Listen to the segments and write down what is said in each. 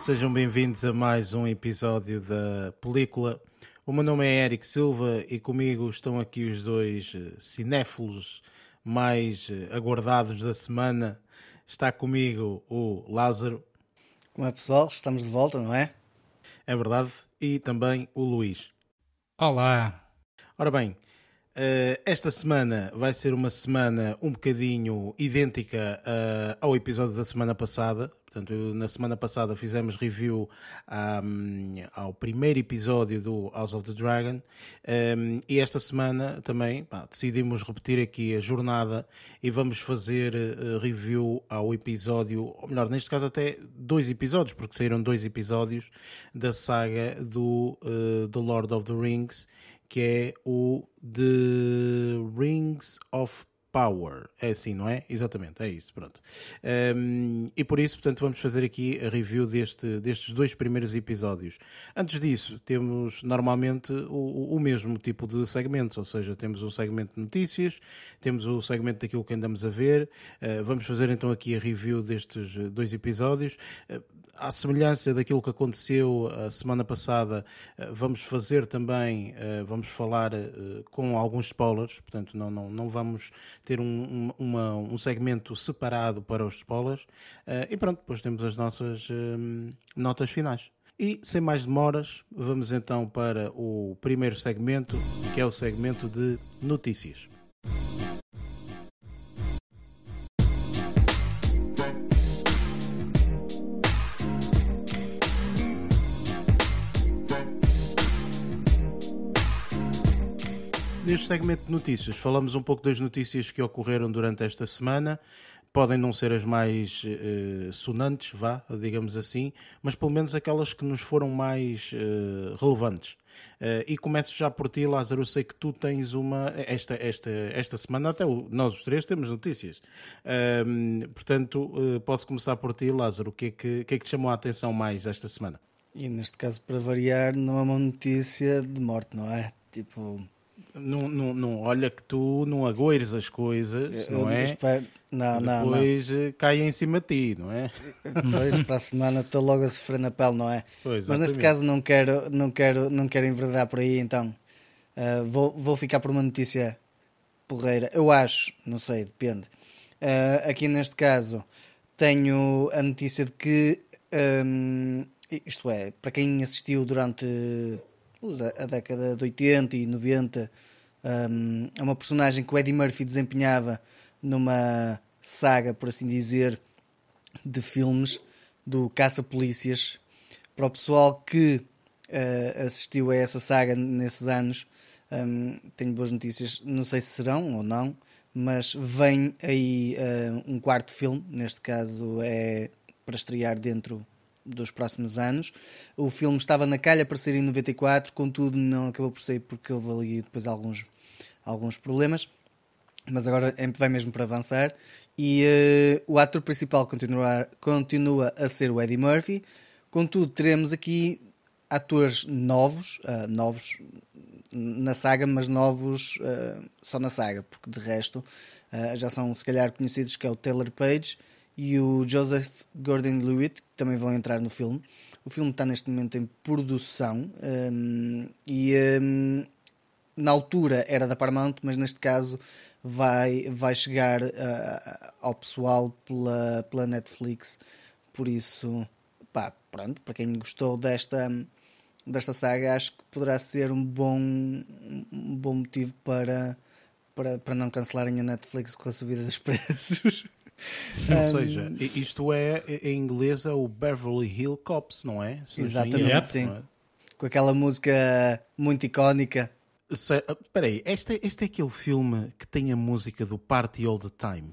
sejam bem-vindos a mais um episódio da película. O meu nome é Eric Silva e comigo estão aqui os dois eh, cinéfilos mais eh, aguardados da semana. Está comigo o Lázaro. Como é pessoal? Estamos de volta, não é? É verdade. E também o Luís. Olá. Ora bem, eh, esta semana vai ser uma semana um bocadinho idêntica ao episódio da semana passada. Portanto, na semana passada fizemos review um, ao primeiro episódio do House of the Dragon. Um, e esta semana também pá, decidimos repetir aqui a jornada e vamos fazer uh, review ao episódio, ou melhor, neste caso até dois episódios, porque saíram dois episódios da saga do uh, The Lord of the Rings, que é o The Rings of Power. É assim, não é? Exatamente, é isso, pronto. Um, e por isso, portanto, vamos fazer aqui a review deste, destes dois primeiros episódios. Antes disso, temos normalmente o, o mesmo tipo de segmentos, ou seja, temos o segmento de notícias, temos o segmento daquilo que andamos a ver. Uh, vamos fazer então aqui a review destes dois episódios. Uh, à semelhança daquilo que aconteceu a semana passada, uh, vamos fazer também, vamos falar com alguns spoilers, portanto, não, não, não vamos ter um, uma, um segmento separado para os spoilers. E pronto, depois temos as nossas uh, notas finais. E sem mais demoras, vamos então para o primeiro segmento, que é o segmento de notícias. Neste segmento de notícias, falamos um pouco das notícias que ocorreram durante esta semana. Podem não ser as mais uh, sonantes, vá, digamos assim, mas pelo menos aquelas que nos foram mais uh, relevantes. Uh, e começo já por ti, Lázaro. Eu sei que tu tens uma. Esta, esta, esta semana, até o, nós os três temos notícias. Uh, portanto, uh, posso começar por ti, Lázaro. O que, é que, que é que te chamou a atenção mais esta semana? E neste caso, para variar, não é uma notícia de morte, não é? Tipo, não, não, não, olha que tu não agoires as coisas, eu, não é? Não, não, Depois eh, cai em cima de ti, não é? Depois para a semana estou logo a sofrer na pele, não é? Pois, Mas neste caso não quero, não quero, não quero enverdar por aí, então uh, vou, vou ficar por uma notícia porreira. Eu acho, não sei, depende. Uh, aqui neste caso tenho a notícia de que, um, isto é, para quem assistiu durante a década de 80 e 90, um, é uma personagem que o Eddie Murphy desempenhava numa saga, por assim dizer, de filmes do Caça-Polícias. Para o pessoal que uh, assistiu a essa saga nesses anos, um, tenho boas notícias. Não sei se serão ou não, mas vem aí uh, um quarto filme. Neste caso é para estrear dentro dos próximos anos. O filme estava na calha para ser em 94, contudo não acabou por sair porque houve ali depois alguns, alguns problemas, mas agora vai mesmo para avançar. E uh, o ator principal continua, continua a ser o Eddie Murphy, contudo teremos aqui atores novos, uh, novos na saga, mas novos uh, só na saga, porque de resto já são se calhar conhecidos que é o Taylor Page e o Joseph Gordon-Levitt, que também vão entrar no filme. O filme está neste momento em produção um, e um, na altura era da Paramount, mas neste caso vai, vai chegar uh, ao pessoal pela, pela Netflix. Por isso, pá, pronto, para quem gostou desta, desta saga, acho que poderá ser um bom, um bom motivo para, para, para não cancelarem a Netflix com a subida dos preços. Ou seja, isto é em inglês é o Beverly Hill Cops, não é? Exatamente, é, sim. É? Com aquela música muito icónica. Ah, espera aí, este, este é aquele filme que tem a música do Party All the Time?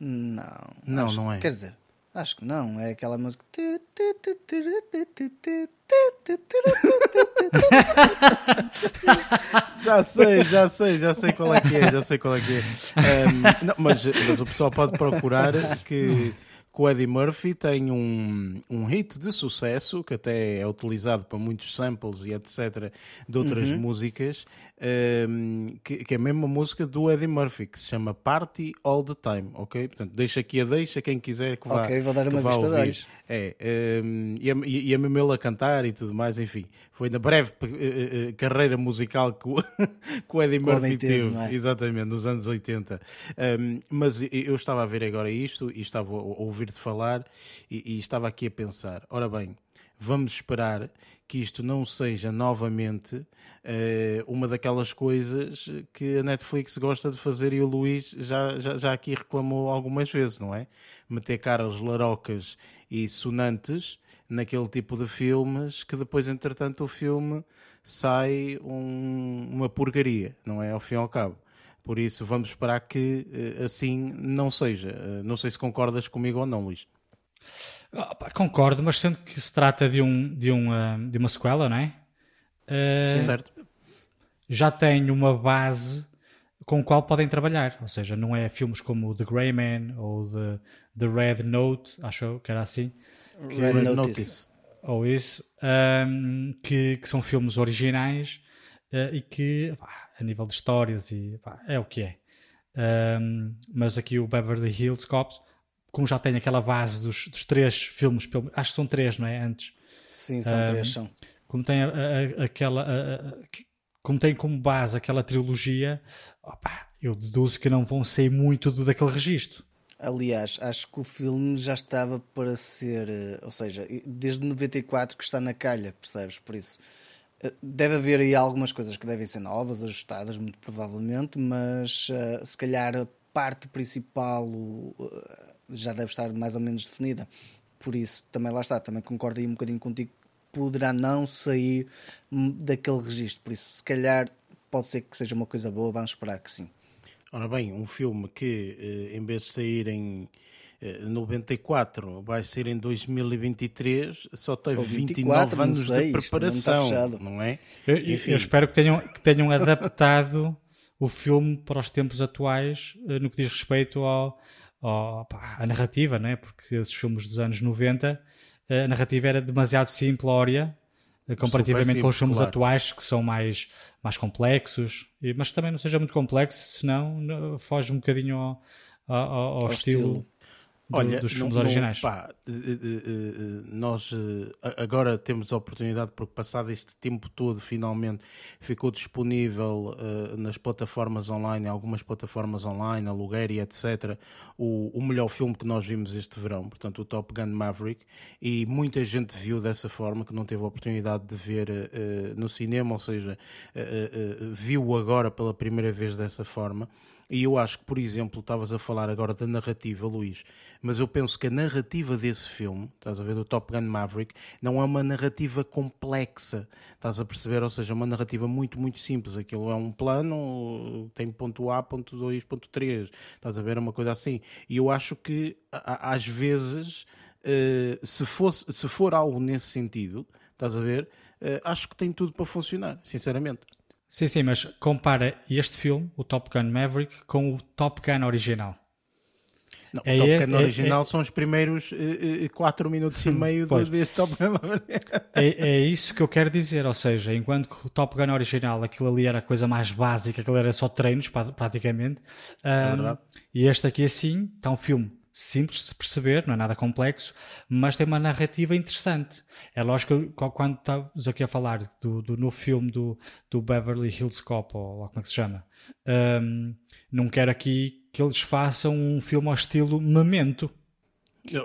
Não. Não, acho, não é? Quer dizer, acho que não. É aquela música. já sei, já sei, já sei qual é que é, já sei qual é que é. Um, não, mas, mas o pessoal pode procurar que que o Eddie Murphy tem um, um hit de sucesso que até é utilizado para muitos samples e etc. de outras uhum. músicas um, que, que, é a mesma música do Eddie Murphy, que se chama Party All the Time, ok? Portanto, deixa aqui a deixa, quem quiser que vá. Ok, vou dar uma vista de olhos. É, um, e, a, e a mesmo ele a cantar e tudo mais, enfim. Foi na breve uh, uh, carreira musical que o, que o Eddie Murphy teve, é? exatamente, nos anos 80. Um, mas eu estava a ver agora isto e estava a ouvir-te falar e, e estava aqui a pensar, ora bem, vamos esperar que isto não seja novamente uh, uma daquelas coisas que a Netflix gosta de fazer e o Luís já, já, já aqui reclamou algumas vezes, não é? Meter caras larocas e sonantes naquele tipo de filmes que depois, entretanto, o filme sai um, uma porcaria, não é? Ao fim e ao cabo. Por isso, vamos esperar que uh, assim não seja. Uh, não sei se concordas comigo ou não, Luís. Oh, concordo, mas sendo que se trata de, um, de, um, uh, de uma sequela, não é? Uh, Sim, certo. Já tem uma base com a qual podem trabalhar. Ou seja, não é filmes como The Grey Man ou The, The Red Note, acho que era assim. Red, Red Notice. Ou isso, um, que, que, são filmes originais uh, e que, pá, a nível de histórias, e, pá, é o que é. Um, mas aqui o Beverly Hills Cops como já tem aquela base dos, dos três filmes, acho que são três, não é? Antes. Sim, são um, três, são. Como tem a, a, aquela. A, como tem como base aquela trilogia, opa, eu deduzo que não vão sair muito do, daquele registro. Aliás, acho que o filme já estava para ser, eh, ou seja, desde 94 que está na calha, percebes? Por isso, eh, deve haver aí algumas coisas que devem ser novas, ajustadas, muito provavelmente, mas uh, se calhar a parte principal, uh, já deve estar mais ou menos definida. Por isso, também lá está, também concordo aí um bocadinho contigo, poderá não sair daquele registro. Por isso, se calhar, pode ser que seja uma coisa boa, vamos esperar que sim. Ora bem, um filme que, eh, em vez de sair em 94, eh, vai ser em 2023, só tem 29 anos sei, de preparação, não, não, é? Eu, eu, espero que tenham, que tenham adaptado o filme para os tempos atuais eh, no que diz respeito ao, pá, a narrativa, não é? Porque esses filmes dos anos 90, a narrativa era demasiado simplória eh, comparativamente simples, com os filmes claro. atuais que são mais, mais complexos, mas também não seja muito complexo, senão foge um bocadinho ao, ao, ao, ao estilo, estilo Olha, dos filmes não, originais. pá, nós agora temos a oportunidade, porque passado este tempo todo, finalmente ficou disponível nas plataformas online, algumas plataformas online, aluguer e etc., o, o melhor filme que nós vimos este verão, portanto, o Top Gun Maverick, e muita gente viu dessa forma, que não teve a oportunidade de ver no cinema, ou seja, viu agora pela primeira vez dessa forma. E eu acho que, por exemplo, estavas a falar agora da narrativa, Luís, mas eu penso que a narrativa desse filme, estás a ver, do Top Gun Maverick, não é uma narrativa complexa, estás a perceber? Ou seja, é uma narrativa muito, muito simples. Aquilo é um plano, tem ponto A, ponto 2, ponto 3, estás a ver? É uma coisa assim. E eu acho que, às vezes, eh, se, fosse, se for algo nesse sentido, estás a ver? Eh, acho que tem tudo para funcionar, sinceramente. Sim, sim, mas compara este filme, o Top Gun Maverick, com o Top Gun original. Não, é, o Top Gun é, original é, são os primeiros 4 uh, minutos e meio pois. deste Top Gun é, é isso que eu quero dizer, ou seja, enquanto que o Top Gun original aquilo ali era a coisa mais básica, aquilo era só treinos praticamente, um, e este aqui assim está um filme simples de se perceber, não é nada complexo, mas tem uma narrativa interessante. É lógico que quando estamos aqui a falar do, do no filme do, do Beverly Hills Cop, ou, como é que se chama, um, não quero aqui que eles façam um filme ao estilo Memento.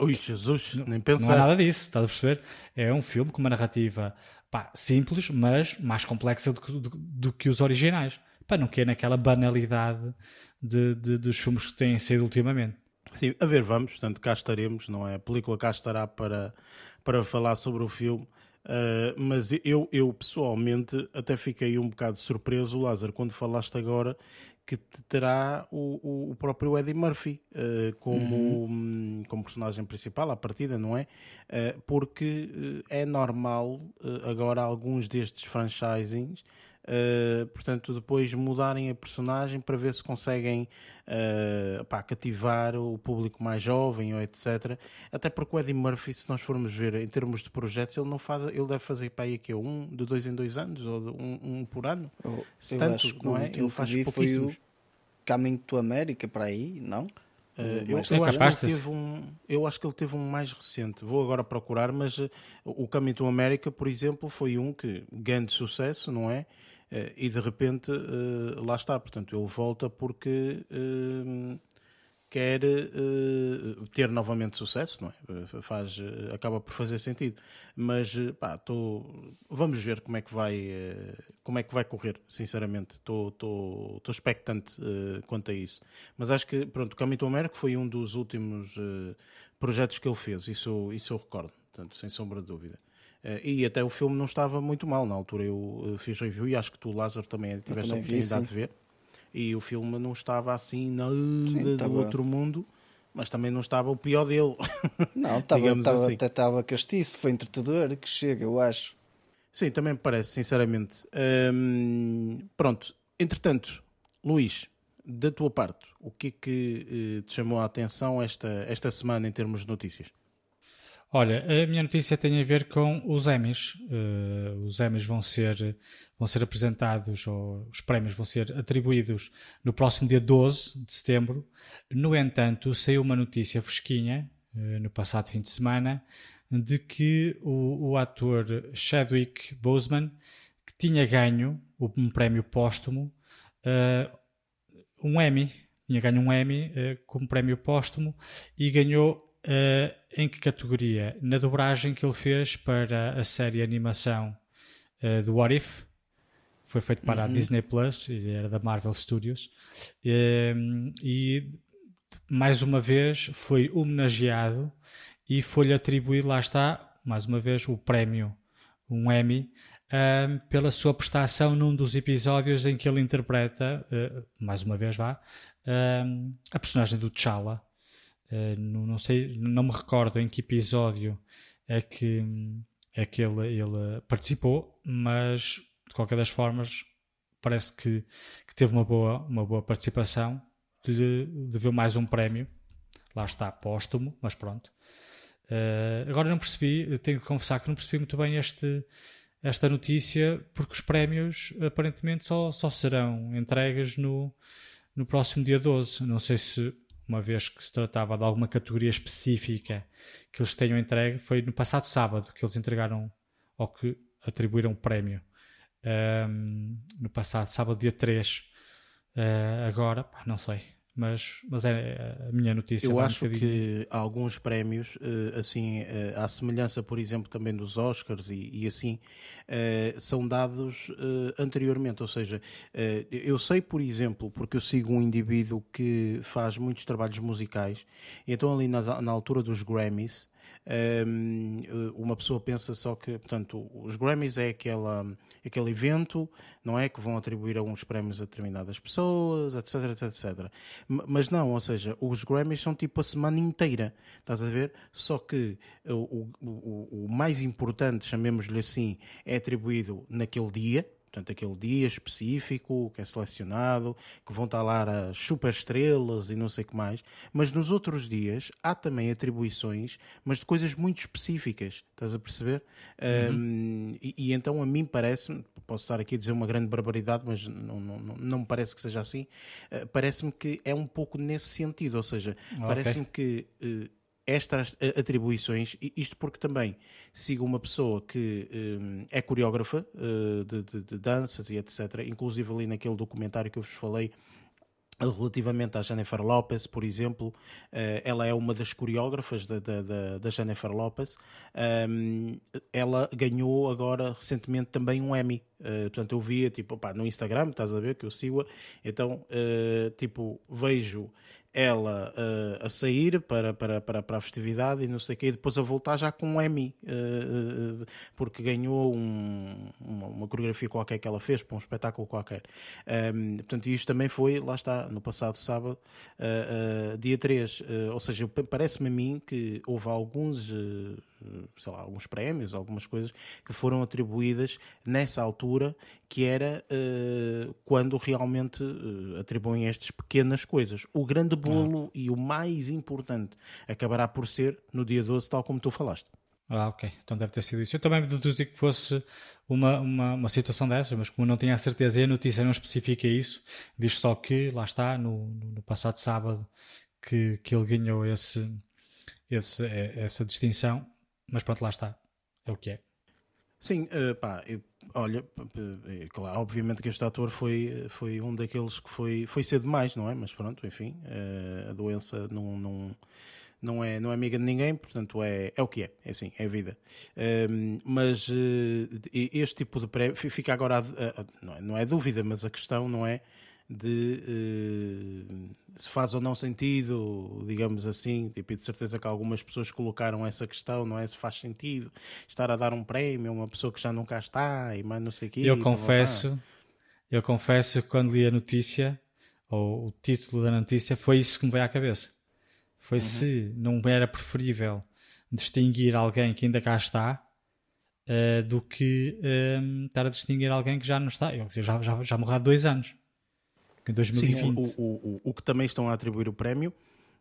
Ui, Jesus, nem pensar. Não é nada disso, estás a perceber? É um filme com uma narrativa pá, simples, mas mais complexa do, do, do que os originais. Para não cair naquela banalidade de, de, dos filmes que têm sido ultimamente. Sim, a ver, vamos, portanto, cá estaremos, não é? A película cá estará para, para falar sobre o filme. Uh, mas eu, eu pessoalmente até fiquei um bocado surpreso, Lázaro, quando falaste agora que terá o, o próprio Eddie Murphy uh, como, uhum. como personagem principal à partida, não é? Uh, porque é normal agora alguns destes franchisings uh, portanto, depois mudarem a personagem para ver se conseguem uh, pá, cativar o público mais jovem ou etc. Até porque o Eddie Murphy, se nós formos ver em termos de projetos, ele não faz, ele deve fazer para aí aqui um de dois em dois anos ou um, um por ano. Oh, se tanto, não é? Ele faz pouquíssimos. Foi o Caminho to América para aí, não? Uh, eu, eu, acho que ele teve um, eu acho que ele teve um mais recente. Vou agora procurar, mas uh, o Caminho to América, por exemplo, foi um que grande sucesso, não é? Uh, e de repente lá está. Portanto, ele volta porque quer uh, ter novamente sucesso, não é? Faz, acaba por fazer sentido. Mas pá, tô, vamos ver como é que vai, como é que vai correr, sinceramente. Estou expectante quanto a isso. Mas acho que, pronto, o Caminho América foi um dos últimos projetos que ele fez, isso, isso eu recordo, portanto, sem sombra de dúvida. E até o filme não estava muito mal na altura. Eu fiz review e acho que tu, Lázaro, também tiveste a oportunidade de ver e o filme não estava assim nada Sim, do outro mundo, mas também não estava o pior dele. Não, estava, estava assim. até estava castiço, foi entretador, que chega, eu acho. Sim, também me parece, sinceramente. Hum, pronto, entretanto, Luís, da tua parte, o que é que eh, te chamou a atenção esta, esta semana em termos de notícias? Olha, a minha notícia tem a ver com os Emmys. Uh, os Emmys vão ser, vão ser apresentados, ou os prémios vão ser atribuídos no próximo dia 12 de setembro. No entanto, saiu uma notícia fresquinha, uh, no passado fim de semana, de que o, o ator Chadwick Boseman, que tinha ganho um prémio póstumo, uh, um Emmy, tinha ganho um Emmy como prémio póstumo e ganhou Uh, em que categoria? Na dobragem que ele fez para a série animação uh, do What If, foi feito para uhum. a Disney Plus e era da Marvel Studios, uh, e mais uma vez foi homenageado e foi-lhe atribuído, lá está, mais uma vez, o prémio, um Emmy, ehm, pela sua prestação num dos episódios em que ele interpreta, uh, mais uma vez vá, uh, a personagem do T'Challa, Uh, não, não, sei, não me recordo em que episódio é que, é que ele, ele participou, mas de qualquer das formas parece que, que teve uma boa, uma boa participação. De, ver mais um prémio, lá está, póstumo, mas pronto. Uh, agora não percebi, tenho que confessar que não percebi muito bem este, esta notícia, porque os prémios aparentemente só, só serão entregues no, no próximo dia 12. Não sei se uma vez que se tratava de alguma categoria específica que eles tenham entregue, foi no passado sábado que eles entregaram ou que atribuíram o prémio. Um, no passado sábado, dia 3. Uh, ah, agora, não sei mas, mas é a minha notícia. Eu acho um que alguns prémios, eh, assim, eh, à semelhança, por exemplo, também dos Oscars e, e assim, eh, são dados anteriormente. Ou seja, eu sei, por exemplo, porque eu sigo um indivíduo que faz muitos trabalhos musicais, então ali na, na altura dos Grammys, uma pessoa pensa só que, portanto, os Grammys é aquela, aquele evento, não é? Que vão atribuir alguns prémios a determinadas pessoas, etc, etc, etc. Mas não, ou seja, os Grammys são tipo a semana inteira, estás a ver? Só que o, o, o mais importante, chamemos-lhe assim, é atribuído naquele dia, portanto, aquele dia específico que é selecionado, que vão estar lá as super estrelas e não sei o que mais, mas nos outros dias há também atribuições, mas de coisas muito específicas, estás a perceber? Uhum. Um, e, e, então a mim parece-me, posso estar aqui a dizer uma grande barbaridade, mas não, não, não, não me parece que seja assim, uh, parece-me que é um pouco nesse sentido, ou seja, okay. parece-me que. Uh, estas atribuições, isto porque também sigo uma pessoa que um, é coreógrafa uh, de, de, de, danças e etc. Inclusive ali naquele documentário que eu vos falei relativamente à Jennifer Lopez, por exemplo, uh, ela é uma das coreógrafas da Jennifer Lopez. Um, ela ganhou agora recentemente também um Emmy. Uh, portanto, eu via tipo, opa, no Instagram, estás a ver que eu sigo-a, então, tipo, vejo ela uh, a sair para, para, para, para a festividade e não sei o quê, e depois a voltar já com um Emmy, uh, porque ganhou um, uma, uma, coreografia qualquer que ela fez para um espetáculo qualquer. Um, portanto, isto também foi, lá está, no passado sábado, dia 3. ou seja, parece-me a mim que houve alguns sei lá, alguns prémios, algumas coisas que foram atribuídas nessa altura, que era uh, quando realmente uh, atribuem estas pequenas coisas. O grande bolo ah. e o mais importante acabará por ser no dia 12, tal como tu falaste. Ah, ok. Então deve ter sido isso. Eu também me deduzi que fosse uma, uma, uma situação dessas, mas como não tinha a certeza e a notícia não especifica isso, diz só que, lá está, no, no passado sábado, que, que ele ganhou esse, esse, essa distinção mas pronto, lá está. É o que é. Sim, uh, pá, olha, claro, obviamente que este ator foi, foi um daqueles que foi, foi ser demais, não é? Mas pronto, enfim, uh, a doença não, não, não, é, não é amiga de ninguém, portanto é, é o que é, é assim, é a vida. Uh, mas este tipo de prémio, fica agora, a, a, não, é, não é dúvida, mas a questão não é de uh, se faz ou não sentido, digamos assim, tipo, e de certeza que algumas pessoas colocaram essa questão, não é? Se faz sentido estar a dar um prémio a uma pessoa que já não cá está e mais não sei o quê. Eu confesso, eu confesso que quando li a notícia, ou o título da notícia, foi isso que me veio à cabeça. Foi uhum. se não era preferível distinguir alguém que ainda cá está uh, do que uh, estar a distinguir alguém que já não está. Eu já, já, já morreu há dois anos em 2020. Sim, o, o, o, o, que também estão a atribuir o prémio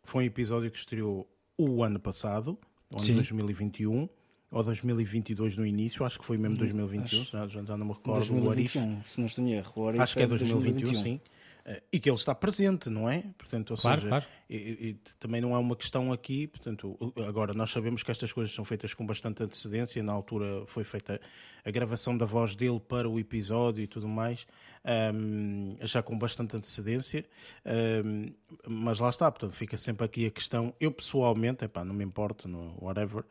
foi um episódio que estreou o ano passado, o ano Sim. 2021, ou 2022 no início, acho que foi mesmo 2021, acho, já, já não me recordo. 2021, se não estou em erro. Acho que é 2021, 2021. sim. Eh, e que ele está presente, não é? Portanto, ou claro, seja, claro. E, e, também não é uma questão aqui, portanto, agora nós sabemos que estas coisas são feitas com bastante antecedência, na altura foi feita a gravação da voz dele para o episódio e tudo mais, um, já com bastante antecedência, um, mas lá está, portanto, fica sempre aqui a questão, eu pessoalmente, epá, não me importo, no, whatever,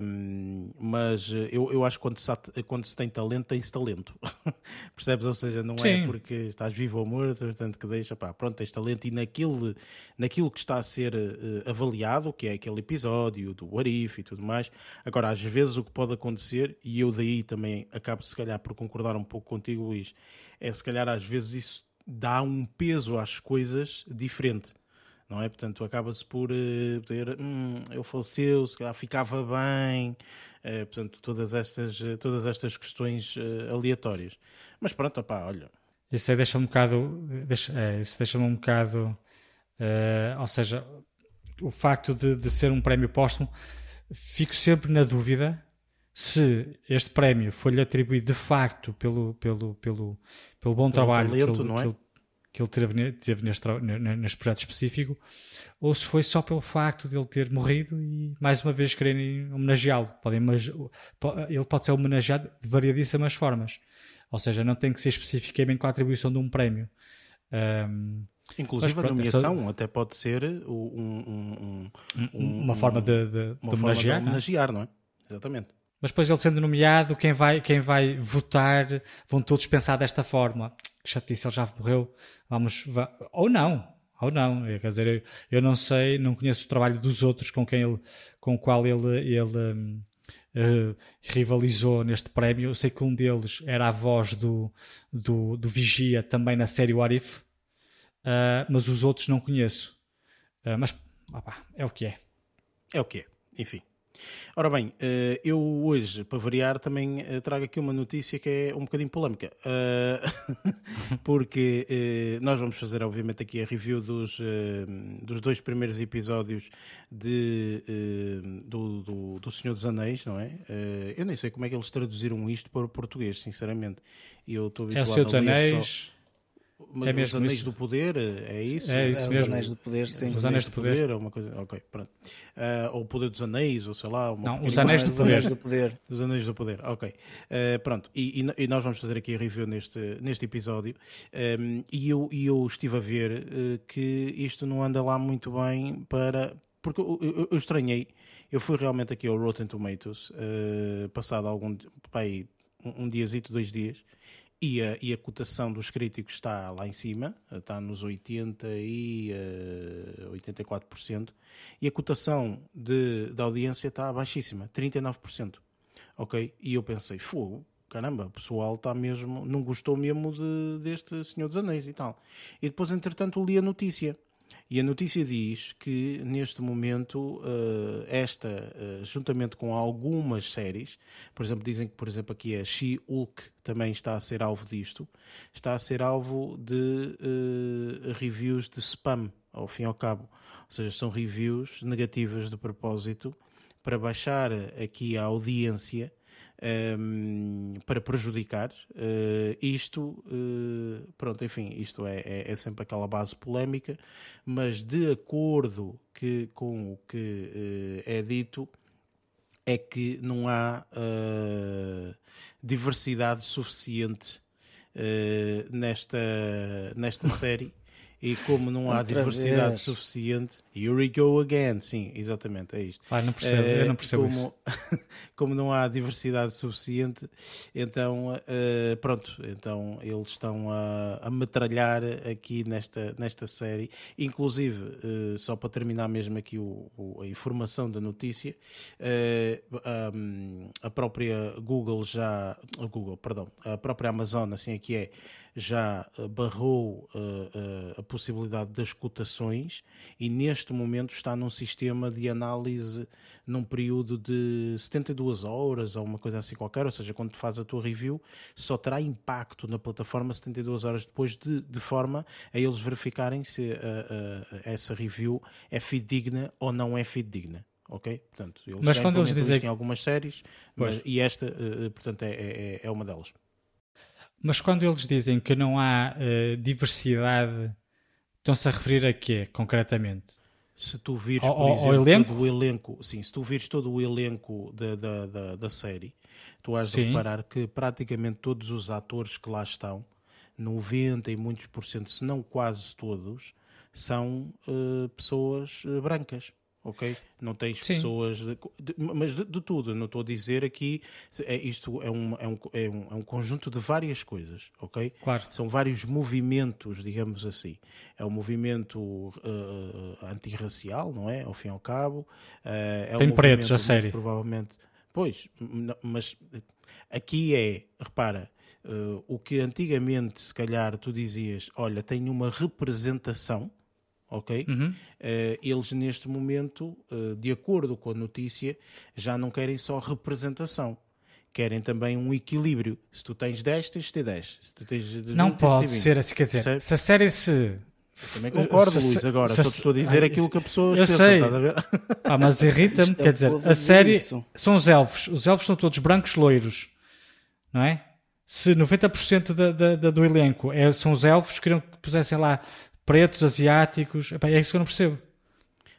um, mas eu, eu acho que quando se, quando se tem talento, tem-se talento, percebes? Ou seja, não é Sim. é porque estás vivo ou morto, portanto, que deixa, pá, pronto, tens talento. E naquele, naquilo que está a ser uh, avaliado, que é aquele episódio do What If e tudo mais, agora, às vezes o que pode acontecer, e eu daí também acabo se calhar por concordar um pouco contigo, Luís, é se calhar às vezes isso dá um peso às coisas diferente. Não é? Portanto, acaba-se por uh, ter, hum, eu faleceu, se calhar ficava bem, uh, portanto, todas estas, uh, todas estas questões aleatórias. Mas pronto, opá, olha. Isso aí deixa um bocado, deixa, é, isso deixa-me um bocado, ou seja, o facto de, de ser um prémio póstumo, fico sempre na dúvida se este prémio foi-lhe atribuído de facto pelo, pelo, pelo, pelo bom pelo trabalho talento, que, ele, é? que, ele, teve, teve neste, neste projeto específico, ou se foi só pelo facto de ele ter morrido e mais uma vez quererem homenageá-lo. Ele pode ser homenageado de variadíssimas formas. Ou seja, não tem que ser especificamente com a atribuição de um prémio. Um, Inclusive pronto, a nomeação essa... até pode ser um, um, uma forma de, de, de homenagear, de homenagear, não é? Exatamente. Mas depois ele sendo nomeado, quem vai, quem vai votar vão todos pensar desta forma. Que chatice, ele já morreu. Vamos. Ou não. Ou não. Quer dizer, eu, eu não sei, não conheço o trabalho dos outros com quem ele, com o qual ele, ele uh, rivalizou neste prémio. Eu sei que um deles era a voz do, do, do Vigia também na série What If, uh, mas os outros não conheço. Uh, mas é o que é. É o que é. Enfim. Ora bem, eh, eu hoje, para variar, também eh, trago aqui uma notícia que é um bocadinho polémica, eh, porque nós vamos fazer, obviamente, aqui a review dos, dos dois primeiros episódios de, do, do, do Senhor dos Anéis, não é? Eu nem sei como é que eles traduziram isto para o português, sinceramente. Eu estou habituado é o Senhor dos Anéis. Só é mesmo os Anéis isso. do Poder, é isso? É isso é, mesmo. Os Anéis do Poder, sim. Os Anéis do Poder. poder uma coisa, ok, pronto. Uh, ou o Poder dos Anéis, ou sei lá. Não, os Anéis do, Poder. do Poder. Os Anéis do Poder, ok. Uh, pronto, e, e, e, nós vamos fazer aqui a review neste, neste episódio. Um, e, eu, e eu estive a ver uh, que isto não anda lá muito bem para... Porque eu, eu, eu estranhei, eu fui realmente aqui ao Rotten Tomatoes, passado algum... Pai, um, um diazito, dois dias, e a, e a cotação dos críticos está lá em cima, está nos 80 e uh, 84%, e a cotação de, da audiência está baixíssima, 39%. Ok? E eu pensei, fogo, caramba, o pessoal está mesmo, não gostou mesmo de, deste Senhor dos Anéis e tal. E depois, entretanto, li a notícia e a notícia diz que neste momento uh, esta, uh, juntamente com algumas séries, por exemplo, dizem que por exemplo aqui a She-Hulk também está a ser alvo disto, está a ser alvo de uh, reviews de spam, ao fim e ao cabo. Ou seja, são reviews negativas de propósito para baixar aqui a audiência um, ehm, para prejudicar. Uh, isto, uh, pronto, enfim, isto é, é, é, sempre aquela base polémica, mas de acordo que, com o que uh, é dito, é que não há diversidade suficiente nesta, nesta série e como não há Outra diversidade vez. suficiente, here we go again, sim, exatamente, é isto. Ah, não percebo, uh, eu não percebo como, isso. como não há diversidade suficiente, então, uh, pronto, então eles estão a, a metralhar aqui nesta, nesta série, inclusive, uh, só para terminar mesmo aqui o, o, a informação da notícia, um, a própria Google já, Google, perdão, a própria Amazon, assim aqui é, já eh, barrou uh, uh, a possibilidade das cotações e neste momento está num sistema de análise num período de 72 horas ou uma coisa assim qualquer, ou seja, quando tu fazes a tua review, só terá impacto na plataforma 72 horas depois, de, de forma a eles verificarem se uh, essa review é fidedigna ou não é fidedigna ok? Portanto, eles mas quando eles dizem algumas séries, mas, e esta, portanto, é, é, é uma delas. Mas quando eles dizem que não há uh, diversidade, estão-se a referir a quê, concretamente? Se tu vires, por ao, exemplo, elenco? todo o elenco, sim, se tu vires todo o elenco da, da, da, da série, tu has de reparar que praticamente todos os atores que lá estão, 90 e muitos por cento, se não quase todos, são uh, pessoas uh, brancas ok? Não tens Sim. pessoas, de, de, mas de, de, tudo. Não estou a dizer aqui, é, isto é um, é, um, é, um, é um conjunto de várias coisas, ok? Claro. São vários movimentos, digamos assim. É um movimento uh, antirracial, não é? Ao fim e ao cabo. Uh, é Tem um pretos, a série. Provavelmente. Pois, mas aqui é, repara, uh, o que antigamente, se calhar, tu dizias, olha, tem uma representação ok? Uhum. Uh, eles neste momento, uh, de acordo com a notícia, já não querem só representação. Querem também um equilíbrio. Se tu tens 10, tens de ter 10. Se tu tens 20, não pode ser assim. Quer dizer, se a série se. Eu também concordo, se, Luís, agora. Se, só te estou a dizer aquilo que a pessoa eu sei. estás a ver? Ah, mas irrita-me, quer dizer, a série isso. são os elfos. Os elfos são todos brancos loiros, não é? Se 90% da, da, da, do elenco é, são os elfos, queriam que pusessem lá pretos, asiáticos. Epá, é isso que eu não percebo.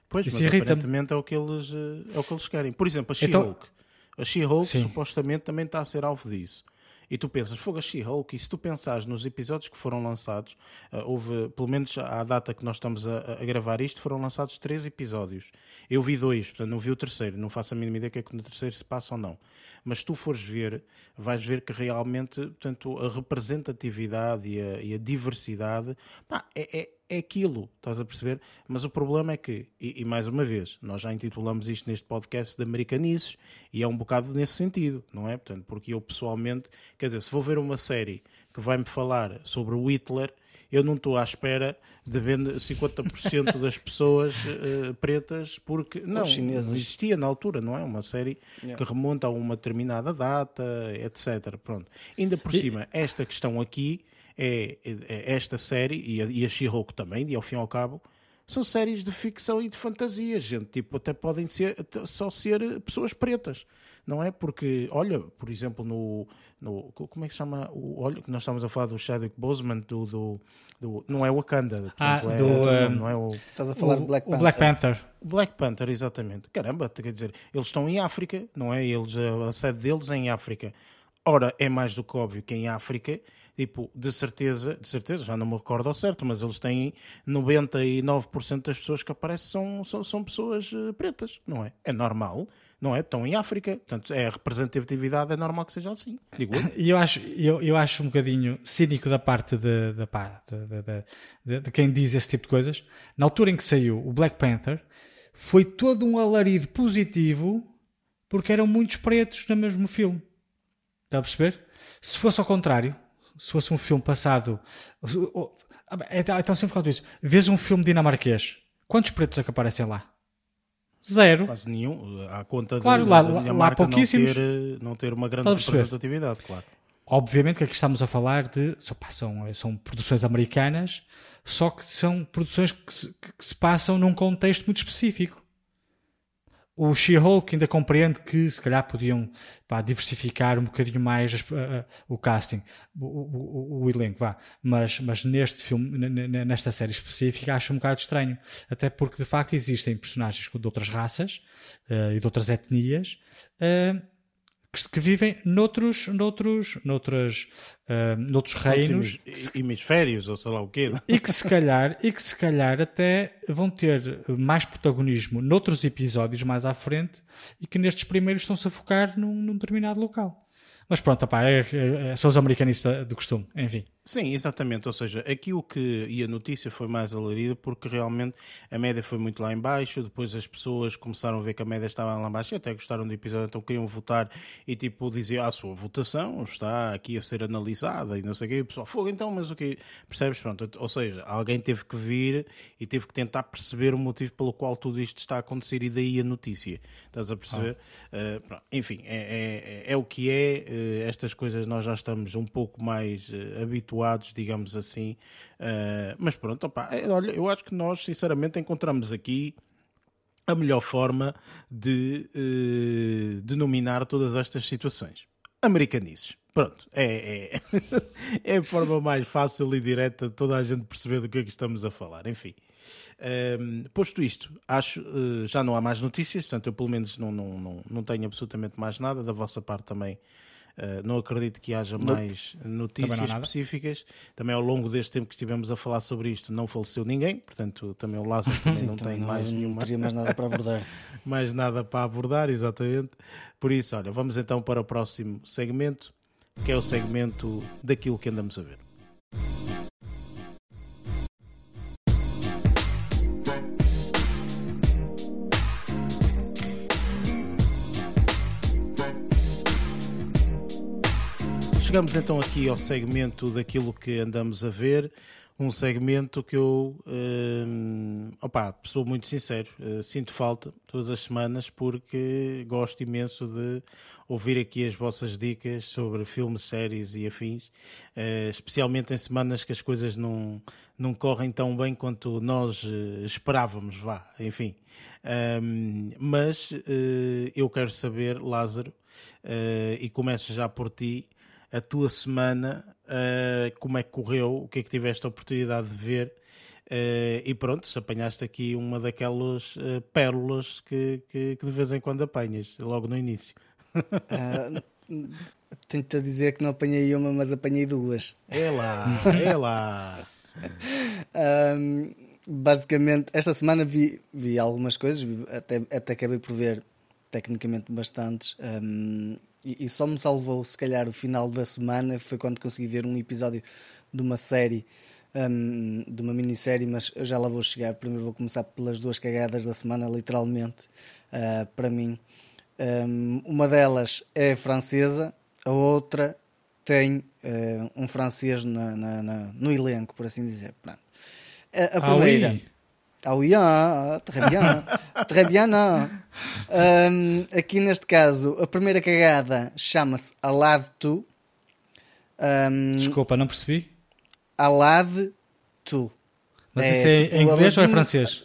Pois, isso mas aparentemente é o, que eles, eh, é o que eles querem. Por exemplo, a então- She-Hulk. Então... A She-Hulk supostamente também está a ser alvo disso. E tu pensas, fogo a She-Hulk, e se tu pensares nos episódios que foram lançados, uh, houve, pelo menos à data que nós estamos a, a, gravar isto, foram lançados três episódios. Eu vi dois, portanto não vi o terceiro, não faço a mínima ideia que é que no terceiro se passa ou não. Mas se tu fores ver, vais ver que realmente portanto, a representatividade e a, e a diversidade pá, é, é é aquilo, estás a perceber? Mas o problema é que, e, e, mais uma vez, nós já intitulamos isto neste podcast de americanices e é um bocado nesse sentido, não é? Portanto, porque eu pessoalmente, quer dizer, se vou ver uma série que vai-me falar sobre o Hitler, eu não estou à espera de ver 50% das pessoas uh, pretas, porque não, não existia na altura, não é? Uma série yeah. que remonta a uma determinada data, etc. Pronto. Ainda por e... cima, esta questão aqui é, é esta série, e a, e a She-Hulk também, e ao fim e ao cabo, são séries de ficção e de fantasia, gente. Tipo, até podem ser, só ser pessoas pretas, não é? Porque, olha, por exemplo, no. no como é que se chama? O, olha, nós estamos a falar do Chadwick Boseman, do. do, do não é Wakanda. Ah, é, do, é, não é o. Estás a falar o, do Black Panther. Black Panther. Black Panther, exatamente. Caramba, quer dizer, eles estão em África, não é? Eles, a sede deles é em África. Ora, é mais do que óbvio que em África tipo, de certeza, de certeza, já não me recordo ao certo, mas eles têm 99% das pessoas que aparecem são, são, são pessoas uh, pretas, não é? É normal, não é? Estão em África, portanto, é a representatividade, é normal que seja assim, digo eu. E eu acho, eu, eu acho um bocadinho cínico da parte de, de, de, de, de quem diz esse tipo de coisas. Na altura em que saiu o Black Panther, foi todo um alarido positivo porque eram muitos pretos no mesmo filme. Está a perceber? Se fosse ao contrário, se fosse um filme passado. É, então sempre falo isso. Vês um filme dinamarquês, quantos pretos é que aparecem lá? Zero. Quase nenhum. À conta claro, de, lá, lá pouquíssimos. Não ter, não ter uma grande representatividade, claro. Obviamente que aqui estamos a falar de. São, são produções americanas, só que são produções que se, que se passam num contexto muito específico. O She-Hulk ainda compreende que se calhar podiam pá, diversificar um bocadinho mais uh, uh, o casting, o, o, o, elenco, vá. Mas, mas neste filme, nesta série específica, acho um bocado estranho. Até porque de facto existem personagens de outras raças uh, e de outras etnias que, vivem noutros, noutros, noutros, uh, noutros reinos. Hemisférios, ou sei lá o quê. E que, se calhar, e que se calhar até vão ter mais protagonismo noutros episódios mais à frente e que nestes primeiros estão-se a focar num, num determinado local. Mas pronto, opá, é, é, são os americanistas de costume, enfim. Sim, exatamente. Ou seja, aqui o que. E a notícia foi mais alarida porque realmente a média foi muito lá em baixo. Depois as pessoas começaram a ver que a média estava lá em baixo e até gostaram do episódio, então queriam votar e tipo diziam: ah, a sua votação está aqui a ser analisada e não sei o quê. E o pessoal, fogo então, mas o que. Percebes? Pronto. Ou seja, alguém teve que vir e teve que tentar perceber o motivo pelo qual tudo isto está a acontecer e daí a notícia. Estás a perceber? Ah. Uh, enfim, é, é, é, o que é. Uh, estas coisas nós já estamos um pouco mais uh, habituados habituados, digamos assim. Uh, mas pronto, opa, é, olha, eu acho que nós, sinceramente, encontramos aqui a melhor forma de uh, denominar todas estas situações. Americanices. Pronto, é, é, é, a forma mais fácil e direta de toda a gente perceber do que é que estamos a falar. Enfim, um, posto isto, acho uh, já não há mais notícias, portanto, eu pelo menos não, não, não, não tenho absolutamente mais nada. Da vossa parte também Uh, não acredito que haja não. mais notícias também específicas. Também ao longo deste tempo que estivemos a falar sobre isto, não faleceu ninguém, portanto, também o Lázaro também Sim, não tem não, mais nenhuma. Não teria mais nada para abordar. mais nada para abordar, exatamente. Por isso, olha, vamos então para o próximo segmento, que é o segmento daquilo que andamos a ver. Chegamos então aqui ao segmento daquilo que andamos a ver, um segmento que eu, uh, opa, sou muito sincero, uh, sinto falta todas as semanas porque gosto imenso de ouvir aqui as vossas dicas sobre filmes, séries e afins, uh, especialmente em semanas que as coisas não, não correm tão bem quanto nós uh, esperávamos, vá, enfim. Um, mas eu quero saber, Lázaro, e começo já por ti, a tua semana, uh, como é que correu, o que é que tiveste a oportunidade de ver. Uh, e pronto, se apanhaste aqui uma daquelas uh, pérolas que, que, que, de vez em quando apanhas, logo no início. uh, Tenho-te a dizer que não apanhei uma, mas apanhei duas. É lá, é lá. um, basicamente, esta semana vi, vi algumas coisas, até, até acabei por ver tecnicamente bastantes. Um, e, e, só me salvou, se calhar, o final da semana foi quando consegui ver um episódio de uma série, um, de uma minissérie, mas já lá vou chegar. Primeiro vou começar pelas duas cagadas da semana, literalmente, uh, para mim. Um, uma delas é francesa, a outra tem uh, um francês na, na, na, no elenco, por assim dizer. Pronto. A, a primeira. Ah, oui. Ah oui, ah, très bien. très bien, não. Um, aqui neste caso, a primeira cagada chama-se Alad Tu. Um, Desculpa, não percebi. Alad Tu. Mas é, isso é tipo, em inglês ou é francês?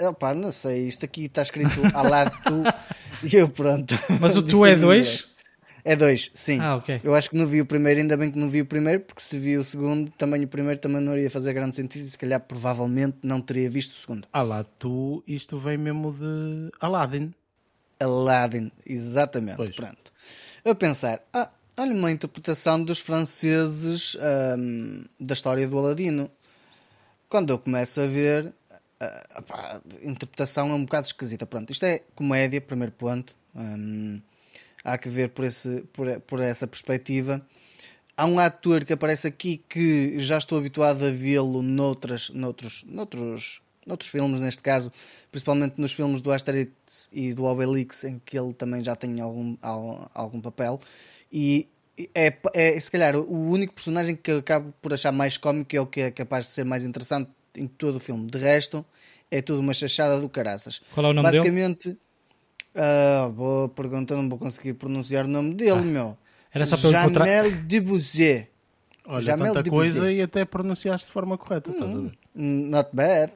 Opa, não sei, isto aqui está escrito Alad Tu e eu pronto. Mas o Tu é dois? É dois, sim. Ah, ok. Eu acho que não vi o primeiro, ainda bem que não vi o primeiro, porque se vi o segundo, também o primeiro também não iria fazer grande sentido e se calhar provavelmente não teria visto o segundo. Ah lá, tu, isto vem mesmo de Aladdin. Aladdin, exatamente. Pois. Pronto. Eu pensar, ah, olha uma interpretação dos franceses hum, da história do Aladino. Quando eu começo a ver, uh, a interpretação é um bocado esquisita. Pronto, isto é comédia, primeiro ponto há que ver por, esse, por, por essa perspectiva. Há um ator que aparece aqui que já estou habituado a vê-lo noutras, noutros, noutros, noutros filmes, neste caso, principalmente nos filmes do Asterix e do Obelix, em que ele também já tem algum, algum papel. E é, é se calhar o único personagem que eu acabo por achar mais cómico é o que é capaz de ser mais interessante em todo o filme. De resto, é tudo uma chachada do caraças. Qual é o nome Basicamente, dele? Uh, boa pergunta, não vou conseguir pronunciar o nome dele, ah, meu. Era só pelo Jamel Debussy. Olha, Jamel tanta Debussy. coisa e até pronunciaste de forma correta, hum, estás a ver? Hum, not bad.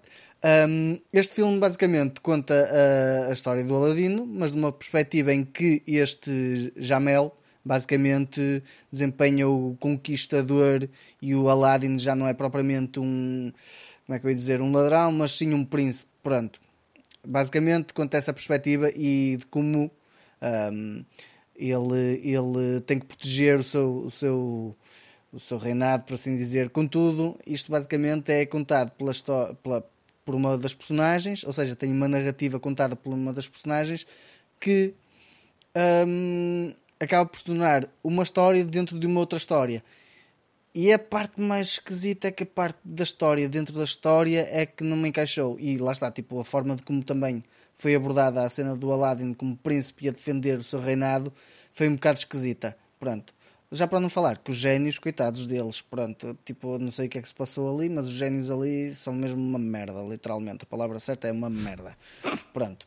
Um, este filme basicamente conta a, a, história do Aladino, mas de uma perspectiva em que este Jamel basicamente desempenha o conquistador e o Aladdin já não é propriamente um como é que eu ia dizer, um ladrão, mas sim um príncipe. Pronto. Basicamente conta essa perspectiva e de como um, ele, ele tem que proteger o seu, o seu, o seu reinado, por assim dizer. Contudo, isto basicamente é contado pela, pela, por uma das personagens, ou seja, tem uma narrativa contada por uma das personagens que um, acaba por tornar uma história dentro de uma outra história. E a parte mais esquisita é que a parte da história, dentro da história, é que não me encaixou. E lá está, tipo, a forma de como também foi abordada a cena do Aladdin como príncipe a defender o seu reinado foi um bocado esquisita. Pronto. Já para não falar que os génios, coitados deles, pronto, tipo, não sei o que é que se passou ali, mas os génios ali são mesmo uma merda, literalmente. A palavra certa é uma merda. Pronto.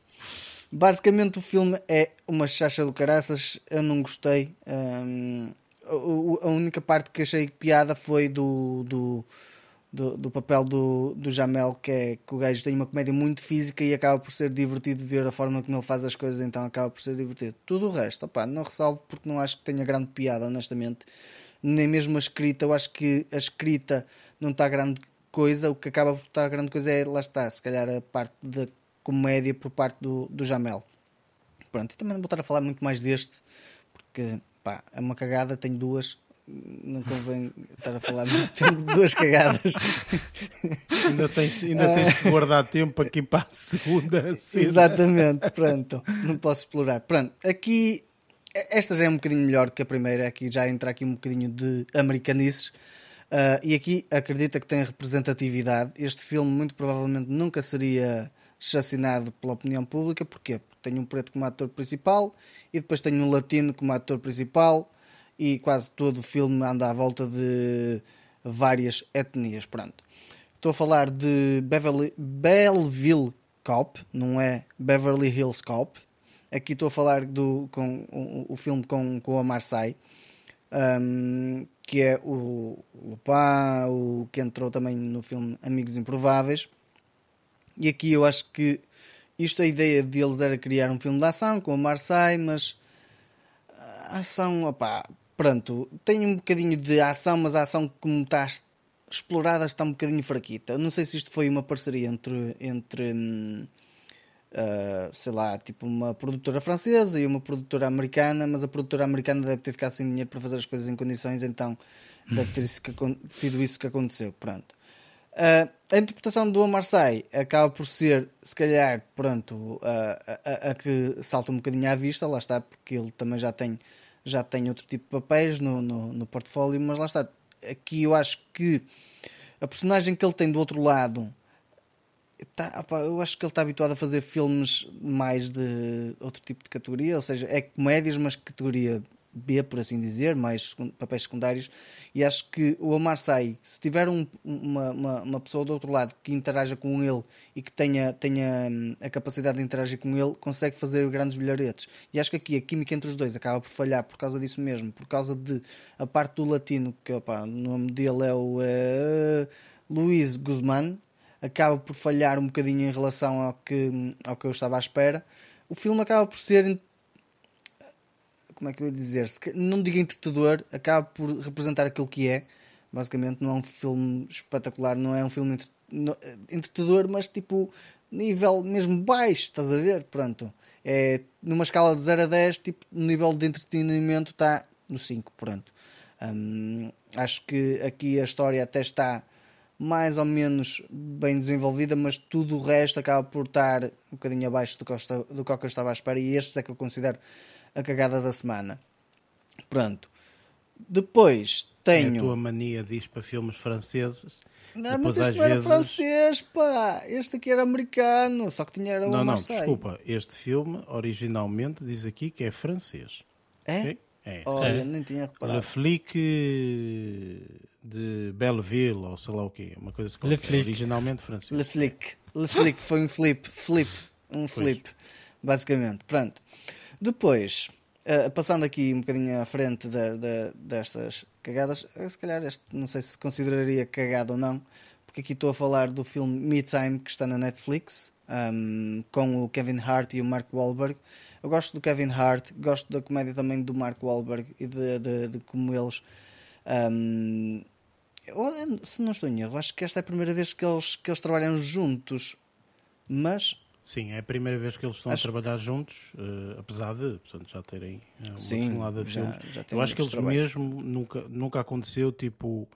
Basicamente o filme é uma chacha do caraças, eu não gostei. Hum, a única parte que achei piada foi do, do, do, do, papel do, do Jamel, que é que o gajo tem uma comédia muito física e acaba por ser divertido ver a forma como ele faz as coisas, então acaba por ser divertido. Tudo o resto, opá, não ressalvo porque não acho que tenha grande piada, honestamente. Nem mesmo a escrita, eu acho que a escrita não está grande coisa, o que acaba por estar grande coisa é, lá está, se calhar a parte da comédia por parte do, do Jamel. Pronto, e também não vou estar a falar muito mais deste, porque pá, é uma cagada, tenho duas. Não convém estar a falar muito tempo de duas cagadas. ainda tens, ainda tens que guardar tempo aqui para a segunda. Cena. Exatamente, pronto. Não posso explorar. Pronto, aqui esta já é um bocadinho melhor que a primeira. Aqui já entra aqui um bocadinho de americanices. Uh, e aqui acredita que tem representatividade. Este filme muito provavelmente nunca seria chacinado pela opinião pública. Porquê? Porque tem um preto como ator principal e depois tenho um latino como ator principal e quase todo o filme anda à volta de várias etnias. Pronto. Estou a falar de Beverly, Belleville Cop, não é Beverly Hills Cop. Aqui estou a falar do com, o, o filme com, com a Marseille, um, que é o Lupin, o que entrou também no filme Amigos Improváveis. E aqui eu acho que isto, a ideia deles era criar um filme de ação com o Marseille, mas a ação, opá, pronto, tem um bocadinho de ação, mas a ação como está explorada está um bocadinho fraquita. Não sei se isto foi uma parceria entre, entre uh, sei lá, tipo uma produtora francesa e uma produtora americana, mas a produtora americana deve ter ficado sem dinheiro para fazer as coisas em condições, então deve ter sido isso que aconteceu. Pronto. Uh, a interpretação do Omar acaba por ser, se calhar, pronto, a, a, a, que salta um bocadinho à vista, lá está, porque ele também já tem, já tem outro tipo de papéis no, no, no portfólio, mas lá está. Aqui eu acho que a personagem que ele tem do outro lado, tá, opa, eu acho que ele está habituado a fazer filmes mais de outro tipo de categoria, ou seja, é comédias, mas categoria B, por assim dizer, mais papéis secundários, e acho que o Omar Sy, se tiver um, uma, uma, uma, pessoa do outro lado que interaja com ele e que tenha, tenha hum, a capacidade de interagir com ele, consegue fazer grandes bilharetes. E acho que aqui a química entre os dois acaba por falhar por causa disso mesmo, por causa de a parte do latino, que opa, o nome dele é o uh, Luís Guzmán, acaba por falhar um bocadinho em relação ao que, ao que eu estava à espera. O filme acaba por ser como é que eu ia dizer? Não digo entretador, acaba por representar aquilo que é. Basicamente, não é um filme espetacular, não é um filme entretador, mas tipo, nível mesmo baixo, estás a ver? Pronto. É numa escala de 0 a 10, tipo, o nível de entretenimento está no 5, pronto. Hum, acho que aqui a história até está mais ou menos bem desenvolvida, mas tudo o resto acaba por estar um bocadinho abaixo do que, eu, do que eu estava à espera e este é que eu considero a cagada da semana. Pronto. Depois tenho. É a tua mania diz para filmes franceses. Não, Depois, mas este não era vezes... francês, pá. Este aqui era americano, só que tinha era Não, não, desculpa. Este filme originalmente diz aqui que é francês. É? Okay? É. Olha, é. nem tinha reparado. Le Flic de Belleville, ou sei lá o quê. Uma coisa assim. Le Flic. Originalmente francês. Le Flic. Le Flic foi um flip. Flip. Um flip. Pois. Basicamente. Pronto. Depois, uh, passando aqui um bocadinho à frente de, de, destas cagadas, eh, se calhar este, não sei se consideraria cagado ou não, porque aqui estou a falar do filme Me Time que está na Netflix, um, com o Kevin Hart e o Mark Wahlberg. Eu gosto do Kevin Hart, gosto da comédia também do Mark Wahlberg e de, de, de como eles. Um, eu, se não estou em erro, acho que esta é a primeira vez que eles, que eles trabalham juntos, mas Sim, é a primeira vez que eles estão acho... a trabalhar juntos, uh, apesar de portanto, já terem uh, uma Sim, tonelada de filmes. Já, já Eu acho que eles trabalhos. mesmo nunca, nunca aconteceu tipo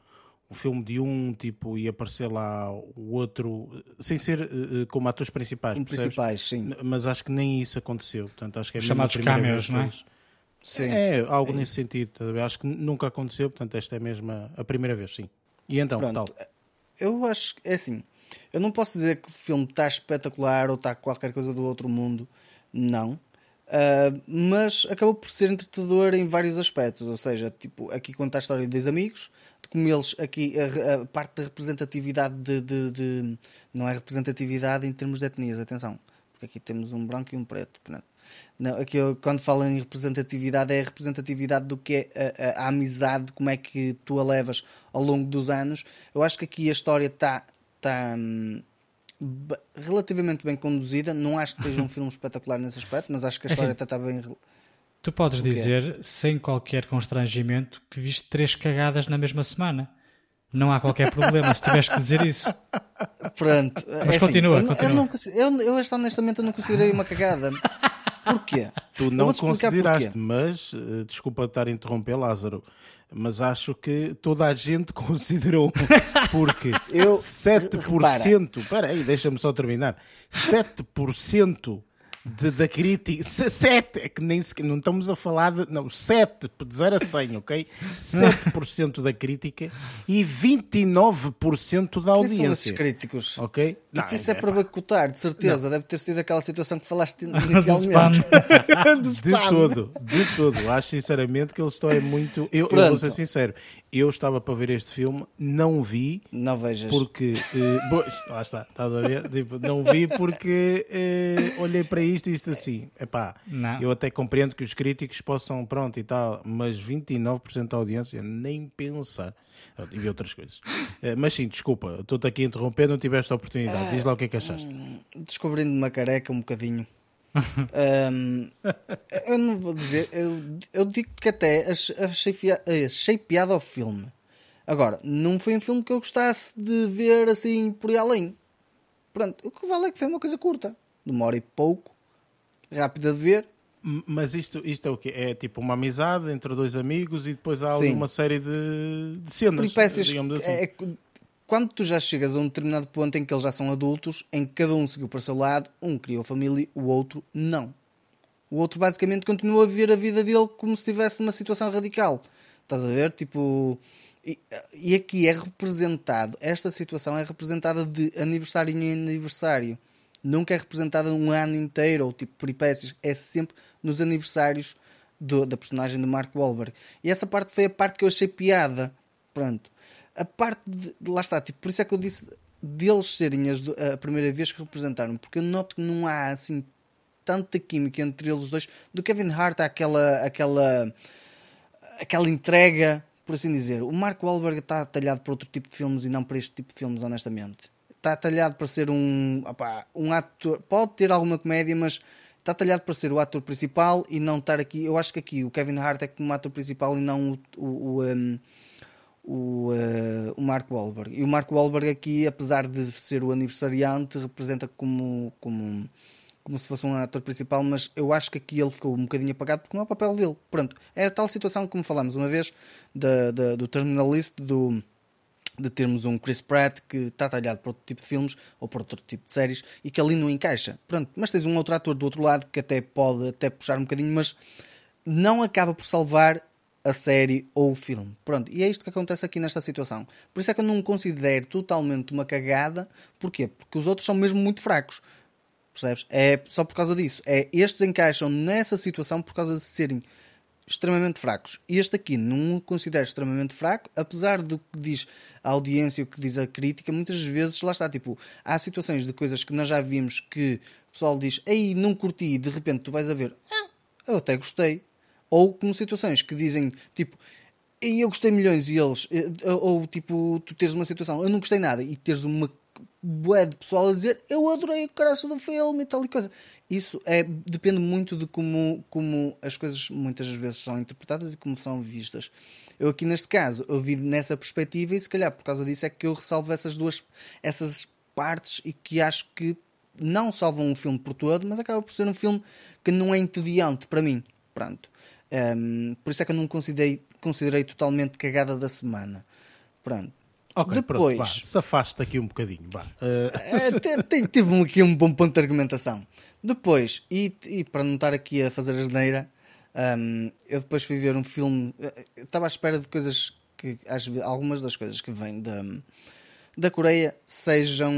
o filme de um tipo e aparecer lá o outro sem ser uh, como atores principais. Como principais, sim. Mas acho que nem isso aconteceu. Portanto, acho que é Chamados cameos, não é? Sim. É, algo é nesse sentido. Acho que nunca aconteceu, portanto, esta é mesmo a, a primeira vez, sim. E então, Pronto, tal? Eu acho que é assim eu não posso dizer que o filme está espetacular ou está qualquer coisa do outro mundo, não. Uh, mas acabou por ser entretador em vários aspectos, ou seja, tipo, aqui conta a história de dois amigos, de como eles aqui a, a parte da representatividade de, de, de, não é representatividade em termos de etnias, atenção, porque aqui temos um branco e um preto. Não, aqui eu, quando falo em representatividade é a representatividade do que é a, a, a amizade, como é que tu a levas ao longo dos anos. Eu acho que aqui a história está está hum, relativamente bem conduzida. Não acho que seja um filme espetacular nesse aspecto, mas acho que a é história assim, está bem. Tu podes dizer, sem qualquer constrangimento, que viste três cagadas na mesma semana. Não há qualquer problema se tiveres que dizer isso. Pronto. Mas é assim, continua, assim, eu, continua. Eu, não, eu, eu, esta, honestamente, eu não considerei uma cagada. Porquê? Tu não consideraste, porquê. mas, eh, desculpa estar a interromper, Lázaro, mas acho que toda a gente considerou, porque eu, 7%, espera aí, deixa-me só terminar, 7% de, da crítica. 7, é que nem sequer, não estamos a falar de. Não, 7, de 0 a 100, ok? 7% da crítica e 29% da audiência. Quem são esses críticos? Ok? Não, tipo, isso é, é para bacotar, de certeza. Não. Deve ter sido aquela situação que falaste inicialmente. de todo, de todo. Acho sinceramente que eles estão é muito. Eu, eu vou ser sincero, eu estava para ver este filme, não vi. Não vejas. Porque. Uh, lá está, estás a ver? Tipo, não vi porque uh, olhei para isto e isto assim. Epá, não. eu até compreendo que os críticos possam, pronto e tal, mas 29% da audiência, nem pensar. E outras coisas. Uh, mas sim, desculpa, estou-te aqui a interromper, não tiveste a oportunidade. Diz lá o que é que achaste. Descobrindo uma careca um bocadinho um, eu não vou dizer, eu, eu digo que até achei, achei piada ao filme. Agora, não foi um filme que eu gostasse de ver assim por aí além. Pronto, o que vale é que foi uma coisa curta, de uma hora e pouco, rápida de ver. Mas isto, isto é o quê? É tipo uma amizade entre dois amigos e depois há uma série de, de cenas, digamos assim. É, quando tu já chegas a um determinado ponto em que eles já são adultos, em que cada um seguiu para o seu lado, um criou família, o outro não. O outro basicamente continua a viver a vida dele como se estivesse numa situação radical. Estás a ver? Tipo. E, e aqui é representado, esta situação é representada de aniversário em aniversário. Nunca é representada um ano inteiro ou tipo peripécias. É sempre nos aniversários do, da personagem de Mark Wahlberg. E essa parte foi a parte que eu achei piada. Pronto a parte de, lá está, tipo, por isso é que eu disse deles serem as, a primeira vez que representaram, porque eu noto que não há assim tanta química entre eles dois. Do Kevin Hart aquela, aquela, aquela entrega, por assim dizer. O Mark Wahlberg está talhado para outro tipo de filmes e não para este tipo de filmes, honestamente. Está talhado para ser um, um ator, pode ter alguma comédia, mas está talhado para ser o ator principal e não estar aqui. Eu acho que aqui o Kevin Hart é como ator principal e não o, o, o um, o, uh, o Mark Wahlberg. E o Mark Wahlberg aqui, apesar de ser o aniversariante, representa como, como, como se fosse um ator principal, mas eu acho que aqui ele ficou um bocadinho apagado porque não é o papel dele. Pronto, é a tal situação como falamos uma vez da, do Terminalist do, de termos um Chris Pratt que está talhado para outro tipo de filmes ou para outro tipo de séries e que ali não encaixa. Pronto, mas tens um outro ator do outro lado que até pode até puxar um bocadinho, mas não acaba por salvar a série ou o filme. Pronto, e é isto que acontece aqui nesta situação. Por isso é que eu não considero totalmente uma cagada. Porquê? Porque os outros são mesmo muito fracos. Percebes? É só por causa disso. É, estes encaixam nessa situação por causa de serem extremamente fracos. Este aqui não o considero extremamente fraco, apesar do que diz a audiência, o que diz a crítica, muitas vezes lá está, tipo, há situações de coisas que nós já vimos que o pessoal diz, ei, não curti, e de repente tu vais a ver, ah, eu até gostei. Ou como situações que dizem, tipo, e eu gostei milhões e eles, eh, ou tipo, tu teres uma situação, eu não gostei nada, e teres uma bué de pessoal a dizer, eu adorei o caraço do filme e tal e coisa. Isso é, depende muito de como, como as coisas muitas vezes são interpretadas e como são vistas. Eu aqui neste caso, eu vi nessa perspectiva e se calhar por causa disso é que eu ressalvo essas duas essas partes e que acho que não salvam um filme por todo, mas acaba por ser um filme que não é entediante para mim. Pronto. Um, por isso é que eu não considerei, considerei totalmente cagada da semana. Pronto. Ok, Depois, pronto, vá, se afaste aqui um bocadinho. Vá. Uh... tive aqui um bom ponto de argumentação. Depois, e, e para não estar aqui a fazer a geneira, um, eu depois fui ver um filme. Estava à espera de coisas que, algumas das coisas que vêm da, da Coreia sejam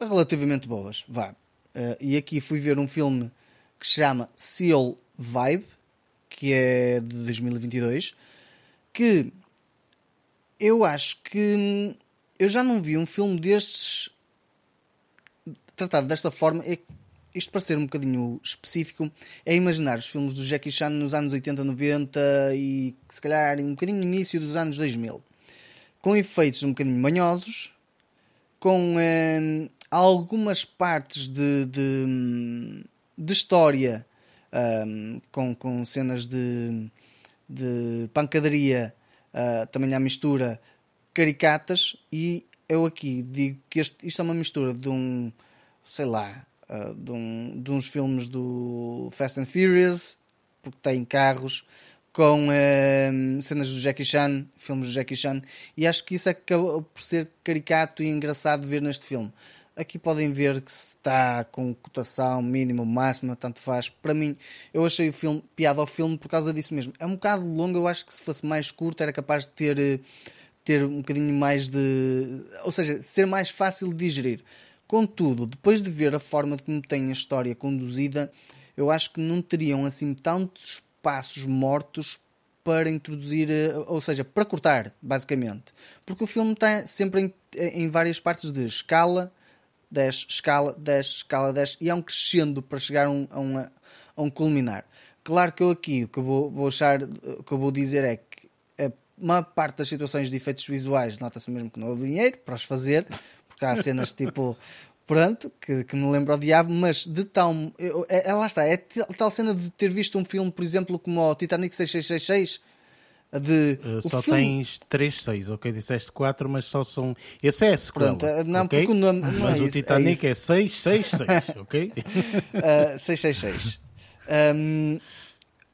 relativamente boas. Vá. Uh, e aqui fui ver um filme que se chama Seoul Vibe, que é de 2022, que eu acho que eu já não vi um filme destes tratado desta forma. É, isto para ser um bocadinho específico, é imaginar os filmes do Jackie Chan nos anos 80, 90 e se calhar um bocadinho no início dos anos 2000, com efeitos um bocadinho manhosos, com eh, algumas partes de, de, de história, um, com, com cenas de, de pancadaria, uh, também há mistura, caricatas, e eu aqui digo que este, isto é uma mistura de um, sei lá, uh, de, um, de uns filmes do Fast and Furious, porque tem carros, com uh, cenas do Jackie Chan, filmes do Jackie Chan, e acho que isso acabou por ser caricato e engraçado ver neste filme. Aqui podem ver que está com cotação mínima, máxima, tanto faz. Para mim, eu achei o filme piada ao filme por causa disso mesmo. É um bocado longo, eu acho que se fosse mais curto era capaz de ter, eh, ter um bocadinho mais de. Ou seja, ser mais fácil de digerir. Contudo, depois de ver a forma como tem a história conduzida, eu acho que não teriam assim tantos passos mortos para introduzir, eh, ou seja, para cortar, basicamente. Porque o filme está sempre em, em várias partes de escala, 10, escala, 10, escala, 10, e é um crescendo para chegar a um, a um, a um culminar. Claro que eu aqui o que eu vou, vou achar, o que eu vou dizer é que a maior parte das situações de efeitos visuais nota-se mesmo que não houve dinheiro para os fazer, porque há cenas tipo. Pronto, que, que não lembro o diabo, mas de tal. É, é, lá está, é tal cena de ter visto um filme, por exemplo, como o Titanic 6666 de. Uh, só filme... tens 3, 6, ok? Disseste 4, mas só são. Esse é a sequela. Pronto, eh, não, okay? porque o nome. Não mas é o isso, Titanic é, é 6, 6, 6, ok? uh, 666. Um,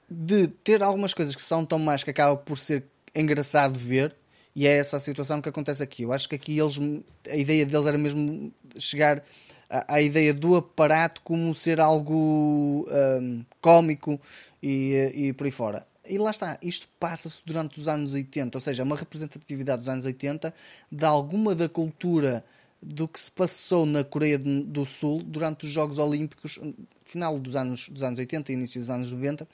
de ter algumas coisas que são tão más que acaba por ser engraçado ver. E é essa a situação que acontece aqui. Eu acho que aqui eles, a ideia deles era mesmo chegar à, à ideia do aparato como ser algo um, cómico e, e por aí fora e lá está, isto passa-se durante os anos 80, ou seja, uma representatividade dos anos 80 de alguma da cultura do que se passou na Coreia do Sul durante os Jogos Olímpicos, final dos anos, dos anos 80 e início dos anos 90,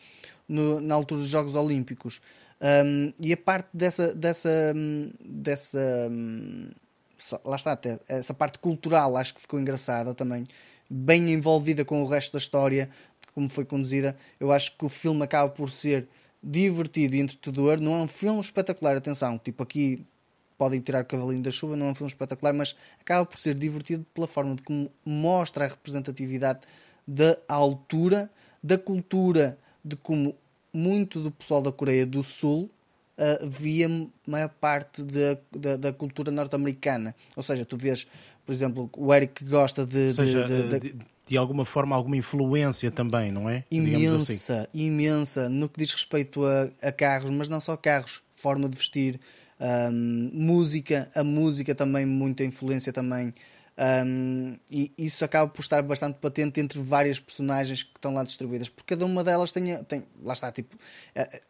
no, na altura dos Jogos Olímpicos. Um, e a parte dessa, dessa, dessa lá está, até, essa parte cultural acho que ficou engraçada também, bem envolvida com o resto da história, como foi conduzida. Eu acho que o filme acaba por ser divertido e entretador. Não é um filme espetacular, atenção, tipo aqui podem tirar o cavalinho da chuva, não é um filme espetacular, mas acaba por ser divertido pela forma de como mostra a representatividade da altura, da cultura, de como muito do pessoal da Coreia do Sul uh, via maior parte da, da, da cultura norte-americana. Ou seja, tu vês, por exemplo, o Eric gosta de, seja, de, de, de alguma forma alguma influência também, não é? Imensa, assim. imensa, no que diz respeito a, a, carros, mas não só carros, forma de vestir, Um, música, a música também, muita influência também. Um, e isso acaba por estar bastante patente entre várias personagens que estão lá distribuídas, porque cada uma delas tem, tem lá está, tipo, uh,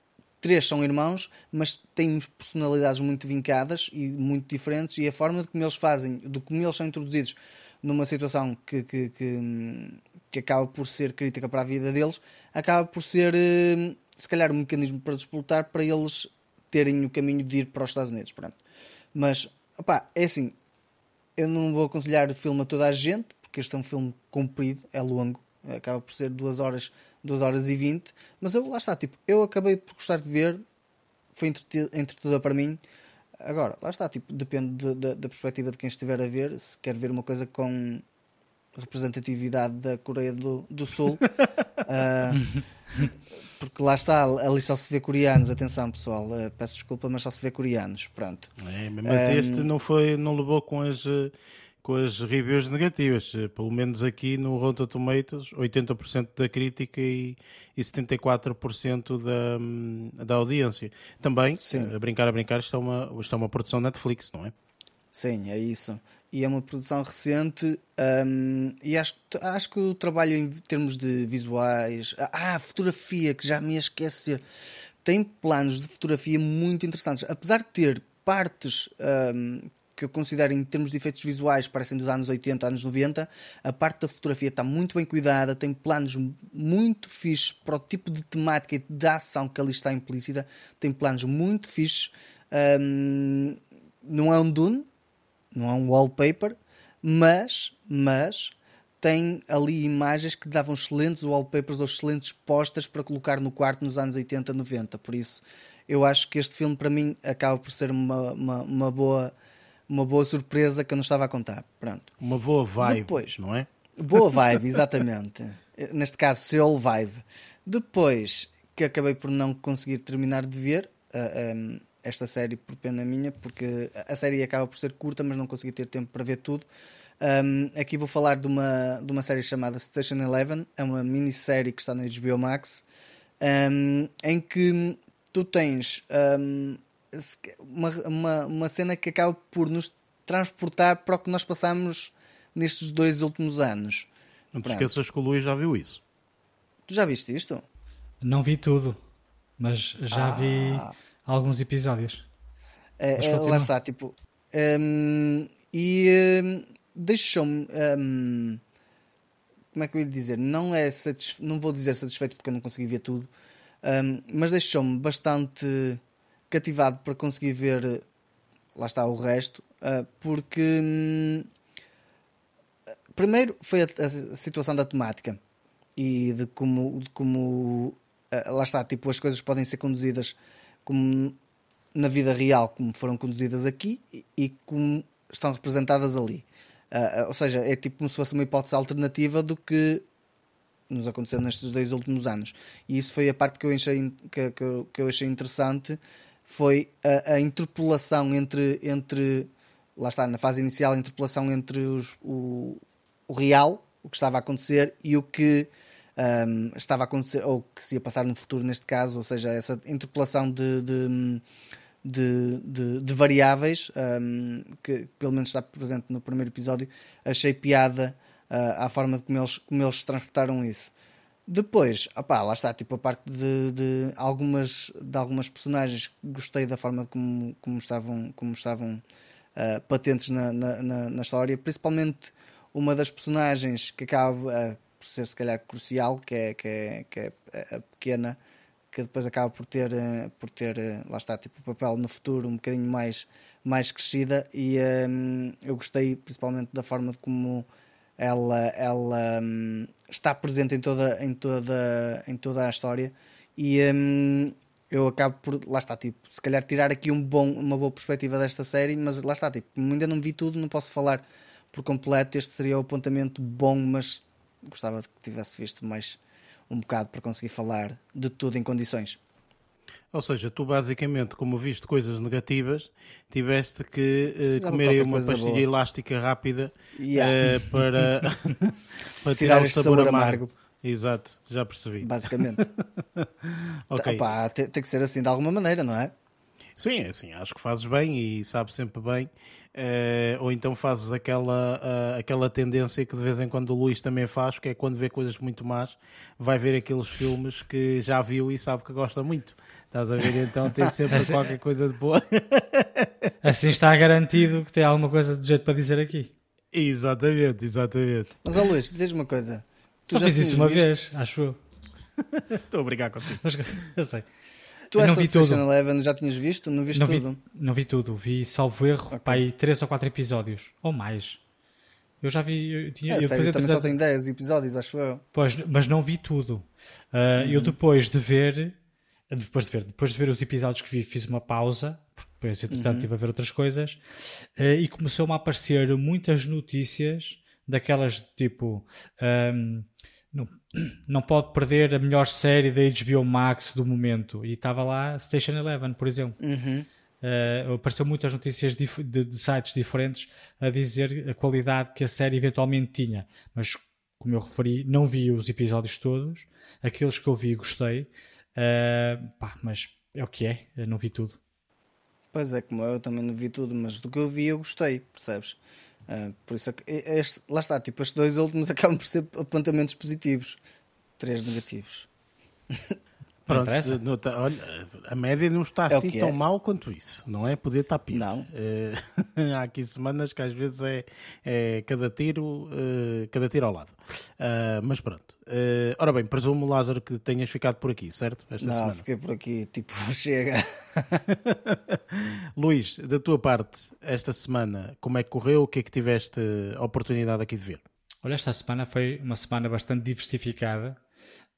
três são irmãos, mas têm personalidades muito vincadas e muito diferentes, e a forma de como eles fazem, de como eles são introduzidos numa situação que, que, que, que acaba por ser crítica para a vida deles, acaba por ser, uh, se calhar, um mecanismo para disputar para eles terem o caminho de ir para os Estados Unidos. Pronto. Mas, opá, é assim, eu não vou aconselhar o filme a toda a gente, porque este é um filme comprido, é longo, acaba por ser 2 horas, 2 horas e 20, mas eu, lá está, tipo, eu acabei por gostar de ver, foi entretudo para mim. Agora, lá está, tipo, depende de, de, da perspectiva de quem estiver a ver, se quer ver uma coisa com representatividade da Coreia do, do Sul. uh, porque lá está, ali só se vê coreanos, atenção pessoal, uh, peço desculpa, mas só se vê coreanos, pronto. É, mas um, este não foi, não levou com as com as reviews negativas, pelo menos aqui no Rotten Tomatoes, 80% da crítica e, e 74% da, da audiência. Também, Sim. a brincar a brincar, está uma, está uma produção Netflix, não é? Sim, é isso e é uma produção recente um, e acho, acho que o trabalho em termos de visuais ah, fotografia, que já me ia esquecer tem planos de fotografia muito interessantes, apesar de ter partes um, que eu considero em termos de efeitos visuais parecem dos anos 80, anos 90 a parte da fotografia está muito bem cuidada tem planos muito fixes para o tipo de temática e de ação que ali está implícita tem planos muito fixes um, não é um Dune não é um wallpaper, mas, mas tem ali imagens que davam excelentes wallpapers ou excelentes postas para colocar no quarto nos anos 80, 90. Por isso, eu acho que este filme para mim acaba por ser uma, uma, uma boa uma boa surpresa que eu não estava a contar. Pronto. Uma boa vibe, Depois, não é? Boa vibe, exatamente. Neste caso, Seoul Vibe. Depois, que acabei por não conseguir terminar de ver, uh, eh, um, ehm, esta série por pena minha, porque a série acaba por ser curta, mas não consegui ter tempo para ver tudo. Um, aqui vou falar de uma, de uma série chamada Station Eleven, é uma minissérie que está na HBO Max, um, em que tu tens uma, uma, uma cena que acaba por nos transportar para o que nós passamos nestes dois últimos anos. Não te Pronto. esqueças que o Luís já viu isso. Tu já viste isto? Não vi tudo, mas já ah. vi alguns episódios. É, é, lá está, tipo. Um, e um, deixou-me. Um, como é que eu ia dizer? Não, é satisfe... não vou dizer satisfeito porque eu não consegui ver tudo, mas deixou-me bastante cativado para conseguir ver. Lá está o resto, uh, porque. Hum, primeiro foi a, a, situação da temática e de como, de como uh, lá está, tipo, as coisas podem ser conduzidas como na vida real, como foram conduzidas aqui e, e como estão representadas ali. Uh, ou seja, é tipo como se fosse uma hipótese alternativa do que nos aconteceu nestes dois últimos anos. E isso foi a parte que eu achei, que, que, que eu achei interessante, foi a, a, interpolação entre, entre, lá está, na fase inicial, a interpolação entre os, o, o real, o que estava a acontecer, e o que um, estava a acontecer, ou que se ia passar no futuro neste caso, ou seja, essa interpolação de, de, de, de, de variáveis, um, que pelo menos está presente no primeiro episódio, achei piada uh, à forma como eles, como eles transportaram isso. Depois, opá, lá está, tipo a parte de, de, algumas, de algumas personagens, gostei da forma como, como estavam, como estavam uh, patentes na, na, na, na, história, principalmente uma das personagens que acaba, uh, por ser se calhar crucial, que é, que é, que é a pequena, que depois acaba por ter, eh, por ter lá está, tipo, o papel no futuro um bocadinho mais, mais crescida. E eu gostei principalmente da forma de como ela, ela um, está presente em toda, em, toda, em toda a história e um, eu acabo por, lá está, tipo, se calhar tirar aqui um bom, uma boa perspectiva desta série, mas lá está, tipo, ainda não vi tudo, não posso falar por completo, este seria o apontamento bom, mas gostava que tivesse visto mais um bocado para conseguir falar de tudo em condições. Ou seja, tu basicamente, como viste coisas negativas, tiveste que uh, comer uma pastilha boa. elástica rápida yeah. uh, para, para tirar, tirar o sabor, sabor amargo. amargo. Exato, já percebi. Basicamente. ok. Opa, tem, tem, que ser assim de alguma maneira, não é? Sim, é assim, acho que fazes bem e sabes sempre bem. Uh, ou então fazes aquela, uh, aquela tendência que de vez em quando o Luís também faz, que é quando vê coisas muito más, vai ver aqueles filmes que já viu e sabe que gosta muito. Estás a ver? Então tem sempre assim, qualquer coisa de boa. assim está garantido que tem alguma coisa de jeito para dizer aqui. Exatamente, exatamente. Mas, ó Luís, diz uma coisa. Tu Só fiz isso uma visto? vez, acho eu. Estou a brigar contigo. Eu sei. Tu não vi tudo. Eleven já tinhas visto? Não viste não tudo? Vi, não vi tudo. Vi, salvo erro, okay. para aí 3 ou 4 episódios. Ou mais. Eu já vi. Eu, tinha, é, eu sério, também só tenho 10 episódios, acho eu. Pois, mas não vi tudo. Uh, uhum. Eu depois de ver. Depois de ver, depois de ver os episódios que vi, fiz uma pausa, porque depois, entretanto, uhum. estive a ver outras coisas, uh, e começou-me a aparecer muitas notícias daquelas de tipo. Um, não, não pode perder a melhor série da HBO Max do momento. E estava lá Station Eleven, por exemplo. Uhum. Uh, apareceu muitas notícias de, de, sites diferentes a dizer a qualidade que a série eventualmente tinha. Mas, como eu referi, não vi os episódios todos. Aqueles que eu vi, gostei. Uh, pá, mas é o que é, eu não vi tudo. Pois é, como eu também não vi tudo, mas do que eu vi eu gostei, percebes? Uh, por isso, é este, lá está, tipo, estes dois últimos acabam por ser apontamentos positivos, três negativos. Pronto, não tá, olha, a média não está é assim tão é. mal quanto isso, não é? Poder estar pior. Não. Uh, há aqui semanas que às vezes é, é cada tiro, uh, cada tiro ao lado. Uh, mas pronto. ora bem, presumo, Lázaro, que tenhas ficado por aqui, certo? Esta não, semana. fiquei por aqui, tipo, chega. Luís, da tua parte, esta semana, como é que correu? O que é que tiveste a oportunidade aqui de ver? Olha, esta semana foi uma semana bastante diversificada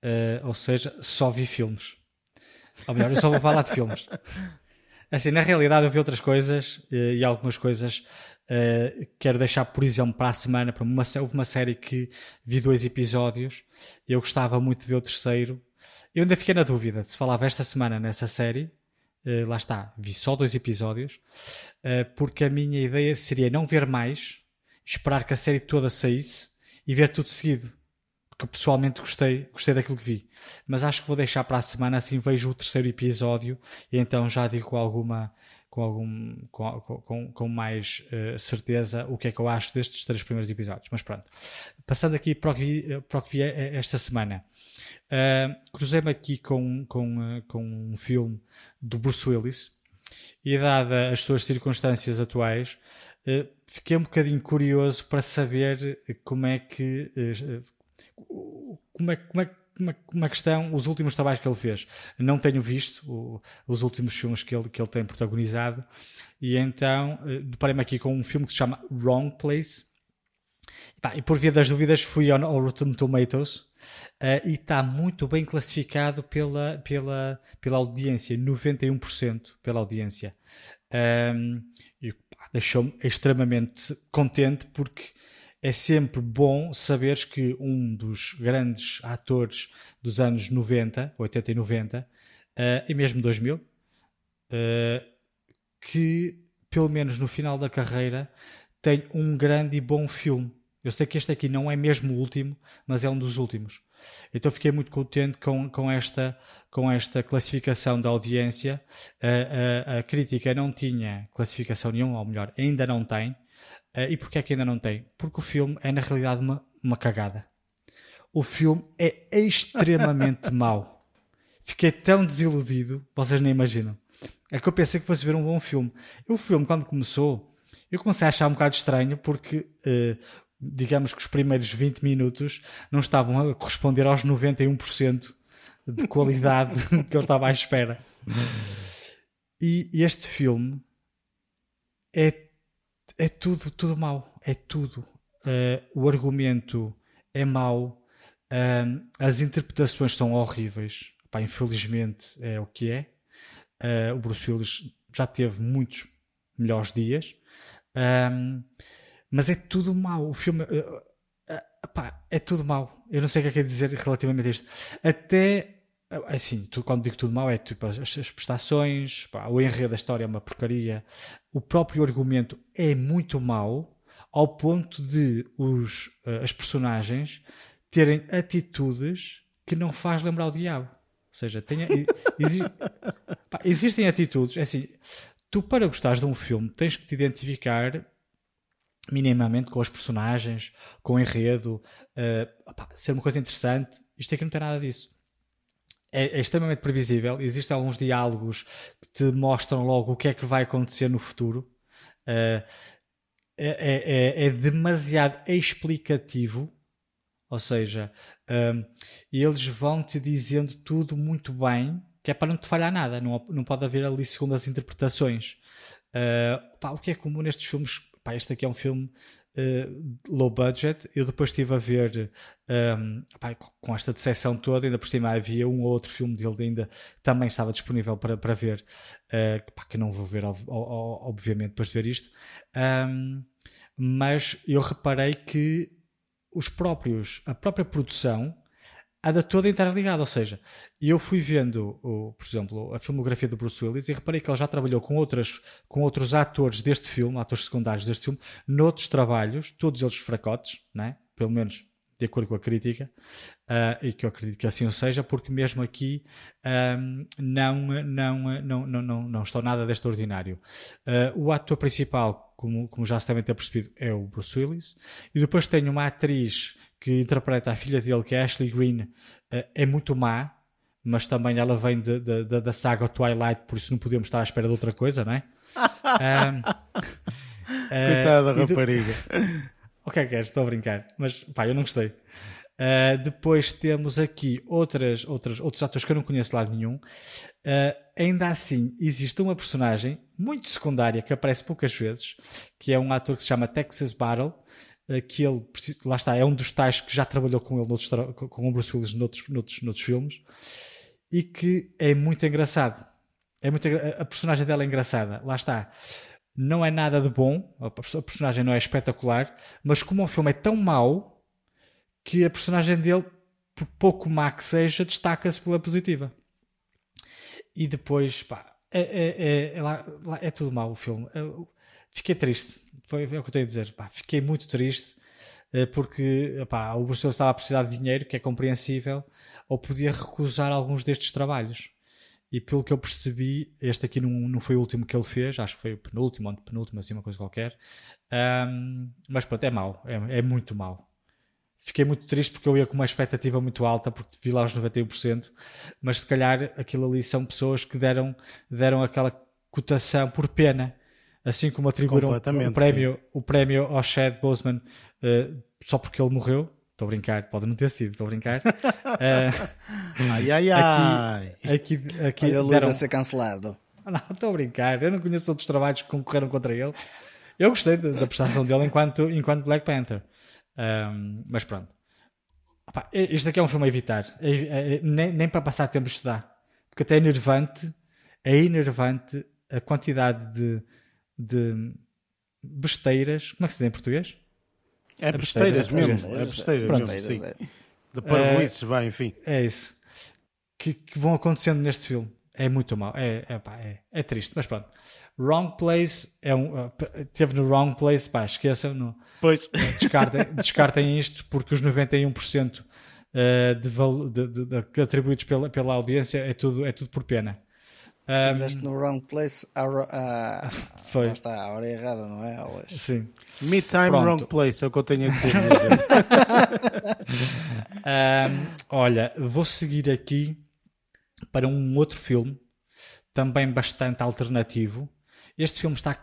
Uh, ou seja, só vi filmes. Ou melhor, eu só vou falar de filmes. Assim, na realidade eu vi outras coisas uh, e algumas coisas uh, quero deixar, por exemplo, para a semana. Para uma, houve uma série que vi dois episódios. Eu gostava muito de ver o terceiro. Eu ainda fiquei na dúvida se falava esta semana nessa série. Uh, lá está, vi só dois episódios. porque a minha ideia seria não ver mais, esperar que a série toda saísse e ver tudo seguido porque pessoalmente gostei, gostei daquilo que vi. Mas acho que vou deixar para a semana, assim vejo o terceiro episódio e então já digo com alguma com, algum, com, com, com mais uh, certeza o que é que eu acho destes três primeiros episódios. Mas pronto, passando aqui para o que, eh, para o que vi eh, esta semana, uh, cruzei-me aqui com, com, uh, com um filme do Bruce Willis e, dada as suas circunstâncias atuais, fiquei um bocadinho curioso para saber como é que como é, como é como é, é que estão os últimos trabalhos que ele fez. Não tenho visto o, os últimos filmes que ele, que ele tem protagonizado, e então uh, deparei-me aqui com um filme que se chama Wrong Place. E, pá, e por via das dúvidas fui ao, ao Rotten Tomatoes uh, e está muito bem classificado pela, pela, pela audiência, 91% pela audiência. Um, e deixou-me extremamente contente porque é sempre bom saberes que um dos grandes atores dos anos 90, 80 e 90, uh, e mesmo 2000, uh, eh, que pelo menos no final da carreira tem um grande e bom filme. Eu sei que este aqui não é mesmo o último, mas é um dos últimos. Então fiquei muito contente com, com, esta, com esta classificação da audiência. A, a, a crítica não tinha classificação nenhuma, ou melhor, ainda não tem. Uh, e porquê é que ainda não tem? Porque o filme é na realidade uma, uma cagada. O filme é extremamente mau. Fiquei tão desiludido, vocês nem imaginam. É que eu pensei que fosse ver um bom filme. E o filme, quando começou, eu comecei a achar um bocado estranho porque, uh, digamos que os primeiros 20 minutos não estavam a corresponder aos 91% de qualidade que eu estava à espera. E este filme é é tudo, tudo mau. É tudo. Uh, o argumento é mau. Uh, as interpretações são horríveis. Pá, infelizmente é o que é. Uh, o Bruce Willis já teve muitos melhores dias. mas é tudo mau. O filme. Pá, é tudo mau. Eu não sei o que é que é dizer relativamente a isto. Até assim, tu, quando digo tudo mal, é tipo as, as prestações, pá, o enredo da história é uma porcaria, o próprio argumento é muito mau, ao ponto de os, uh, as personagens terem atitudes que não faz lembrar o diabo. Ou seja, tem, Pá, existem atitudes, é assim, tu para gostares de um filme tens que te identificar minimamente com os personagens, com o enredo, uh, ser uma coisa interessante. Isto aqui não tem nada disso. É, é, extremamente previsível. Existem alguns diálogos que te mostram logo o que é que vai acontecer no futuro. Uh, é, é, é, demasiado explicativo. Ou seja, um, eles vão te dizendo tudo muito bem, que é para não te falhar nada. Não, não pode haver ali segundas interpretações. Uh, pá, o que é comum nestes filmes? Pá, este aqui é um filme uh, low budget. Eu depois estive a ver um, pá, com esta decepção toda, ainda por cima havia um ou outro filme dele ainda também estava disponível para, para ver, uh, pá, que não vou ver, obviamente, depois de ver isto. Um, mas eu reparei que os próprios, a própria produção anda toda interligada, ou seja, eu fui vendo, o, por exemplo, a filmografia do Bruce Willis e reparei que ele já trabalhou com, outras, com outros atores deste filme, atores secundários deste filme, noutros trabalhos, todos eles fracotes, né? pelo menos de acordo com a crítica, uh, e que eu acredito que assim o seja, porque mesmo aqui um, não, não, não, não, não, não estou nada deste ordinário. Uh, o ator principal, como, como já se devem ter percebido, é o Bruce Willis, e depois tenho uma atriz que interpreta a filha dele, que é Ashley Green, uh, é muito má, mas também ela vem de, de, de, da saga Twilight, por isso não podíamos estar à espera de outra coisa, não é? um, Coitada da rapariga. O que é que és? Estou a brincar. Mas pá, eu não gostei. Uh, depois temos aqui outras, outras, outros atores que eu não conheço de lado nenhum. Uh, ainda assim, existe uma personagem muito secundária que aparece poucas vezes, que é um ator que se chama Texas Battle, que ele, lá está, é um dos tais que já trabalhou com ele, noutros, com o Bruce Willis noutros, noutros, noutros filmes, e que é muito engraçado. É muito, a personagem dela é engraçada, lá está. Não é nada de bom, a personagem não é espetacular, mas como o filme é tão mau que a personagem dele, por pouco má que seja, destaca-se pela positiva. E depois, pá, é, é, é, é, é tudo mau o filme. Fiquei triste foi, foi o que eu tenho a dizer. Pá, fiquei muito triste eh, porque o Bruce estava a precisar de dinheiro, que é compreensível, ou podia recusar alguns destes trabalhos. E pelo que eu percebi, este aqui não, não foi o último que ele fez, acho que foi o penúltimo ou penúltimo, assim, uma coisa qualquer. Um, mas pronto, é mau, é, é muito mau. Fiquei muito triste porque eu ia com uma expectativa muito alta, porque vi lá os 91%, mas se calhar aquilo ali são pessoas que deram, deram aquela cotação por pena assim como atribuíram o prémio, o prémio ao Chad Boseman uh, só porque ele morreu. Estou a brincar, pode não ter sido, estou a brincar. Uh, ai, ai, ai. Aqui, aqui, aqui Olha deram... a ser cancelado. Não, estou a brincar. Eu não conheço outros trabalhos que concorreram contra ele. Eu gostei da, da prestação dele enquanto, enquanto Black Panther. Um, mas pronto. Opa, este aqui é um filme a evitar. É, é, é, nem, nem para passar tempo a estudar. Porque até é enervante. É enervante a quantidade de de besteiras. Como é que se diz em português? É, besteiras, mesmo. É besteiras mesmo, sim. É. De parvoices, é, vai, enfim. É isso. Que, que, vão acontecendo neste filme. É muito mal. É, é, pá, é, é, triste, mas pronto. Wrong Place é um. Uh, teve no Wrong Place, pá, esqueçam. No, pois. Descartem, descartem isto, porque os 91% uh, de, de, de, de, atribuídos pela, pela audiência é tudo, é tudo por pena. Estiveste um, no wrong place, a, a, foi. está, a hora errada, não é? Aulas. Sim. Me time, Pronto. wrong place, é o que eu tenho a dizer. um, olha, vou seguir aqui para um outro filme, também bastante alternativo. Este filme está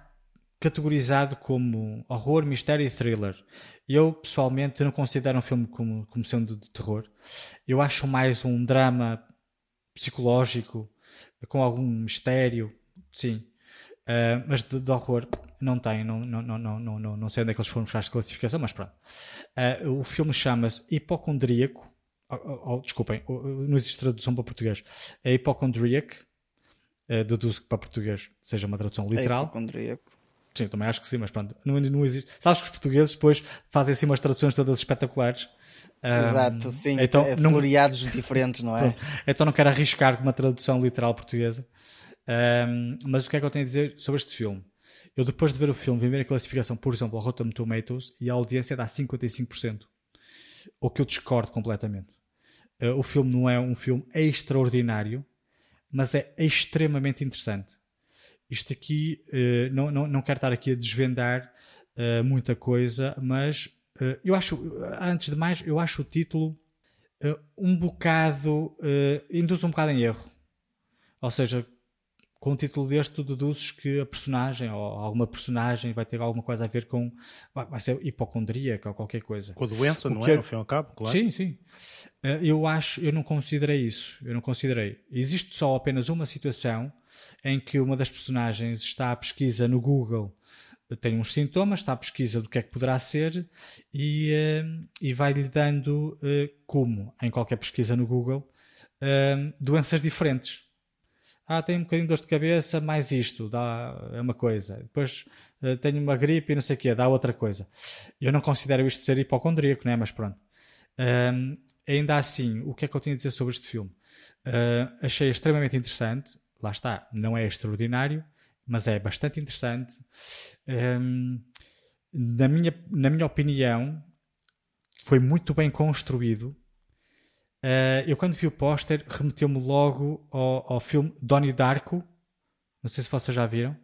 categorizado como horror, mistério e thriller. Eu, pessoalmente, não considero um filme como, como sendo de terror. Eu acho mais um drama psicológico, com algum mistério, sim. Uh, mas de, de, horror não tem, não, não, não, não, não, não sei onde é que eles foram buscar a classificação, mas pronto. Uh, o filme chama-se Hipocondríaco. Oh, oh, desculpem, não existe tradução para português. É Hipocondríaco. Uh, deduzo que para português seja uma tradução literal. É hipocondríaco. Sim, também acho que sim, mas pronto, não, não existe. Sabes que os portugueses depois fazem assim umas traduções todas espetaculares Exato, sim, então, é floreados não... diferentes, não é? então não quero arriscar com uma tradução literal portuguesa. Um, mas o que é que eu tenho a dizer sobre este filme? Eu depois de ver o filme, vi ver a classificação, por exemplo, ao Rotten Tomatoes e a audiência dá 55%. O que eu discordo completamente. Uh, o filme não é um filme extraordinário, mas é extremamente interessante. Isto aqui, uh, não, não, não quero estar aqui a desvendar uh, muita coisa, mas eu acho, antes de mais, eu acho o título um bocado, induz um bocado em erro. Ou seja, com o título deste, tu deduzes que a personagem ou alguma personagem vai ter alguma coisa a ver com. vai ser hipocondríaca ou qualquer coisa. Com a doença, não é? Ao fim e ao cabo, claro. Sim, sim. Eh, eu acho, eu não considerei isso. Eu não considerei. Existe só apenas uma situação em que uma das personagens está à pesquisa no Google, tem uns sintomas, está à pesquisa do que é que poderá ser e, uh, e vai-lhe dando, uh, como em qualquer pesquisa no Google, uh, doenças diferentes ah, tenho um bocadinho de dor de cabeça, mais isto, dá é uma coisa. Depois tenho uma gripe e não sei o quê, dá outra coisa. Eu não considero isto ser hipocondríaco, né? mas pronto. Ainda assim, o que é que eu tenho a dizer sobre este filme? Uh, achei extremamente interessante. Lá está, não é extraordinário, mas é bastante interessante. Um, na, minha, na minha opinião, foi muito bem construído Uh, eu quando vi o póster remeteu-me logo ao, ao filme Donnie Darko. Não sei se vocês já viram.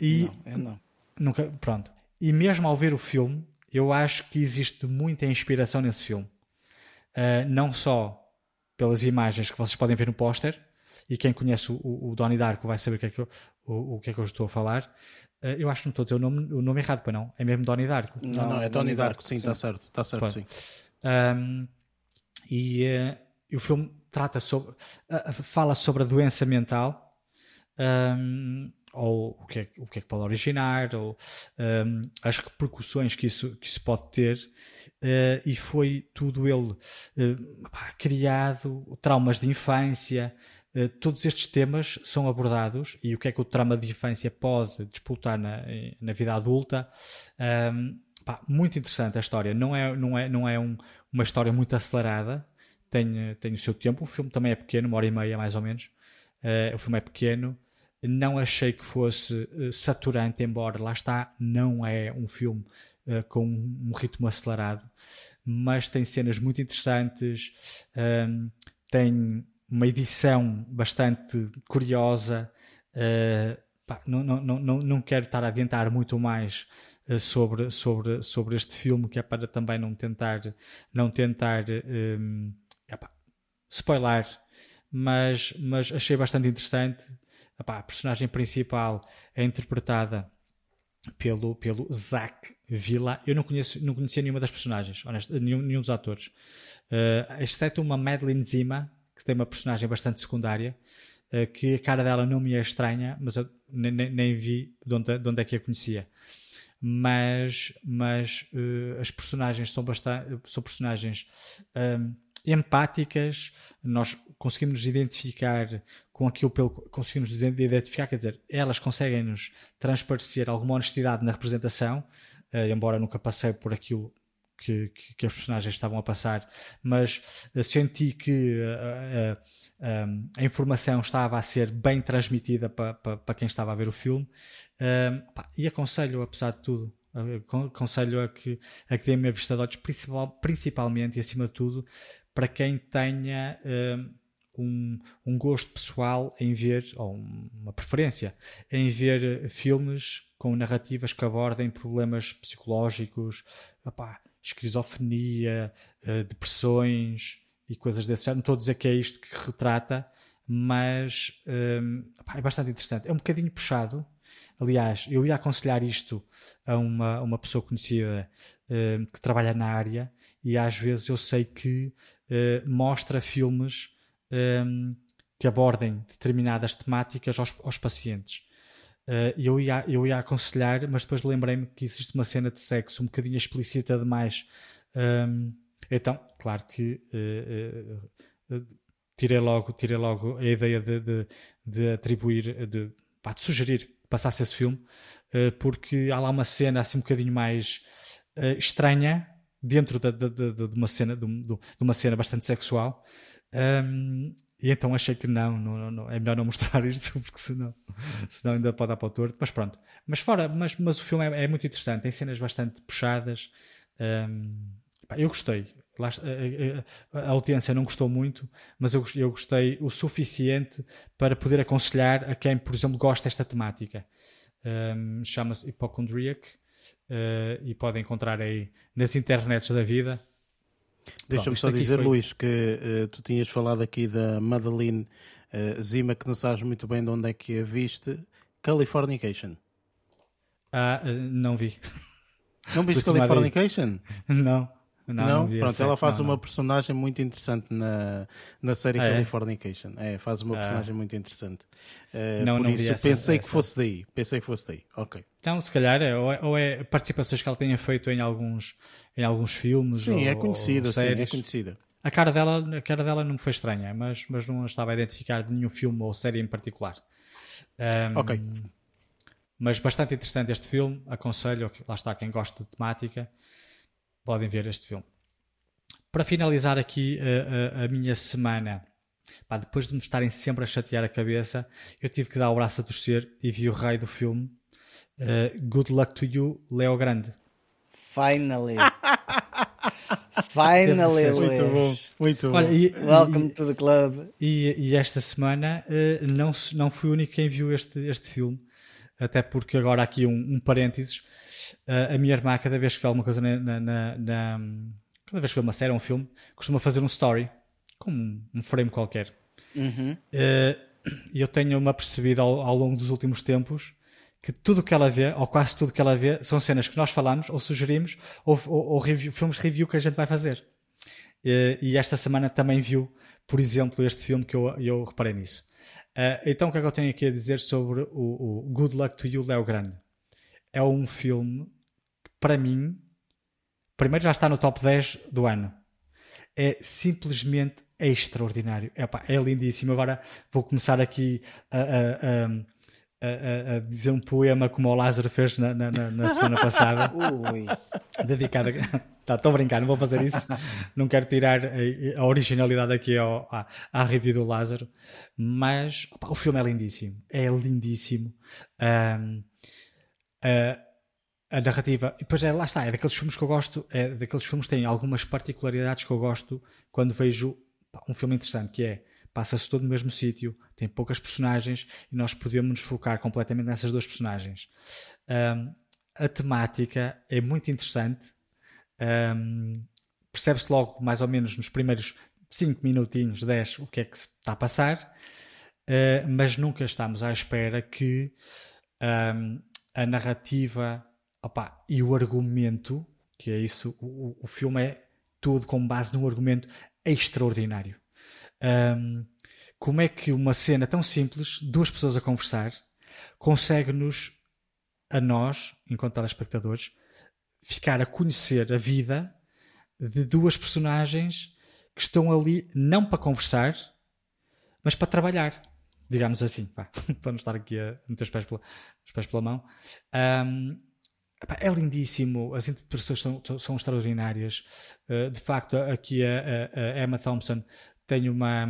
E não, eu não. Nunca, pronto. E mesmo ao ver o filme, eu acho que existe muita inspiração nesse filme. Uh, não só pelas imagens que vocês podem ver no póster, e quem conhece o, o, Donnie Darko vai saber o que é que eu, o, o que é que eu estou a falar. Uh, eu acho que não estou a dizer o nome, o nome errado, para não. É mesmo Donnie Darko. Não, não, não é Donnie Darko, sim, está certo. Está certo, sim. Um, e, uh, e o filme trata sobre, uh, fala sobre a doença mental, um, ou o que, é, o que é que pode originar, ou um, as repercussões que isso, que isso pode ter, uh, e foi tudo ele criado, traumas de infância, todos estes temas são abordados e o que é que o trauma de infância pode disputar na, na vida adulta. Um, pá, muito interessante a história. Não é, não é, não é um, uma história muito acelerada, tem, tem o seu tempo. O filme também é pequeno, uma hora e meia mais ou menos. Uh, o filme é pequeno. Não achei que fosse uh, saturante, embora lá está, não é um filme uh, com um, ritmo acelerado, mas tem cenas muito interessantes, ehm, tem uma edição bastante curiosa. Pá, não, não, não, não quero estar a adiantar muito mais eh, sobre, sobre, sobre este filme, que é para também não tentar, não tentar um, epá, spoiler, mas, mas achei bastante interessante. Epá, a personagem principal é interpretada pelo, pelo Zach Villa. Eu não, conheço, não conhecia nenhuma das personagens, honesto, nenhum, nenhum dos atores, uh, exceto uma Madeline Zima, que tem uma personagem bastante secundária, uh, que a cara dela não me é estranha, mas eu nem, nem, vi de onde, de onde é que a conhecia. Mas, mas uh, as personagens são, bastante, são personagens um, empáticas, nós conseguimos nos identificar com aquilo pelo conseguimos nos identificar, quer dizer, elas conseguem nos transparecer alguma honestidade na representação, uh, embora nunca passei por aquilo que, que, que, as personagens estavam a passar, mas uh, senti que uh, uh, a informação estava a ser bem transmitida para pa, pa quem estava a ver o filme. E aconselho, apesar de tudo, aconselho a que, a que dê uma vista de olhos, principal, principalmente e acima de tudo, para quem tenha um, um gosto pessoal em ver, ou uma preferência, em ver filmes com narrativas que abordem problemas psicológicos, esquizofrenia, uh, depressões e coisas desse género. Não estou a dizer que é isto que retrata, mas um, é bastante interessante. É um bocadinho puxado. Aliás, eu ia aconselhar isto a uma, uma pessoa conhecida uh, que trabalha na área e às vezes eu sei que uh, mostra filmes um, que abordem determinadas temáticas aos, aos pacientes. Uh, eu, ia, eu ia aconselhar, mas depois lembrei-me que existe uma cena de sexo um bocadinho explícita demais. Um, então, claro que uh, uh, tirei, logo, tirei logo a ideia de, de, de atribuir, de, pá, de sugerir que passasse esse filme, porque há lá uma cena assim um bocadinho mais estranha dentro de, de, de, uma cena, de, uma cena bastante sexual. Um, e então achei que não, não, não, é melhor não mostrar isto, porque senão, senão ainda pode dar para o torto. Mas pronto. Mas fora, mas, mas o filme é, é muito interessante, tem cenas bastante puxadas. Um, eu gostei. a, a, audiência não gostou muito, mas eu, eu gostei o suficiente para poder aconselhar a quem, por exemplo, gosta desta temática. Um, Chama-se Hypochondriac uh, e podem encontrar aí nas internets da vida. Deixa-me só dizer, foi... Luís, que uh, tu tinhas falado aqui da Madeline uh, Zima, que não sabes muito bem de onde é que a viste. Californication. Ah, não vi. Não viste Californication? Não. Não, não? não pronto, ela faz não, uma personagem muito interessante na, na série ah, Californication. É? é? faz uma ah. personagem muito interessante. Uh, não, não isso essa, pensei essa. que fosse daí. Pensei que fosse daí. Ok. Então, se calhar, é, ou, é, ou é participações que ela tenha feito em alguns, em alguns filmes. Sim, ou, é conhecida, sim, é conhecida. A cara, dela, a cara dela não me foi estranha, mas, mas não estava a identificar de nenhum filme ou série em particular. Um, ok. Mas bastante interessante este filme. Aconselho, lá está, quem gosta de temática podem ver este filme. Para finalizar aqui a, a, a minha semana, pá, depois de me estarem sempre a chatear a cabeça, eu tive que dar o braço a torcer e vi o rei do filme. Uh, good luck to you, Leo Grande. Finally. Finally, Muito bom, muito Olha, e, Welcome e, to the club. E, e esta semana uh, não, não fui o único quem viu este, este filme, até porque agora aqui um, um parênteses a minha irmã, cada vez que vê alguma coisa na, na, na, Cada vez que vê uma série ou um filme, costuma fazer um story, com um, frame qualquer. Uhum. Uh, e eu tenho-me apercebido ao, ao longo dos últimos tempos que tudo o que ela vê, ou quase tudo que ela vê, são cenas que nós falamos, ou sugerimos, ou, ou, ou review, filmes review que a gente vai fazer. Uh, e esta semana também viu, por exemplo, este filme que eu, eu reparei nisso. Uh, então, o que é que eu tenho aqui a dizer sobre o, o Good Luck to You, Léo Grande? É um filme para mim, primeiro já está no top 10 do ano. É simplesmente extraordinário. Epá, é lindíssimo. Agora vou começar aqui a, a, a, a, dizer um poema como o Lázaro fez na, na, na semana passada. Ui. Dedicado Tá, estou a brincar, não vou fazer isso. não quero tirar a, a originalidade aqui ao, à, à review do Lázaro. Mas opa, o filme é lindíssimo. É lindíssimo. Um, uh, a narrativa. E depois é, lá está, é daqueles filmes que eu gosto, é daqueles filmes que têm algumas particularidades que eu gosto quando vejo pá, um filme interessante, que é passa-se todo no mesmo sítio, tem poucas personagens e nós podemos nos focar completamente nessas duas personagens. Um, a temática é muito interessante, um, percebe-se logo, mais ou menos, nos primeiros 5 minutinhos, 10, o que é que se está a passar, uh, mas nunca estamos à espera que um, a narrativa Opa, e o argumento, que é isso, o, o filme é tudo com base num argumento extraordinário. Um, como é que uma cena tão simples, duas pessoas a conversar, consegue-nos, a nós, enquanto telespectadores, ficar a conhecer a vida de duas personagens que estão ali não para conversar, mas para trabalhar, digamos assim, para não estar aqui a meter os pés pela, os pés pela mão. Um, é lindíssimo, as interpretações são, são extraordinárias. Uh, de facto, aqui a, a, Emma Thompson tem uma,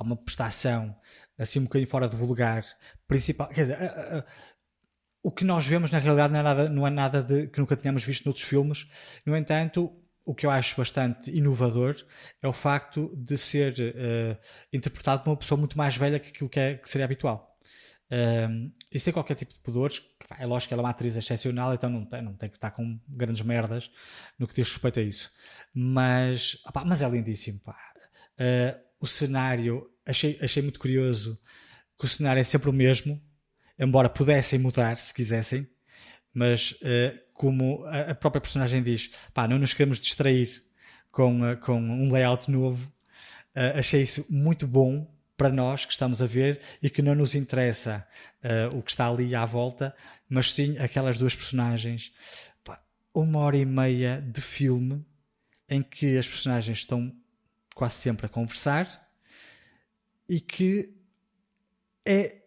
uma prestação assim um bocadinho fora de vulgar. Principal, quer dizer, a, o que nós vemos na realidade não é nada, não é nada de, que nunca tínhamos visto noutros filmes. No entanto, o que eu acho bastante inovador é o facto de ser uh, interpretado por uma pessoa muito mais velha que aquilo que, é, que seria habitual. Um, e sem qualquer tipo de pudores, é lógico que ela é uma atriz excepcional, então não tem, não tem que estar com grandes merdas no que diz respeito a isso. Mas, mas é lindíssimo. Uh, o cenário, achei, achei muito curioso que o cenário é sempre o mesmo, embora pudessem mudar se quisessem, mas uh, como a, própria personagem diz, pá, não nos queremos distrair com, uh, com um layout novo, achei isso muito bom para nós que estamos a ver e que não nos interessa uh, o que está ali à volta, mas sim aquelas duas personagens. Pá, uma hora e meia de filme em que as personagens estão quase sempre a conversar e que é,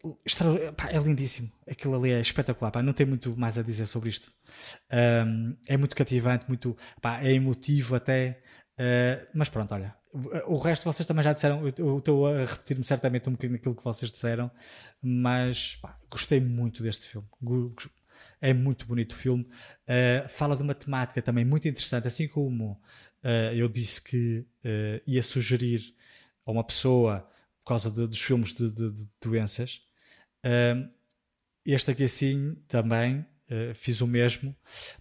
é lindíssimo. Aquilo ali é espetacular. Pá, não tem muito mais a dizer sobre isto. Um, é muito cativante, muito, pá, é emotivo até. Uh, mas pronto, olha, o resto vocês também já disseram, eu estou a repetir-me certamente um bocadinho aquilo que vocês disseram, mas pá, gostei muito deste filme. É muito bonito o filme. Uh, fala de uma temática também muito interessante, assim como uh, eu disse que ia sugerir a uma pessoa, por causa de, dos filmes de, de, de doenças, este aqui assim também fiz o mesmo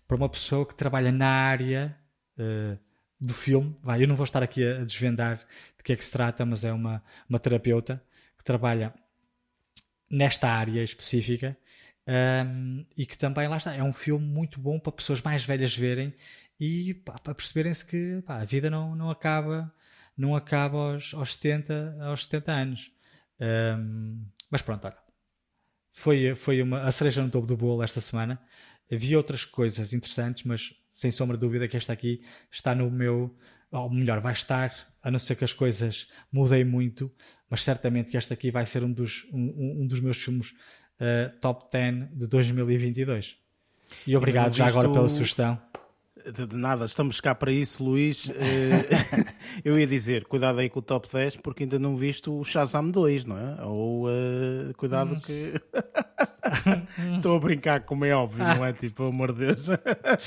para uma pessoa que trabalha na área do filme. Vai, eu não vou estar aqui a desvendar de que é que se trata, mas é uma, uma terapeuta que trabalha nesta área específica um, e que também, lá está, é um filme muito bom para pessoas mais velhas verem e pá, para perceberem-se que pá, a vida não, não acaba não acaba aos, aos, 70, aos 70 anos. Um, mas pronto, olha. Foi, foi uma, a cereja no topo do bolo esta semana. Havia outras coisas interessantes, mas sem sombra de dúvida que esta aqui está no meu. Ou melhor, vai estar, a não ser que as coisas mudem muito, mas certamente que esta aqui vai ser um dos, um, um dos meus filmes uh, top 10 de 2022. E obrigado já agora pela sugestão. De nada, estamos cá para isso, Luís. Eh, eu ia dizer, cuidado aí com o top 10, porque ainda não viste o Shazam 2, não é? Ou uh, cuidado que. Estou a brincar, como é óbvio, não é? Tipo, pelo amor de Deus.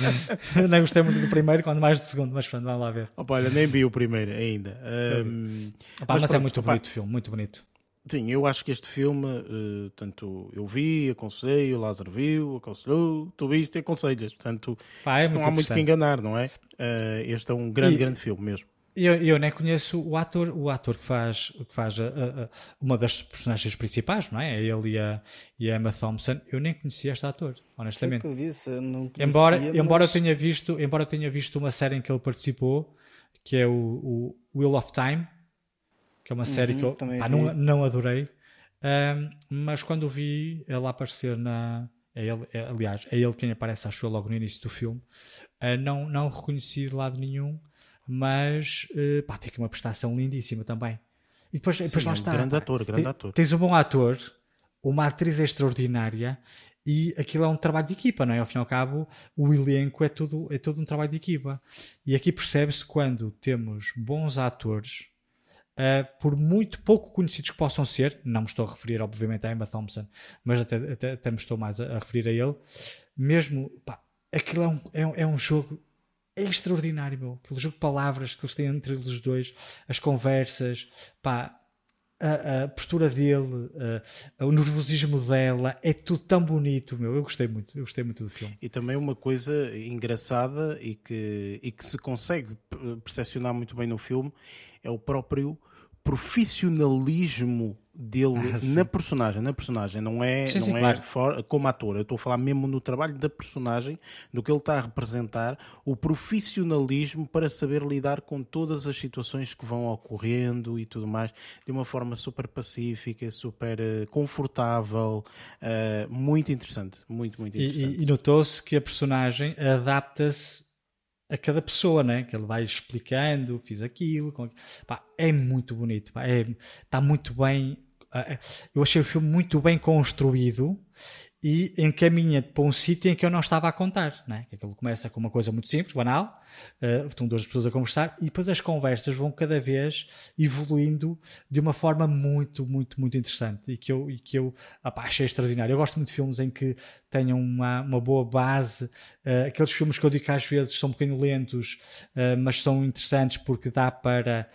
nem gostei muito do primeiro, quando mais do segundo, mas pronto, vamos lá ver. Opa, olha, nem vi o primeiro ainda. Um, Opa, mas, mas é muito opa, bonito o filme, muito bonito. Sim, eu acho que este filme, uh, tanto eu vi, aconselhei, o Lázaro viu, aconselhou, tu viste e aconselhas. Portanto, Pá, é não há muito que enganar, não é? Uh, este é um grande, e, grande filme mesmo. Eu, eu nem conheço o ator, o ator que faz, que faz a, a, uma das personagens principais, não é? é ele e a, e a Emma Thompson. Eu nem conhecia este ator, honestamente. Que eu disse, eu não conhecia, embora, mas... embora eu tenha visto, embora eu tenha visto uma série em que ele participou, que é o, o Wheel of Time que é uma série uhum, que eu pá, não, não adorei. Um, mas quando vi ele aparecer na. É ele, é, aliás, é ele quem aparece, acho eu, logo no início do filme. Uh, não, não reconheci de lado nenhum, mas uh, pá, tem aqui uma prestação lindíssima também. E depois, Sim, depois lá está. Grande ator, grande ator. Tens um bom ator, uma atriz extraordinária e aquilo é um trabalho de equipa, não é? Ao fim e ao cabo, o elenco é tudo, é todo um trabalho de equipa. E aqui percebe-se quando temos bons atores Uh, por muito pouco conhecidos que possam ser, não me estou a referir obviamente a Emma Thompson, mas até, até, até me estou mais a, a, referir a ele, mesmo, pá, aquilo é um, é, é um jogo extraordinário, meu. aquele jogo de palavras que eles têm entre eles dois, as conversas, pá, a, a postura dele, a, o nervosismo dela, é tudo tão bonito, meu. Eu gostei muito, eu gostei muito do filme. E também uma coisa engraçada e que, e que se consegue percepcionar muito bem no filme é o próprio profissionalismo dele ah, na personagem, na personagem, não é, sim, não sim, é claro. for, como ator, eu estou a falar mesmo no trabalho da personagem, do que ele está a representar, o profissionalismo para saber lidar com todas as situações que vão ocorrendo e tudo mais, de uma forma super pacífica, super uh, confortável, uh, muito interessante, muito, muito interessante. E, e, e notou-se que a personagem adapta-se a cada pessoa, né? Que ele vai explicando, fiz aquilo, com... Pá, é muito bonito, é, está muito bem. É, eu achei o filme muito bem construído e encaminha-te para um sítio em que eu não estava a contar. Né? Que aquilo começa com uma coisa muito simples, banal, uh, estão duas pessoas a conversar e depois as conversas vão cada vez evoluindo de uma forma muito, muito, muito interessante e que eu, e que eu opa, achei extraordinário. Eu gosto muito de filmes em que tenham uma, uma boa base, uh, aqueles filmes que eu digo que às vezes são um bocadinho lentos, uh, mas são interessantes porque dá para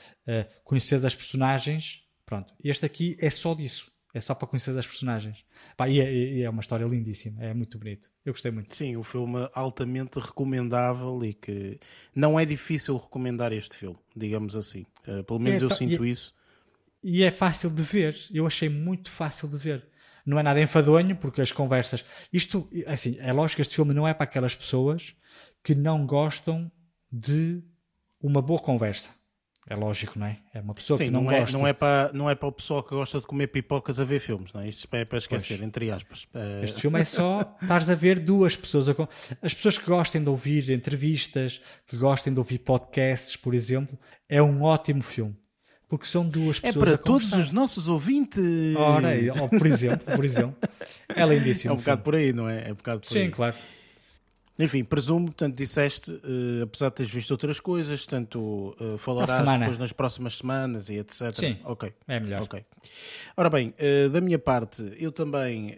conhecer as personagens. Pronto, este aqui é só disso é só para conhecer as personagens. Pá, e, é, e, é, uma história lindíssima, é muito bonito. Eu gostei muito. Sim, o filme altamente recomendável e que não é difícil recomendar este filme, digamos assim. Uh, pelo menos é, eu sinto e, isso. E é fácil de ver, eu achei muito fácil de ver. Não é nada enfadonho, porque as conversas. Isto, assim, é lógico que este filme não é para aquelas pessoas que não gostam de uma boa conversa. É lógico, não é? É uma pessoa Sim, que não, não é, gosta. Não é, para, não é para o pessoal que gosta de comer pipocas a ver filmes, não é? Isto é para esquecer, pois. entre aspas. É... Este filme é só estás a ver duas pessoas. A... As pessoas que gostem de ouvir entrevistas, que gostem de ouvir podcasts, por exemplo, é um ótimo filme. Porque são duas é pessoas. É para todos os nossos ouvintes. Ora, por exemplo, por exemplo. É lindíssimo. É um bocado por aí, não é? É um bocado por Sim, aí. claro. Enfim, presumo, portanto, disseste, uh, apesar de teres visto outras coisas, tanto uh, falarás depois nas próximas semanas e etc. Sim, ok. É melhor. Ok. Ora bem, uh, da minha parte, eu também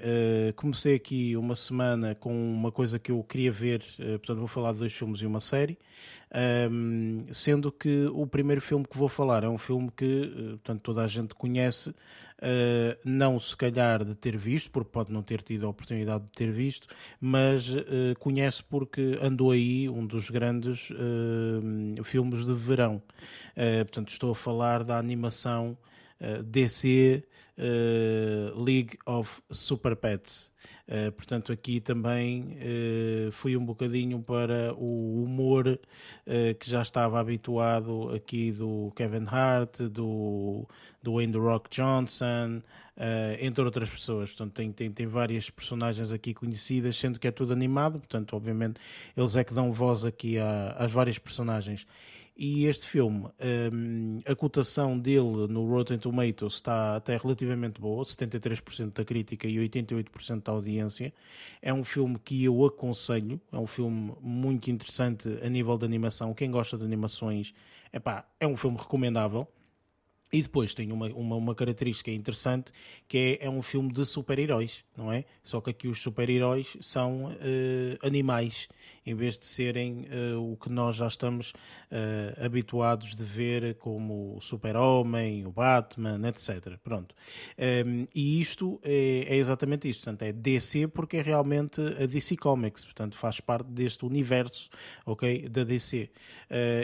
comecei aqui uma semana com uma coisa que eu queria ver, portanto, vou falar de dois filmes e uma série. Um, sendo que o primeiro filme que vou falar é um filme que portanto, toda a gente conhece, uh, não se calhar de ter visto, porque pode não ter tido a oportunidade de ter visto, mas uh, conhece porque andou aí um dos grandes uh, filmes de verão. portanto, estou a falar da animação DC League of Super Pets. Uh, portanto, aqui também uh, fui um bocadinho para o humor uh, que já estava habituado aqui do Kevin Hart, do, do Wayne Rock Johnson, entre outras pessoas. Portanto, tem, tem, tem várias personagens aqui conhecidas, sendo que é tudo animado. Portanto, obviamente, eles é que dão voz aqui às várias personagens. E este filme, um, a cotação dele no Rotten Tomatoes está até relativamente boa, 73% da crítica e 88% da audiência. É um filme que eu aconselho, é um filme muito interessante a nível de animação. Quem gosta de animações, epá, é um filme recomendável. E depois tem uma, uma, uma, característica interessante que é, é um filme de super-heróis, não é? Só que aqui os super-heróis são uh, animais, em vez de serem uh, o que nós já estamos uh, habituados de ver como o Super-Homem, o Batman, etc. Pronto. Um, ehm, e isto é, é, exatamente isto. Portanto, é DC porque é realmente a DC Comics, portanto faz parte deste universo ok, da DC.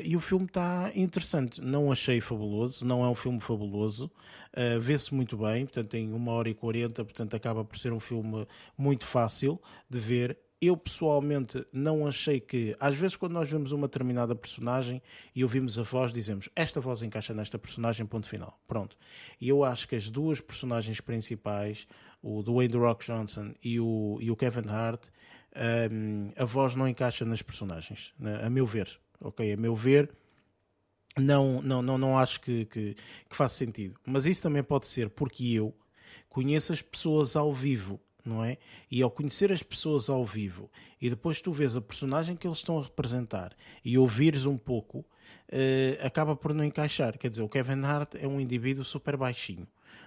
e o filme está interessante. Não achei fabuloso, não é um filme filme fabuloso, uh, vê-se muito bem, portanto tem uma hora e quarenta, portanto acaba por ser um filme muito fácil de ver. Eu pessoalmente não achei que, às vezes, quando nós vemos uma determinada personagem e ouvimos a voz, dizemos esta voz encaixa nesta personagem, ponto final. Pronto. E eu acho que as duas personagens principais, o Dwayne The Rock Johnson e o, e o Kevin Hart, um, ehm, a voz não encaixa nas personagens, a meu ver. Ok? A meu ver, não, não, não, não acho que, que, que faça sentido. Mas isso também pode ser porque eu conheço as pessoas ao vivo, não é? E ao conhecer as pessoas ao vivo e depois tu vês a personagem que eles estão a representar e ouvires um pouco, uh, acaba por não encaixar. Quer dizer, o Kevin Hart é um indivíduo super baixinho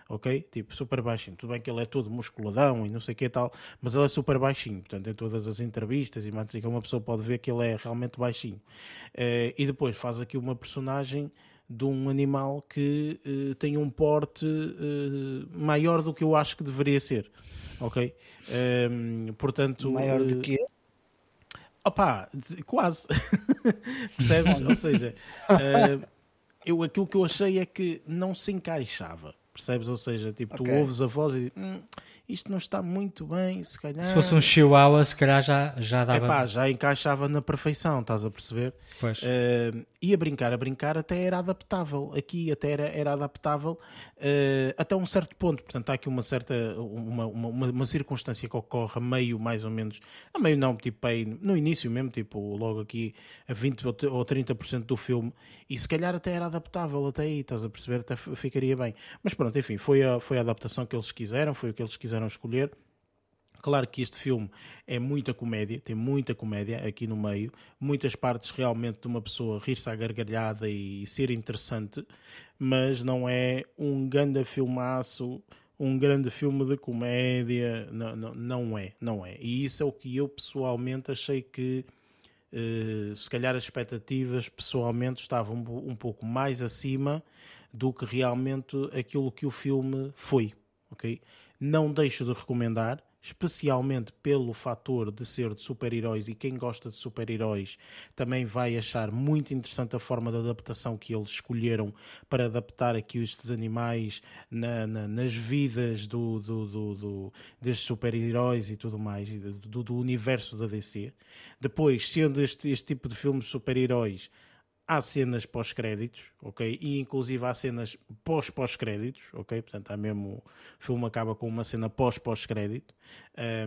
ok? Tipo, super baixinho. Tudo bem que ele é todo musculadão e não sei o que e tal, mas ele é super baixinho. Portanto, em todas as entrevistas e mais que uma pessoa pode ver que ele é realmente baixinho. Uh, e depois faz aqui uma personagem de um animal que uh, tem um porte uh, maior do que eu acho que deveria ser, ok? Ehm, portanto... Maior do que Opá, quase. Percebes? Ou seja, eu, aquilo que eu achei é que não se encaixava. Percebes? Ou seja, tipo, okay. tu ouves a voz e hum, isto não está muito bem, se calhar. Se fosse um chihuahua, se calhar já, já dava. Epá, já encaixava na perfeição, estás a perceber? Pois. Uh, e a brincar, a brincar até era adaptável. Aqui até era, era adaptável uh, até um certo ponto. Portanto, há aqui uma certa, uma, uma, uma, circunstância que ocorre a meio, mais ou menos, a meio não, tipo aí, no início mesmo, tipo logo aqui a 20 ou 30% do filme, e se calhar até era adaptável até aí, estás a perceber? Até ficaria bem. Mas pronto, enfim, foi a, foi a adaptação que eles quiseram, foi o que eles quiseram escolher. Claro que este filme é muita comédia, tem muita comédia aqui no meio, muitas partes realmente de uma pessoa rir-se à gargalhada e ser interessante, mas não é um grande filmaço, um grande filme de comédia, não, não, não é, não é. E isso é o que eu pessoalmente achei que eh, se calhar as expectativas pessoalmente estavam um pouco mais acima do que realmente aquilo que o filme foi, ok? Não deixo de recomendar, especialmente pelo fator de ser de super-heróis e quem gosta de super-heróis também vai achar muito interessante a forma de adaptação que eles escolheram para adaptar aqui estes animais na, na, nas vidas do, do, do, do destes super-heróis e tudo mais, do, do universo da DC. Depois, sendo este, este tipo de filmes de super-heróis há cenas pós-créditos, ok? E inclusive há cenas pós-pós-créditos, ok? Portanto, há mesmo, o filme acaba com uma cena pós-pós-crédito,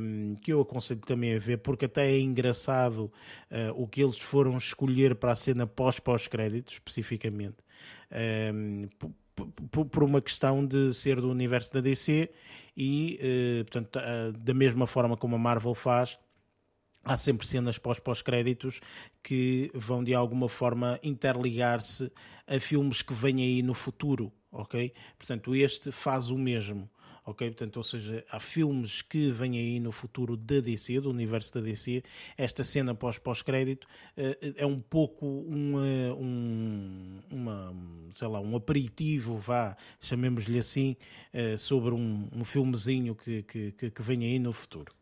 um, que eu aconselho também a ver, porque até é engraçado uh, o que eles foram escolher para a cena pós-pós-créditos, especificamente, um, por uma questão de ser do universo da DC e, uh, portanto, uh, da mesma forma como a Marvel faz, há sempre cenas pós-pós-créditos que vão de alguma forma interligar-se a filmes que vêm aí no futuro, ok? Portanto, este faz o mesmo. Ok, portanto, ou seja, há filmes que vêm aí no futuro da DC, do universo da DC. Esta cena pós-pós-crédito uh, é um pouco um, uh, um, uma, sei lá, um aperitivo, vá, chamemos-lhe assim, uh, sobre um, um filmezinho que, que, que vem aí no futuro.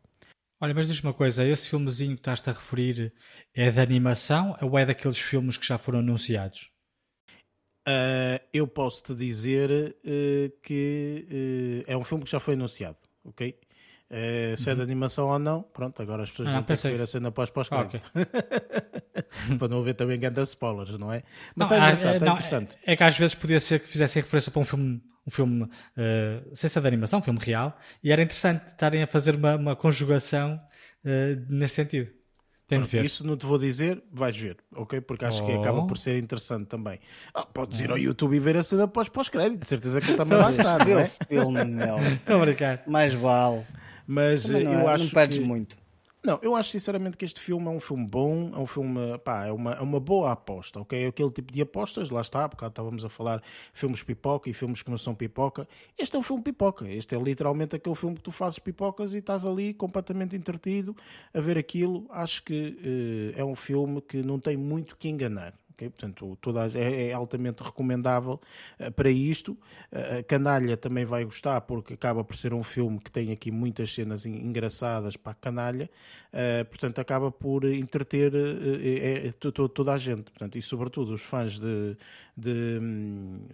Olha, mas diz-me uma coisa, esse filmezinho que estás-te a referir é de animação ou é daqueles filmes que já foram anunciados? Uh, eu posso te dizer uh, que uh, é um filme que já foi anunciado, ok? Se uhum. é de uhum. animação ou não, pronto, agora as pessoas ah, vão ter que ver a cena pós pós ah, okay. Para não haver também grandes spoilers, não é? Mas não, está engraçado, está interessante. É que às vezes podia ser que fizessem referência para um filme um filme, uh, sem ser de animação, um filme real, e era interessante estarem a fazer uma, uma conjugação uh, nesse sentido. De ver. Isso não te vou dizer, vais ver, ok? Porque acho oh. que acaba por ser interessante também. Ah, podes ir ao YouTube e ver a cena pós pós-crédito, certeza que ele também lá está, não é? filme. Estou a brincar. Mais vale. Mas eu é, acho não perdes que... muito. Não, eu acho sinceramente que este filme é um filme bom, é um filme, pá, é uma, é uma boa aposta, ok? É aquele tipo de apostas, lá está, porque estávamos a falar filmes pipoca e filmes que não são pipoca. Este é um filme pipoca, este é literalmente aquele filme que tu fazes pipocas e estás ali completamente entretido a ver aquilo. Acho que uh, é um filme que não tem muito que enganar, Okay? Portanto, toda, é, é altamente recomendável uh, para isto. Uh, a Canalha também vai gostar porque acaba por ser um filme que tem aqui muitas cenas engraçadas para a Canalha. Uh, portanto, acaba por entreter é, toda a gente. Portanto, e sobretudo os fãs de, de,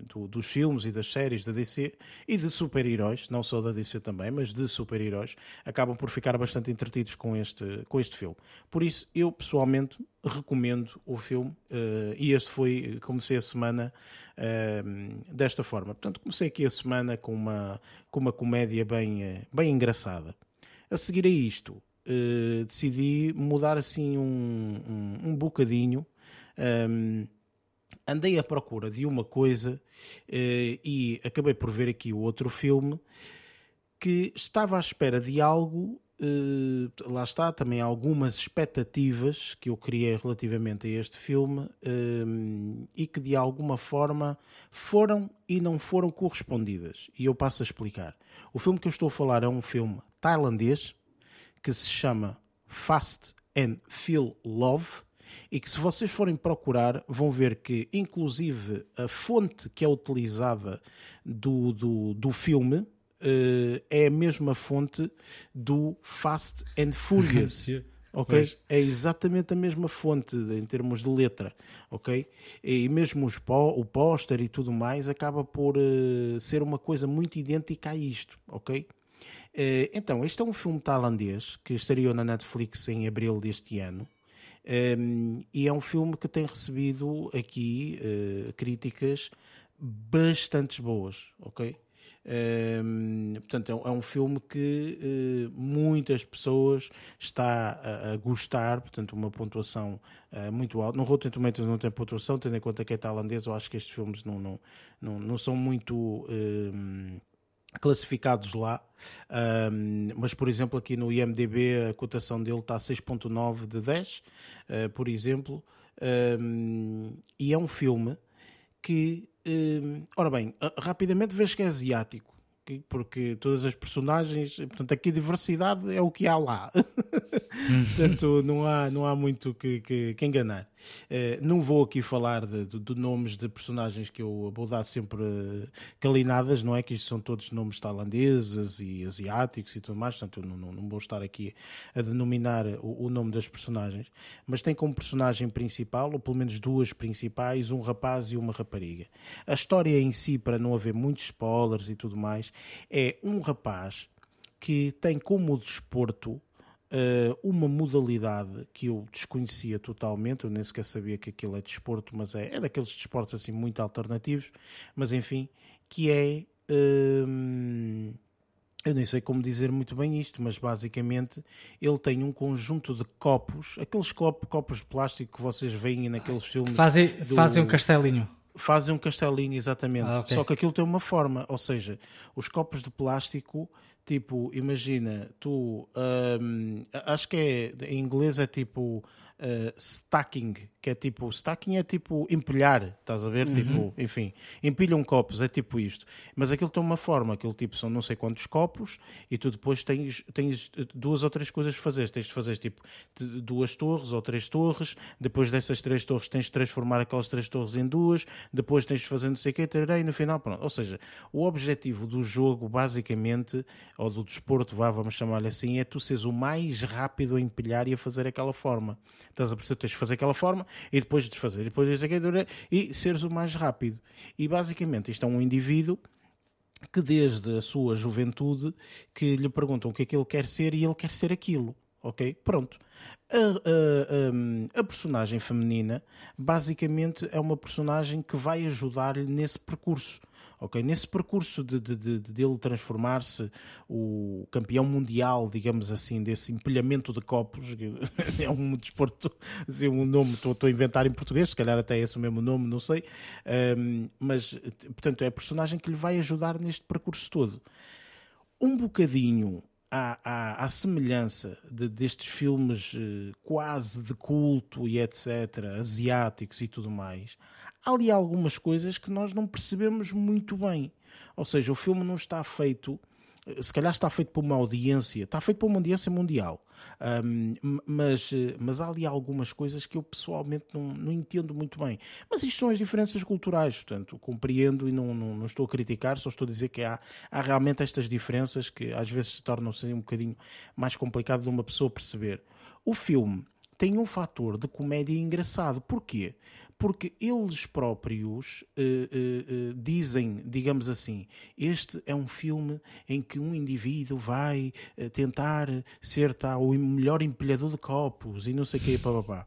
do, dos filmes e das séries da DC e de super-heróis, não só da DC também, mas de super-heróis, acabam por ficar bastante entretidos com este, com este filme. Por isso, eu pessoalmente recomendo o filme uh, e este foi, comecei a semana uh, desta forma. Portanto, comecei aqui a semana com uma, com uma comédia bem, uh, bem engraçada. A seguir a isto, uh, decidi mudar assim um, um, um bocadinho. Um, andei à procura de uma coisa e acabei por ver aqui o outro filme que estava à espera de algo Uh, lá está, também algumas expectativas que eu criei relativamente a este filme uh, e que de alguma forma foram e não foram correspondidas. E eu passo a explicar. O filme que eu estou a falar é um filme tailandês que se chama Fast and Feel Love e que se vocês forem procurar vão ver que inclusive a fonte que é utilizada do, do, do filme uh, é a mesma fonte do Fast and Furious. ok? É exatamente a mesma fonte em termos de letra, ok? E mesmo os pó, o póster e tudo mais acaba por uh, ser uma coisa muito idêntica a isto, ok? Uh, então, este é um filme tailandês que estreou na Netflix em abril deste ano. Um, ehm, e é um filme que tem recebido aqui uh, críticas bastante boas, ok? Um, portanto, é, é, um filme que uh, muitas pessoas está a, a, gostar, portanto, uma pontuação uh, muito alta. No Rotten Tomatoes não tem pontuação, tendo em conta que é tailandês, eu acho que estes filmes não, não, não, não são muito um, classificados lá, um, mas por exemplo aqui no IMDB a cotação dele está a 6.9 de 10, uh, eh, por exemplo, um, e é um filme que Uh, ora bem, rapidamente vejo que é asiático porque todas as personagens, portanto, aqui a diversidade é o que há lá. portanto, não há, não há muito que, que, que enganar. Uh, não vou aqui falar de, de, de, nomes de personagens que eu vou dar sempre calinadas, não é? Que isto são todos nomes tailandeses e asiáticos e tudo mais, portanto, eu não, não, não vou estar aqui a denominar o, o, nome das personagens, mas tem como personagem principal, ou pelo menos duas principais, um rapaz e uma rapariga. A história em si, para não haver muitos spoilers e tudo mais, é um rapaz que tem como desporto uh, uma modalidade que eu desconhecia totalmente, eu nem sequer sabia que aquilo é desporto, mas é, é daqueles desportos assim muito alternativos, mas enfim, que é. Uh, eu nem sei como dizer muito bem isto, mas basicamente ele tem um conjunto de copos, aqueles copos, copos de plástico que vocês veem naqueles filmes. Fazem, do... fazem um castelinho. Fazem um castelinho, exatamente. Ah, okay. Só que aquilo tem uma forma, ou seja, os copos de plástico Tipo, imagina, tu. Um, acho que é. Em inglês é tipo. Uh, stacking, que é tipo, stacking é tipo empilhar, estás a ver? Uhum. Tipo, enfim, empilham copos, é tipo isto. Mas aquilo tem uma forma, aquilo tipo são não sei quantos copos e tu depois tens, tens duas ou três coisas a fazer. Tens de fazer tipo duas torres ou três torres, depois dessas três torres tens de transformar aquelas três torres em duas, depois tens de fazer não sei o que, e no final, pronto. Ou seja, o objetivo do jogo, basicamente, ou do desporto, vá, vamos chamar-lhe assim, é tu seres o mais rápido a empilhar e a fazer aquela forma. Estás a perceber? Tens de fazer aquela forma e depois desfazer. E depois e seres o mais rápido. E basicamente isto é um indivíduo que desde a sua juventude que lhe perguntam o que é que ele quer ser e ele quer ser aquilo. Ok? Pronto. A, a, a, a, personagem feminina basicamente é uma personagem que vai ajudar-lhe nesse percurso ok? Nesse percurso de, de, de, de ele transformar-se o campeão mundial, digamos assim, desse empilhamento de copos, é um desporto, assim, um nome, estou, a inventar em português, se calhar até é esse o mesmo nome, não sei, um, mas, portanto, é a personagem que lhe vai ajudar neste percurso todo. Um bocadinho à, à, à, semelhança de, destes filmes eh, quase de culto e etc., asiáticos e tudo mais, há ali algumas coisas que nós não percebemos muito bem. Ou seja, o filme não está feito, se calhar está feito por uma audiência, está feito por uma audiência mundial, um, mas, mas há ali algumas coisas que eu pessoalmente não, não entendo muito bem. Mas isto são as diferenças culturais, portanto, compreendo e não, não, não estou a criticar, só estou a dizer que há, há realmente estas diferenças que às vezes se tornam-se um bocadinho mais complicado de uma pessoa perceber. O filme tem um fator de comédia engraçado. Porquê? Porque eles próprios uh, uh, uh, dizem, digamos assim, este é um filme em que um indivíduo vai tentar ser tá, o melhor empilhador de copos e não sei o quê, papapá.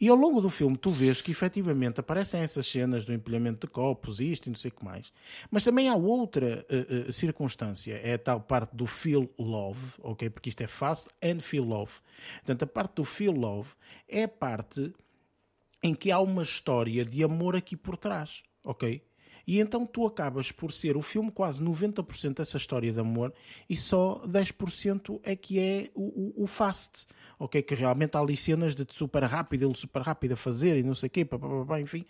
E ao longo do filme tu vês que efetivamente aparecem essas cenas do empilhamento de copos e isto e não sei o que mais. Mas também há outra uh, uh, circunstância, é a tal parte do feel love, ok? Porque isto é fast and feel love. Portanto, a parte do feel love é a parte em que há uma história de amor aqui por trás, ok? E então tu acabas por ser o filme quase 90% dessa história de amor e só 10% é que é o, o, o, fast, ok? Que realmente há ali cenas de super rápido, ele super rápido a fazer e não sei o quê, pá, pá, pá, enfim.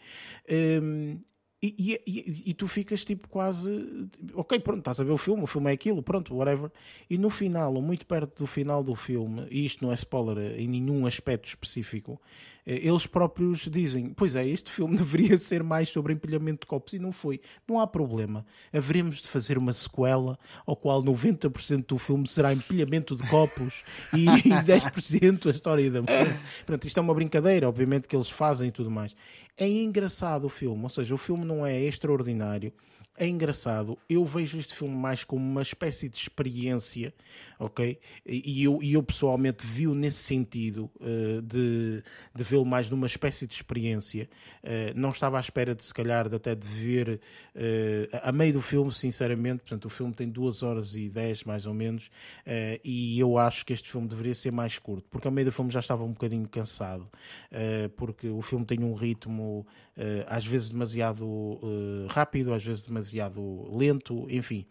Um, e, e, e, tu ficas tipo quase ok, pronto, estás a ver o filme, o filme é aquilo, pronto, whatever. E no final, ou muito perto do final do filme, e isto não é spoiler em nenhum aspecto específico, eles próprios dizem: Pois é, este filme deveria ser mais sobre empilhamento de copos, e não foi. Não há problema. Haveremos de fazer uma sequela ao qual 90% do filme será empilhamento de copos e 10% a história da mulher. Pronto, isto é uma brincadeira, obviamente, que eles fazem e tudo mais. É engraçado o filme, ou seja, o filme não é extraordinário é engraçado. Eu vejo este filme mais como uma espécie de experiência, ok? E eu, e eu pessoalmente vi-o nesse sentido, uh, de, de vê-lo mais numa espécie de experiência. Uh, não estava à espera de, se calhar, de até de ver uh, a meio do filme, sinceramente. Portanto, o filme tem duas horas e dez, mais ou menos, e eu acho que este filme deveria ser mais curto, porque a meio do filme já estava um bocadinho cansado, porque o filme tem um ritmo às vezes demasiado rápido, às vezes demasiado demasiado lento, enfim.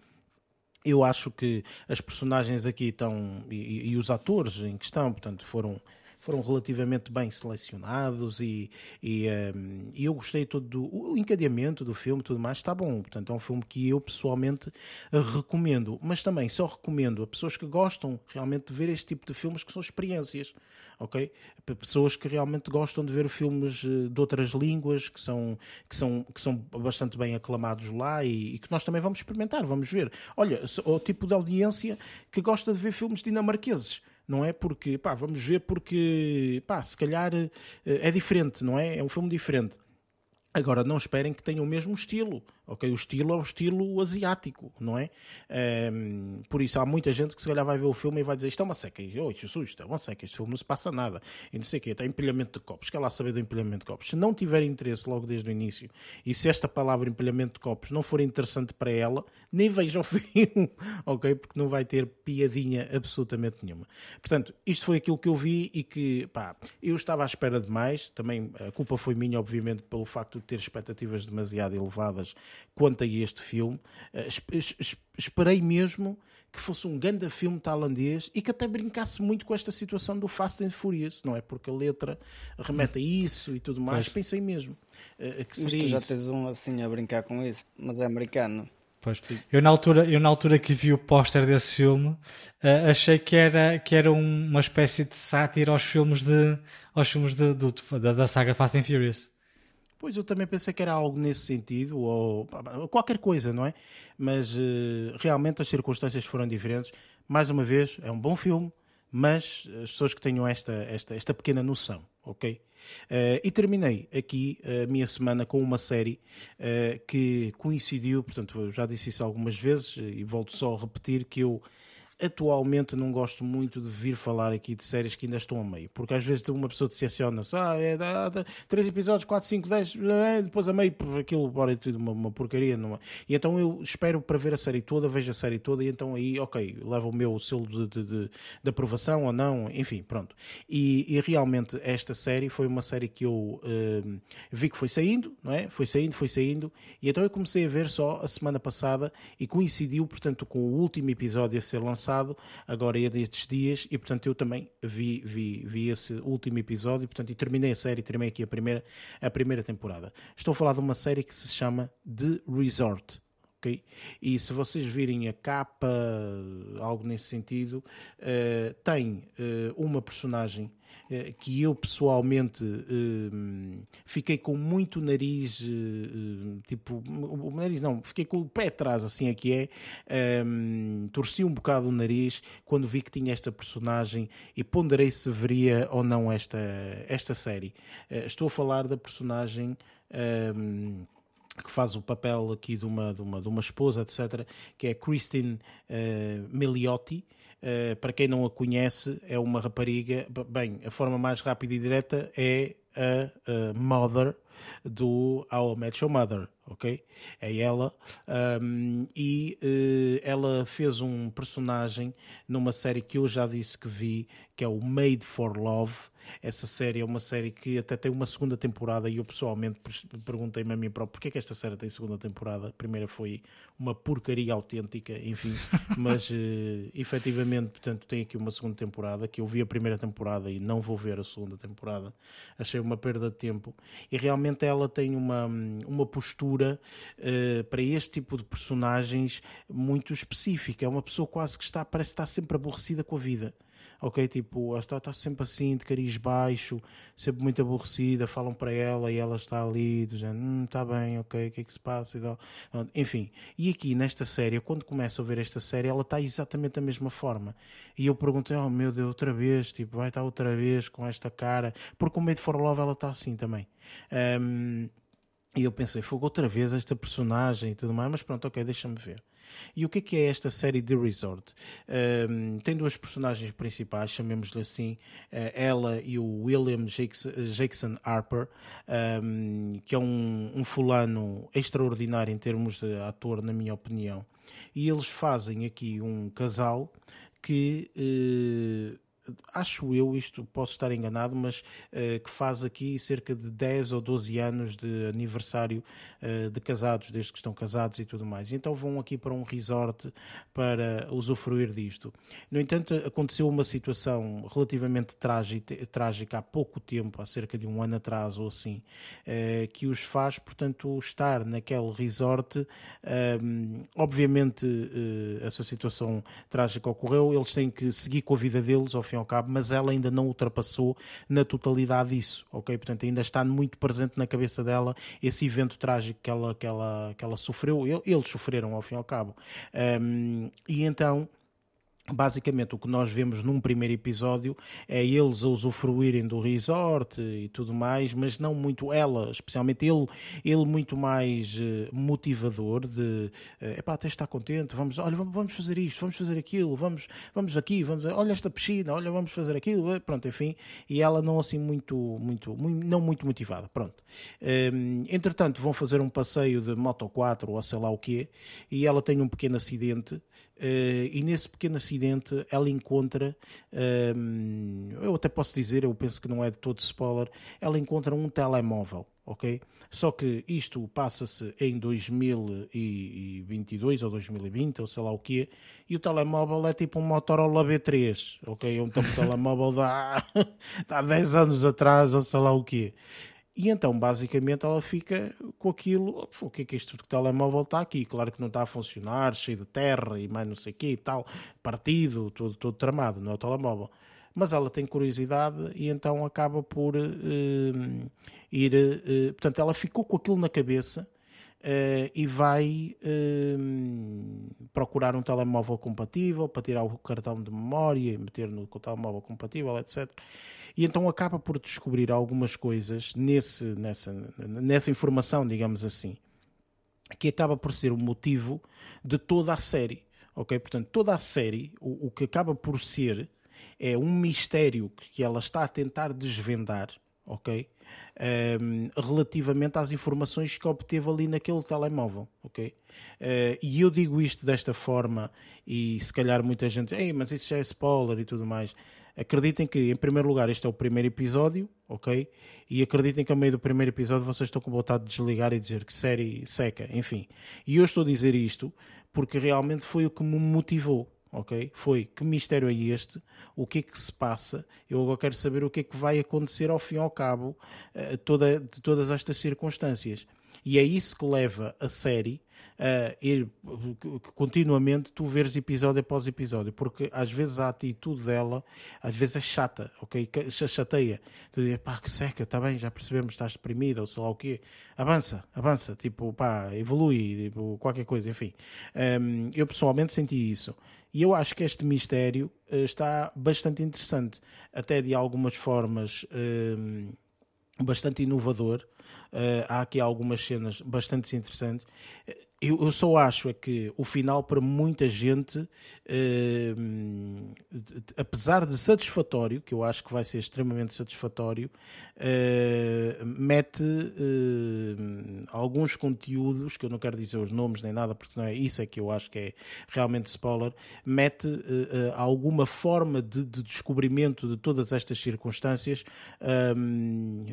Eu acho que as personagens aqui estão e, e os atores em questão, portanto, foram foram relativamente bem selecionados e, e, um, ehm, e eu gostei todo do o encadeamento do filme tudo mais está bom. Portanto é um filme que eu pessoalmente recomendo. Mas também só recomendo a pessoas que gostam realmente de ver este tipo de filmes que são experiências ok? Para pessoas que realmente gostam de ver filmes eh, de outras línguas que são que são que são bastante bem aclamados lá e, e que nós também vamos experimentar vamos ver. Olha o tipo de audiência que gosta de ver filmes dinamarqueses não é? Porque, pá, vamos ver porque, pá, se calhar eh, é diferente, não é? É um filme diferente. Agora, não esperem que tenha o mesmo estilo ok? O estilo é o estilo asiático, não é? Um, ehm, por isso há muita gente que se calhar vai ver o filme e vai dizer isto é uma seca, e, oh, isto é uma seca, este filme não se passa nada, e não sei o quê, tem empilhamento de copos, quer lá saber do empilhamento de copos. Se não tiver interesse logo desde o início, e se esta palavra empilhamento de copos não for interessante para ela, nem veja o filme, ok? Porque não vai ter piadinha absolutamente nenhuma. Portanto, isto foi aquilo que eu vi e que, pá, eu estava à espera de mais, também a culpa foi minha, obviamente, pelo facto de ter expectativas demasiado elevadas quanto a este filme. Eh, esperei mesmo que fosse um grande filme tailandês e que até brincasse muito com esta situação do Fast and Furious, não é? Porque a letra remete a isso e tudo mais. Pois. Pensei mesmo uh, que seria Mas tu já tens um assim a brincar com isso, mas é americano. Pois. Eu na altura, eu na altura que vi o póster desse filme, uh, achei que era que era um, uma espécie de sátira aos filmes de aos filmes de, de, da, da saga Fast and Furious. Pois eu também pensei que era algo nesse sentido, ou qualquer coisa, não é? Mas uh, realmente as circunstâncias foram diferentes. Mais uma vez, é um bom filme, mas as pessoas que tenham esta, esta, esta pequena noção, ok? Uh, e terminei aqui a minha semana com uma série uh, que coincidiu, portanto, eu já disse isso algumas vezes e volto só a repetir que eu atualmente não gosto muito de vir falar aqui de séries que ainda estão a meio, porque às vezes uma pessoa decepciona-se, ah, é dá, dá, 3 episódios, 4, 5, 10, depois a meio, por aquilo, bora tudo uma, uma porcaria. Não é? E então eu espero para ver a série toda, vejo a série toda, e então aí, ok, leva o meu selo de, de, de, de aprovação ou não, enfim, pronto. E, e, realmente esta série foi uma série que eu uh, vi que foi saindo, não é? Foi saindo, foi saindo, e então eu comecei a ver só a semana passada e coincidiu, portanto, com o último episódio a ser lançado passado, agora é destes dias, e portanto eu também vi, vi, vi esse último episódio portanto, e terminei a série, terminei aqui a primeira, a primeira temporada. Estou a falar de uma série que se chama The Resort. E se vocês virem a capa, algo nesse sentido, uh, tem uh, uma personagem uh, que eu pessoalmente fiquei com muito nariz, tipo, o nariz não, fiquei com o pé atrás, assim é que é, um, torci um bocado o nariz quando vi que tinha esta personagem e ponderei se veria ou não esta, esta série. estou a falar da personagem. Um, que faz o papel aqui de uma, de uma, de uma esposa, etc., que é Christine uh, Miliotti. Uh, para quem não a conhece, é uma rapariga. Bem, a forma mais rápida e direta é a, a Mother do How I Met Your Mother, ok? É ela. Um, e uh, ela fez um personagem numa série que eu já disse que vi, que é o Made for Love. Essa série é uma série que até tem uma segunda temporada e eu pessoalmente perguntei-me a mim próprio porquê é que esta série tem segunda temporada. A primeira foi uma porcaria autêntica, enfim, mas uh, efetivamente, portanto, tem aqui uma segunda temporada que eu vi a primeira temporada e não vou ver a segunda temporada. Achei uma perda de tempo e realmente ela tem uma, uma postura uh, para este tipo de personagens muito específica. É uma pessoa quase que está, parece estar sempre aborrecida com a vida ok? Tipo, ela está, está sempre assim, de cariz baixo, sempre muito aborrecida, falam para ela e ela está ali, dizendo, hum, está bem, ok, o que é que se passa e tal. Enfim, e aqui nesta série, quando começo a ver esta série, ela está exatamente da mesma forma. E eu perguntei, oh meu Deus, outra vez, tipo, vai estar outra vez com esta cara, porque o Made for Love ela está assim também. Um, e eu pensei, fogo outra vez esta personagem e tudo mais, mas pronto, ok, deixa-me ver. E o que é que é esta série The Resort? Tem duas personagens principais, chamemos-lhe assim, uh, ela e o William Jackson Harper, um, que é um, um fulano extraordinário em termos de ator, na minha opinião. E eles fazem aqui um casal que uh, acho eu, isto posso estar enganado, mas uh, que faz aqui cerca de 10 ou 12 anos de aniversário uh, de casados, desde que estão casados e tudo mais. Então vão aqui para um resort para usufruir disto. No entanto, aconteceu uma situação relativamente trágica, trágica há pouco tempo, há cerca de um ano atrás ou assim, uh, que os faz, portanto, estar naquele resort. obviamente, essa situação trágica ocorreu, eles têm que seguir com a vida deles, ao fim ao cabo, mas ela ainda não ultrapassou na totalidade isso, ok? Portanto, ainda está muito presente na cabeça dela esse evento trágico que ela, que ela, que ela sofreu, eles sofreram ao fim e ao cabo. Um, e então Basicamente, o que nós vemos num primeiro episódio é eles a usufruírem do resort e tudo mais, mas não muito ela, especialmente ele, ele muito mais uh, motivador de uh, epá, até está contente, vamos, olha, vamos fazer isto, vamos fazer aquilo, vamos, vamos aqui, vamos, olha esta piscina, olha, vamos fazer aquilo, eh, pronto, enfim, e ela não assim muito, muito, muito não muito motivada, pronto. Ehm, entretanto, vão fazer um passeio de Moto 4 ou sei lá o quê, e ela tem um pequeno acidente e nesse pequeno acidente ela encontra, uh, eu até posso dizer, eu penso que não é de todo spoiler, ela encontra um telemóvel ok? Só que isto passa-se em 2022 ou 2020 ou sei lá o quê, e o telemóvel é tipo um Motorola B3, ok? É um telemóvel da há 10 anos atrás ou sei lá o quê. E então, basicamente, ela fica com aquilo. O que é que isto do telemóvel está aqui? Claro que não está a funcionar, cheio de terra e mais não sei o quê e tal, partido, todo, todo tramado, não é o telemóvel. Mas ela tem curiosidade e então acaba por uh, ir. Uh, portanto, ela ficou com aquilo na cabeça Uh, e vai uh, procurar um telemóvel compatível para tirar o cartão de memória e meter no telemóvel compatível, etc. E então acaba por descobrir algumas coisas nesse, nessa, nessa informação, digamos assim, que acaba por ser o motivo de toda a série. Ok? Portanto, toda a série, o, o que acaba por ser é um mistério que ela está a tentar desvendar, ok? Um, relativamente às informações que obteve ali naquele telemóvel, ok? Uh, e eu digo isto desta forma e se calhar muita gente, ei, mas isso já é spoiler e tudo mais. Acreditem que, em primeiro lugar, este é o primeiro episódio, ok? E acreditem que, ao meio do primeiro episódio, vocês estão com vontade de desligar e dizer que série seca, enfim. E eu estou a dizer isto porque realmente foi o que me motivou, ok? Foi que mistério é este? O que é que se passa? Eu agora quero saber o que é que vai acontecer ao fim e ao cabo uh, toda, de todas estas circunstâncias. E é isso que leva a série a ir continuamente tu veres episódio após episódio, porque às vezes a atitude dela às vezes é chata, ok? Chateia. Tu dizes, pá, que seca, está bem, já percebemos, estás deprimida ou sei lá o quê. Avança, avança, tipo, pá, evolui, tipo, qualquer coisa, enfim. Um, eu pessoalmente senti isso. E eu acho que este mistério uh, está bastante interessante, até de algumas formas uh, bastante inovador. Uh, há aqui algumas cenas bastante interessantes eu, eu, só acho é que o final para muita gente, eh, apesar de satisfatório, que eu acho que vai ser extremamente satisfatório, eh, mete eh, alguns conteúdos, que eu não quero dizer os nomes nem nada, porque não é isso é que eu acho que é realmente spoiler, mete alguma forma de, de, descobrimento de todas estas circunstâncias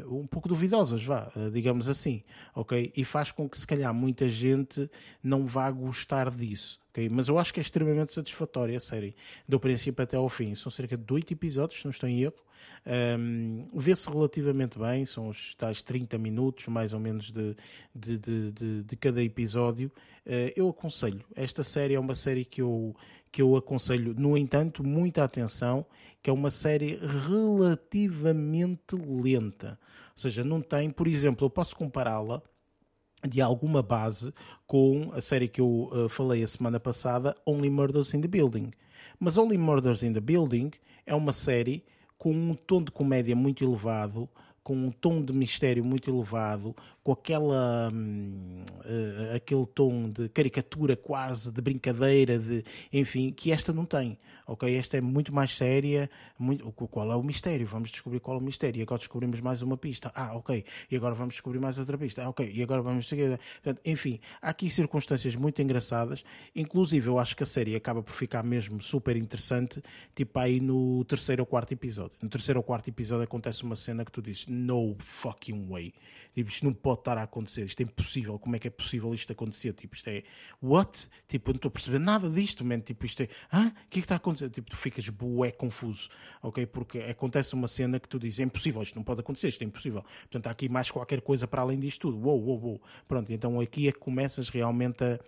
um pouco duvidosas, vá, digamos assim, ok? E faz com que se calhar muita gente não vá gostar disso. Okay? Mas eu acho que é extremamente satisfatória a série, do princípio até ao fim. São cerca de 8 episódios, se não estou em erro. Um, Vê-se relativamente bem, são os tais 30 minutos, mais ou menos, de, de, de, de, de cada episódio. Uh, eu aconselho. Esta série é uma série que eu, que eu aconselho, no entanto, muita atenção, que é uma série relativamente lenta. Ou seja, não tem, por exemplo, eu posso compará-la de alguma base com a série que eu uh, falei a semana passada, Only Murders in the Building. Mas Only Murders in the Building é uma série com um tom de comédia muito elevado, com um tom de mistério muito elevado, com aquela, uh, aquele tom de caricatura quase, de brincadeira, de, enfim, que esta não tem. Ok? Esta é muito mais séria. Muito, qual é o mistério? Vamos descobrir qual é o mistério. E agora descobrimos mais uma pista. Ah, ok. E agora vamos descobrir mais outra pista. Ah, ok. E agora vamos seguir. Portanto, enfim, há aqui circunstâncias muito engraçadas. Inclusive, eu acho que a série acaba por ficar mesmo super interessante, tipo aí no terceiro ou quarto episódio. No terceiro ou quarto episódio acontece uma cena que tu dizes, no fucking way. Tipo, isto não pode estar a acontecer, isto é impossível. Como é que é possível isto acontecer? Tipo, isto é what? Tipo, eu não estou a perceber nada disto, man. Tipo, isto é, hã? O que é que está a acontecer? Tipo, tu ficas bué confuso, ok? Porque acontece uma cena que tu dizes, é impossível, isto não pode acontecer, isto é impossível. Portanto, há aqui mais qualquer coisa para além disto tudo. Uou, uou, uou. Pronto, então aqui é que começas realmente a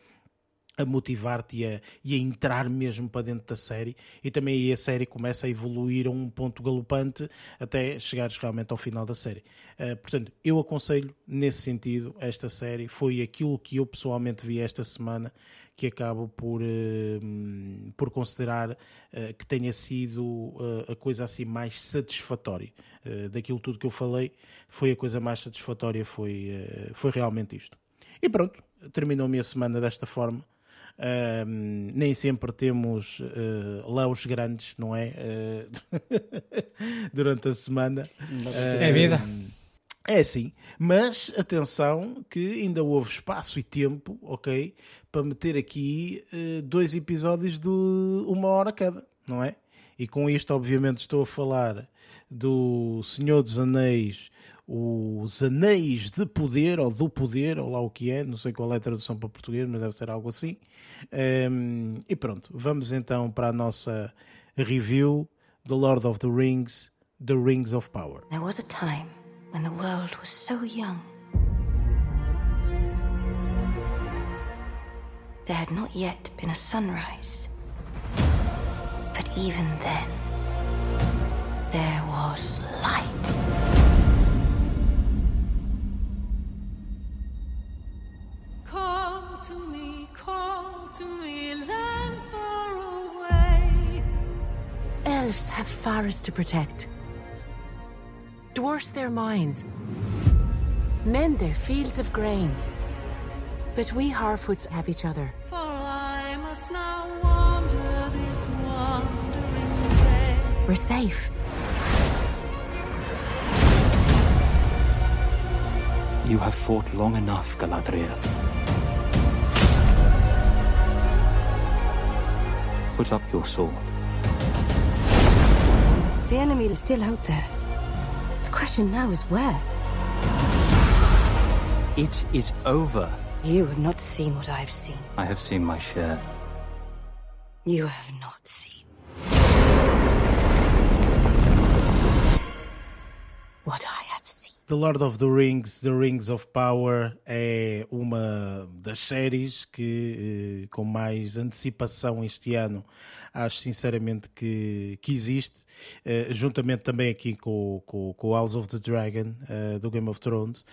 a motivar-te e a, e a entrar mesmo para dentro da série e também aí a série começa a evoluir a um ponto galopante até chegares realmente ao final da série. Uh, portanto, eu aconselho nesse sentido esta série, foi aquilo que eu pessoalmente vi esta semana que acabo por, uh, por considerar uh, que tenha sido a coisa assim mais satisfatória. daquilo tudo que eu falei, foi a coisa mais satisfatória, foi, foi realmente isto. E pronto, terminou a semana desta forma. Nem sempre temos uh, laus grandes, não é? Uh, durante a semana. é vida. É sim, mas atenção que ainda houve espaço e tempo, ok, para meter aqui uh, dois episódios de uma hora cada, não é? E com isto, obviamente, estou a falar do Senhor dos Anéis, os Anéis de Poder, ou do Poder, ou lá o que é, não sei qual é a tradução para português, mas deve ser algo assim. Um, e pronto, vamos então para a nossa review The Lord of the Rings, The Rings of Power. There was a time when the world was so young. There had not yet been a sunrise. But even then, there was light. To me, call to me, lands far away. Elves have forests to protect. Dwarfs their mines. Men their fields of grain. But we Harfoots have each other. For I must now wander this wandering day. We're safe. You have fought long enough, Galadriel. Put up your sword. The enemy is still out there. The question now is where? It is over. You have not seen what I have seen. I have seen my share. You have not seen. The Lord of the Rings, The Rings of Power é uma das séries que, eh, com mais antecipação este ano, acho sinceramente que, que existe, uh, juntamente também aqui com, com, com House of the Dragon, uh, do Game of Thrones.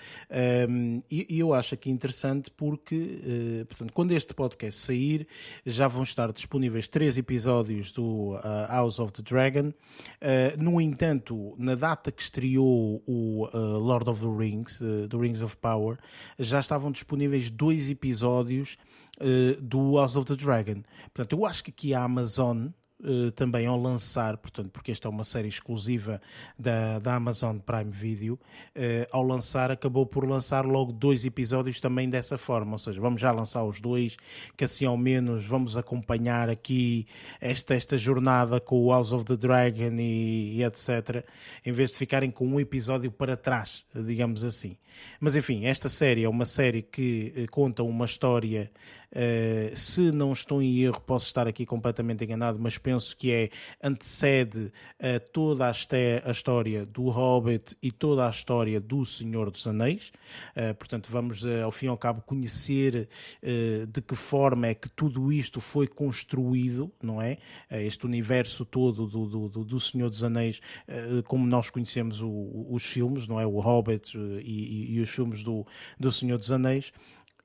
Um, e, e, eu acho aqui interessante porque, uh, portanto, quando este podcast sair, já vão estar disponíveis três episódios do House of the Dragon. no entanto, na data que estreou o Lord of the Rings, do Rings of Power, já estavam disponíveis dois episódios uh, do House of the Dragon. Portanto, eu acho que aqui a Amazon Uh, também ao lançar, portanto, porque esta é uma série exclusiva da, da Amazon Prime Video, uh, ao lançar, acabou por lançar logo dois episódios também dessa forma. Ou seja, vamos já lançar os dois, que assim ao menos vamos acompanhar aqui esta, esta jornada com o House of the Dragon e, e etc., em vez de ficarem com um episódio para trás, digamos assim. Mas enfim, esta série é uma série que conta uma história Uh, se não estou em erro, posso estar aqui completamente enganado, mas penso que é antecede uh, toda a, a, história do Hobbit e toda a história do Senhor dos Anéis. Uh, portanto, vamos ao fim e ao cabo conhecer de que forma é que tudo isto foi construído, não é? este universo todo do, do, do, Senhor dos Anéis, como nós conhecemos o, os filmes, não é? O Hobbit e, e, e os filmes do, do Senhor dos Anéis.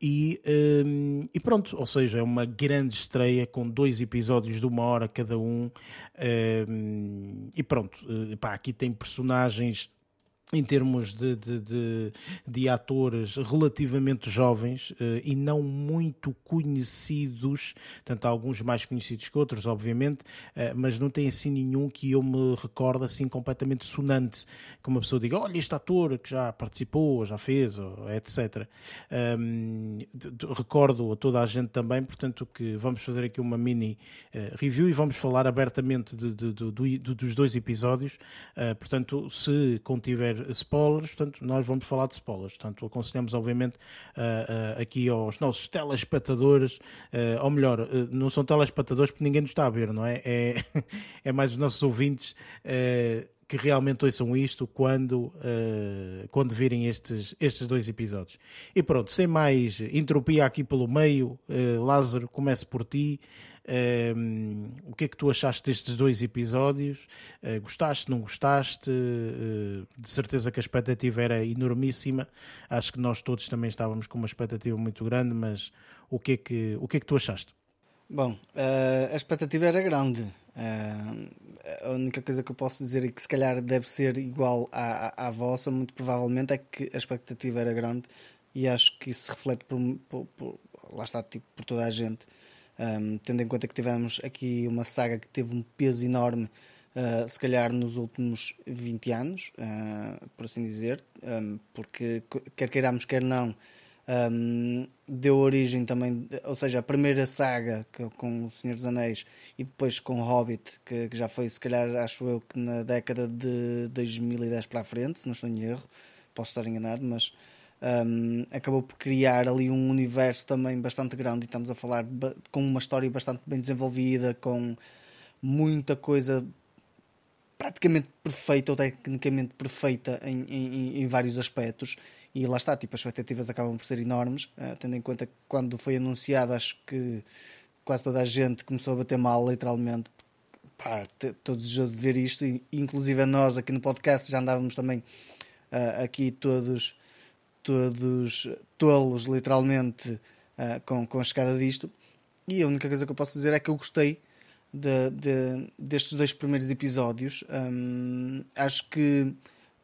E, um, e, pronto, ou seja, é uma grande estreia com dois episódios de uma hora cada um. um e pronto, eh, pá, aqui tem personagens em termos de, de, de, de, atores relativamente jovens uh, e não muito conhecidos, tanto alguns mais conhecidos que outros, obviamente, uh, mas não tem assim nenhum que eu me recordo assim completamente sonante, que uma pessoa diga, olha este ator que já participou, já fez, etc. Um, recordo a toda a gente também, portanto, que vamos fazer aqui uma mini uh, review e vamos falar abertamente dos dois episódios, portanto, se contiver spoilers, portanto, nós vamos falar de spoilers. Portanto, aconselhamos, obviamente, aqui aos nossos telespectadores, uh, ou melhor, não são telespectadores porque ninguém nos está a ver, não é? É, é mais os nossos ouvintes que realmente ouçam isto quando, uh, quando virem estes, estes dois episódios. E pronto, sem mais entropia aqui pelo meio, uh, Lázaro, comece por ti. Uh, o que é que tu achaste destes dois episódios? Uh, gostaste, não gostaste? Uh, de certeza que a expectativa era enormíssima. Acho que nós todos também estávamos com uma expectativa muito grande, mas o que é que, o que, é que tu achaste? Bom, a expectativa era grande. a única coisa que eu posso dizer e que se calhar deve ser igual à, à, vossa, muito provavelmente, é que a expectativa era grande e acho que isso se reflete por, por, por lá está, tipo, por toda a gente. Um, tendo em conta que tivemos aqui uma saga que teve um peso enorme, uh, se calhar nos últimos 20 anos, uh, por assim dizer, um, porque quer queiramos, quer não, um, deu origem também, ou seja, a primeira saga que, com O Senhor dos Anéis e depois com Hobbit, que, que, já foi, se calhar, acho eu que na década de 2010 para a frente, se não estou em erro posso estar enganado, mas um, acabou por criar ali um universo também bastante grande e estamos a falar com uma história bastante bem desenvolvida, com muita coisa praticamente perfeita ou tecnicamente perfeita em, em, em, vários aspectos. E lá está, tipo, as expectativas acabam por ser enormes, uh, tendo em conta que quando foi anunciado acho que quase toda a gente começou a bater mal, literalmente. Pá, todos desejosos de ver isto, e, inclusive nós aqui no podcast já andávamos também uh, aqui todos todos tolos, literalmente, uh, com, com a chegada disto. E a única coisa que eu posso dizer é que eu gostei de, de, destes dois primeiros episódios. Um, acho que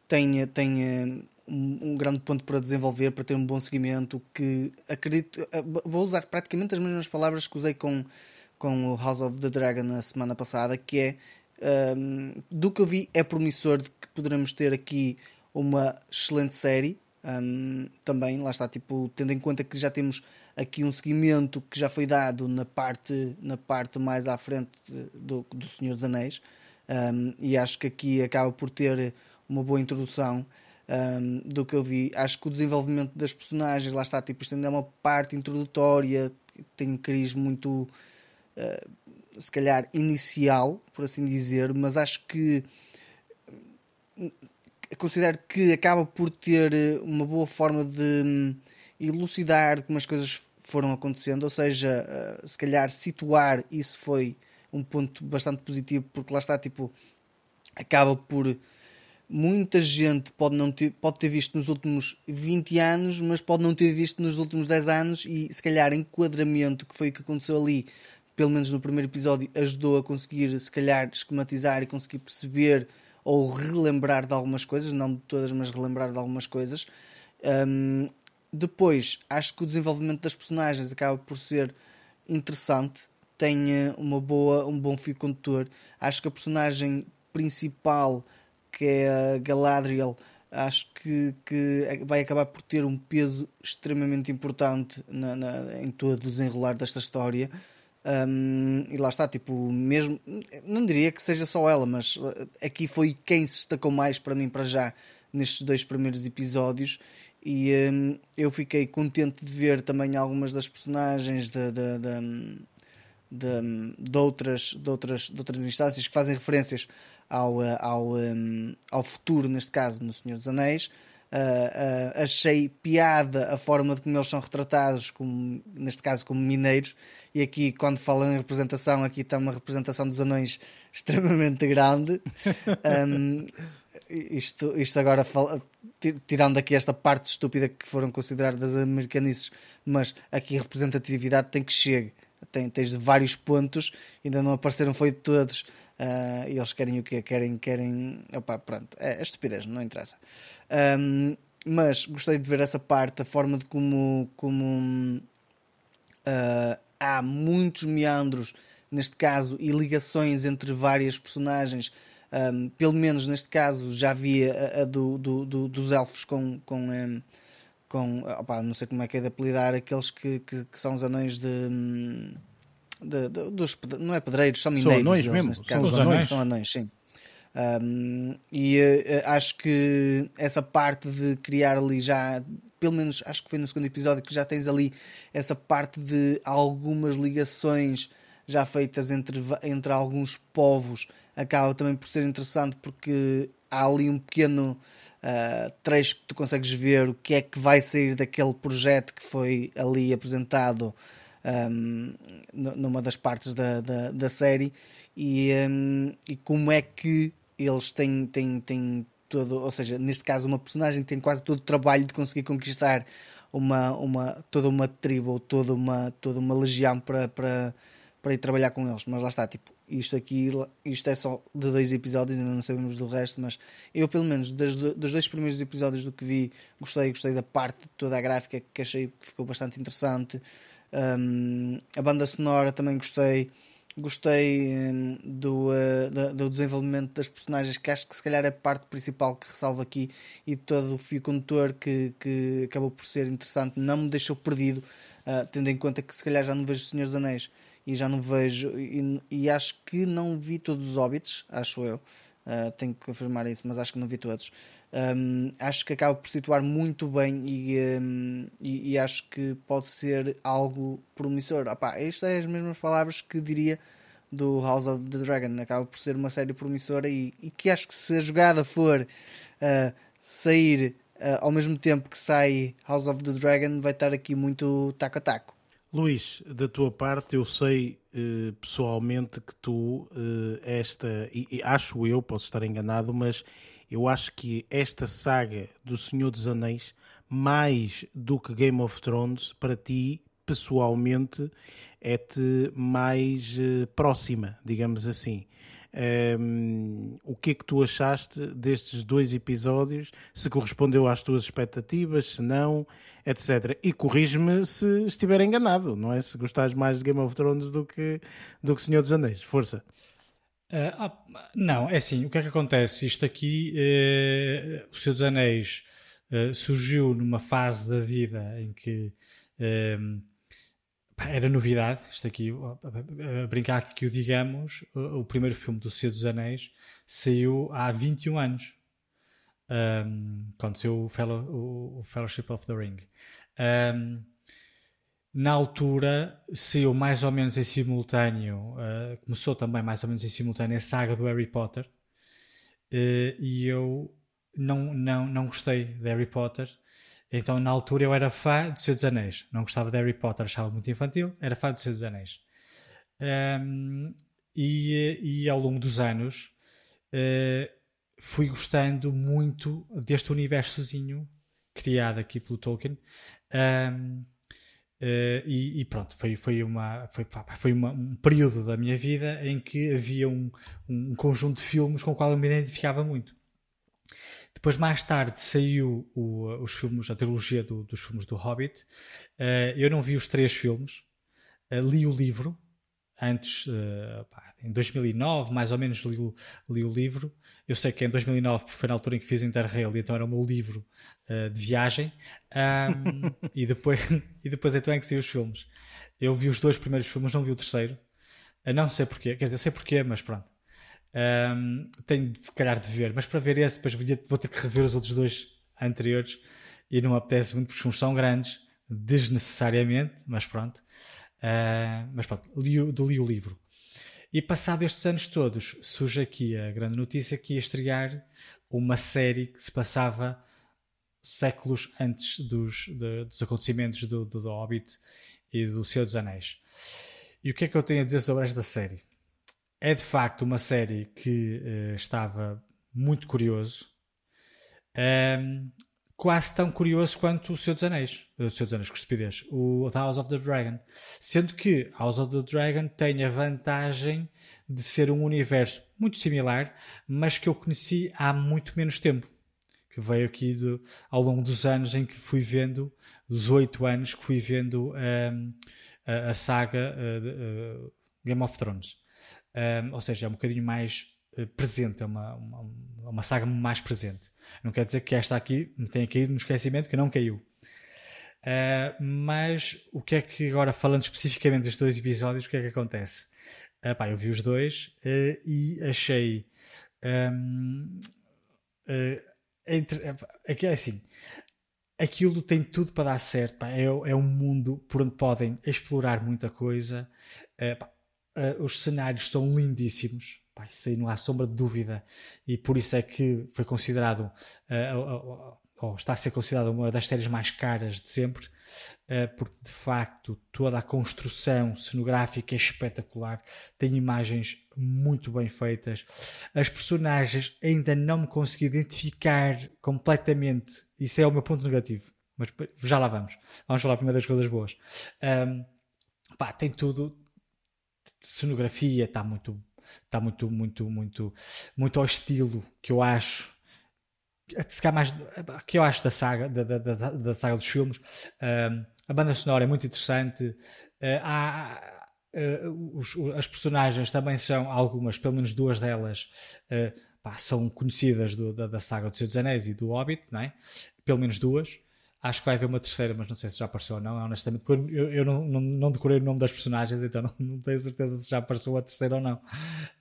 tem, tem um, um, grande ponto para desenvolver, para ter um bom seguimento. Que acredito, eh, vou usar praticamente as mesmas palavras que usei com, com o House of the Dragon na semana passada, que é um, do que eu vi é promissor de que poderemos ter aqui uma excelente série. Um, também, lá está, tipo, tendo em conta que já temos aqui um seguimento que já foi dado na parte, na parte mais à frente do, do Senhor dos Anéis, um, e acho que aqui acaba por ter uma boa introdução um, do que eu vi. Acho que o desenvolvimento das personagens, lá está, tipo, isto ainda é uma parte introdutória, tem um cariz muito, uh, se calhar, inicial, por assim dizer, mas acho que considero que acaba por ter uma boa forma de hum, elucidar como as coisas foram acontecendo, ou seja, uh, se calhar situar isso foi um ponto bastante positivo, porque lá está, tipo, acaba por muita gente pode não ter, pode ter visto nos últimos 20 anos, mas pode não ter visto nos últimos 10 anos e se calhar enquadramento que foi o que aconteceu ali, pelo menos no primeiro episódio, ajudou a conseguir se calhar esquematizar e conseguir perceber ou relembrar de algumas coisas, não de todas, mas relembrar de algumas coisas. Um, depois, acho que o desenvolvimento das personagens acaba por ser interessante, tem uma boa, um bom fio condutor. Acho que a personagem principal, que é a Galadriel, acho que, que vai acabar por ter um peso extremamente importante na, na, em todo o desenrolar desta história. Um, e lá está, tipo, mesmo, não diria que seja só ela, mas aqui foi quem se destacou mais para mim, para já, nestes dois primeiros episódios e um, eu fiquei contente de ver também algumas das personagens de, de, de, de, de, outras, de, outras, de outras instâncias que fazem referências ao, eh, ao, ao futuro, neste caso, no Senhor dos Anéis. Uh, achei piada a forma de como eles são retratados, como, neste caso como mineiros, e aqui quando falam em representação, aqui está uma representação dos anões extremamente grande. Um, isto, isto agora fala, tirando aqui esta parte estúpida que foram consideradas americanices, mas aqui a representatividade tem que chegar. Tem, tens vários pontos, ainda não apareceram, foi de todos. Uh, e eles querem o quê? Querem, querem. Opa, pronto, é, é estupidez, não interessa. Um, mas gostei de ver essa parte, a forma de como, como uh, há muitos meandros, neste caso, e ligações entre várias personagens um, pelo menos neste caso já havia a, a do, do, do, dos elfos com. com um, com opa, não sei como é que é de apelidar aqueles que, que, que são os anões de, de, de, dos não é pedreiros, são mineiros. São anões mesmo, são os anões. São anões, sim. Um, e uh, acho que essa parte de criar ali já, pelo menos acho que foi no segundo episódio que já tens ali essa parte de algumas ligações já feitas entre, entre alguns povos. Acaba também por ser interessante porque há ali um pequeno uh, trecho que tu consegues ver o que é que vai sair daquele projeto que foi ali apresentado um, numa das partes da, da, da série. E, um, e como é que eles têm, têm, têm todo, ou seja, neste caso uma personagem tem quase todo o trabalho de conseguir conquistar uma, uma, toda uma tribo ou toda uma, toda uma legião para, para, para ir trabalhar com eles, mas lá está, tipo, isto aqui, isto é só de dois episódios, ainda não sabemos do resto, mas eu pelo menos dos, dos dois primeiros episódios do que vi, gostei, gostei da parte de toda a gráfica que achei que ficou bastante interessante. Um, a banda sonora também gostei. Gostei um, do, uh, do desenvolvimento das personagens, que acho que se calhar é a parte principal que ressalvo aqui, e todo o fio condutor que, que acabou por ser interessante, não me deixou perdido, uh, tendo em conta que se calhar já não vejo os Senhores dos Anéis e já não vejo e, e, acho que não vi todos os Hobbits, acho eu. Uh, tenho que confirmar isso, mas acho que não vi todos. Um, acho que acaba por situar muito bem e, um, e, e, acho que pode ser algo promissor. Opa, estas são as mesmas palavras que diria do House of the Dragon. Acaba por ser uma série promissora e, e que acho que se a jogada for uh, sair uh, ao mesmo tempo que sai House of the Dragon, vai estar aqui muito taco a taco. Luís, da tua parte, eu sei uh, pessoalmente que tu, esta, e, e acho eu, posso estar enganado, mas eu acho que esta saga do Senhor dos Anéis, mais do que Game of Thrones, para ti, pessoalmente, é-te mais uh, próxima, digamos assim. Um, o que é que tu achaste destes dois episódios? Se correspondeu às tuas expectativas, se não, etc. E corrige-me se estiver enganado, não é? Se gostares mais de Game of Thrones do que, do que Senhor dos Anéis. Força. Uh, ah, não, é assim, o que é que acontece? Isto aqui, uh, o Senhor dos Anéis uh, surgiu numa fase da vida em que era novidade, isto aqui, brincar que o digamos, o, primeiro filme do Senhor dos Anéis saiu há 21 anos, um, quando saiu o, fellow, o, Fellowship of the Ring. Um, na altura saiu mais ou menos em simultâneo, uh, começou também mais ou menos em simultâneo a saga do Harry Potter, uh, e eu não, não, não gostei de Harry Potter. Então, na altura, eu era fã do Senhor dos Anéis. Não gostava de Harry Potter, achava muito infantil, era fã do Senhor dos Anéis. Um, e, e, ao longo dos anos uh, fui gostando muito deste universozinho criado aqui pelo Tolkien. Um, Uh, e, e, pronto, foi, foi, uma, foi, foi uma, um período da minha vida em que havia um, um conjunto de filmes com o qual eu me identificava muito. Depois, mais tarde, saiu o, os filmes, a trilogia do, dos filmes do Hobbit. Uh, eu não vi os três filmes, uh, li o livro, antes, pá, em 2009, mais ou menos, li li o, livro. Eu sei que em 2009 foi na altura em que fiz Interrail, então era o meu livro de viagem. Um, e, depois, e depois então é que saiu os filmes. Eu vi os dois primeiros filmes, não vi o terceiro. não sei porquê, quer dizer, eu sei porquê, mas pronto. Um, tenho de se calhar de ver, mas para ver esse, depois vou ter que rever os outros dois anteriores e não me apetece muito porque são grandes, desnecessariamente, mas pronto. Uh, mas pronto, li, li o livro. E passado estes anos todos, surge aqui a grande notícia que ia estrear uma série que se passava séculos antes dos, de, dos acontecimentos do, do, do Hobbit e do Senhor dos Anéis. E o que é que eu tenho a dizer sobre esta série? é de facto uma série que uh, estava muito curioso, um, quase tão curioso quanto o Senhor dos Anéis, o Senhor dos Anéis, que estupidez, o The House of the Dragon, sendo que House of the Dragon tem a vantagem de ser um universo muito similar, mas que eu conheci há muito menos tempo. Que veio aqui do, ao longo dos anos em que fui vendo, dos oito anos que fui vendo um, ehm, a, a, saga uh, uh, Game of Thrones um, ou seja, é um bocadinho mais presente, é uma, uma, uma, saga mais presente. Não quer dizer que esta aqui tenha caído no esquecimento, que não caiu. Uh, mas o que é que agora, falando especificamente destes dois episódios, o que é que acontece? Uh, pá, eu vi os dois uh, e achei. Um, entre, é assim, aquilo tem tudo para dar certo. Pá, é, é um mundo por onde podem explorar muita coisa. Pá, os cenários são lindíssimos, Pai, isso aí não há sombra de dúvida, e por isso é que foi considerado, uh, ou está a ser considerado uma das séries mais caras de sempre, uh, porque de facto toda a construção cenográfica é espetacular, tem imagens muito bem feitas, as personagens ainda não me consegui identificar completamente, isso é o meu ponto negativo, mas já lá vamos, vamos falar primeiro das coisas boas. Um, pá, tem tudo, cenografia está muito está muito muito muito muito ao estilo que eu acho se mais que eu acho da saga da, da, da, saga dos filmes. Uh, a banda sonora é muito interessante. Uh, há, uh, os, as personagens também são algumas pelo menos duas delas pá, são conhecidas do, da, da, saga do Senhor dos Anéis e do Hobbit não é? pelo menos duas Acho que vai haver uma terceira, mas não sei se já apareceu ou não, honestamente. Eu, eu não, não, não, decorei o nome das personagens, então não, não, tenho certeza se já apareceu a terceira ou não.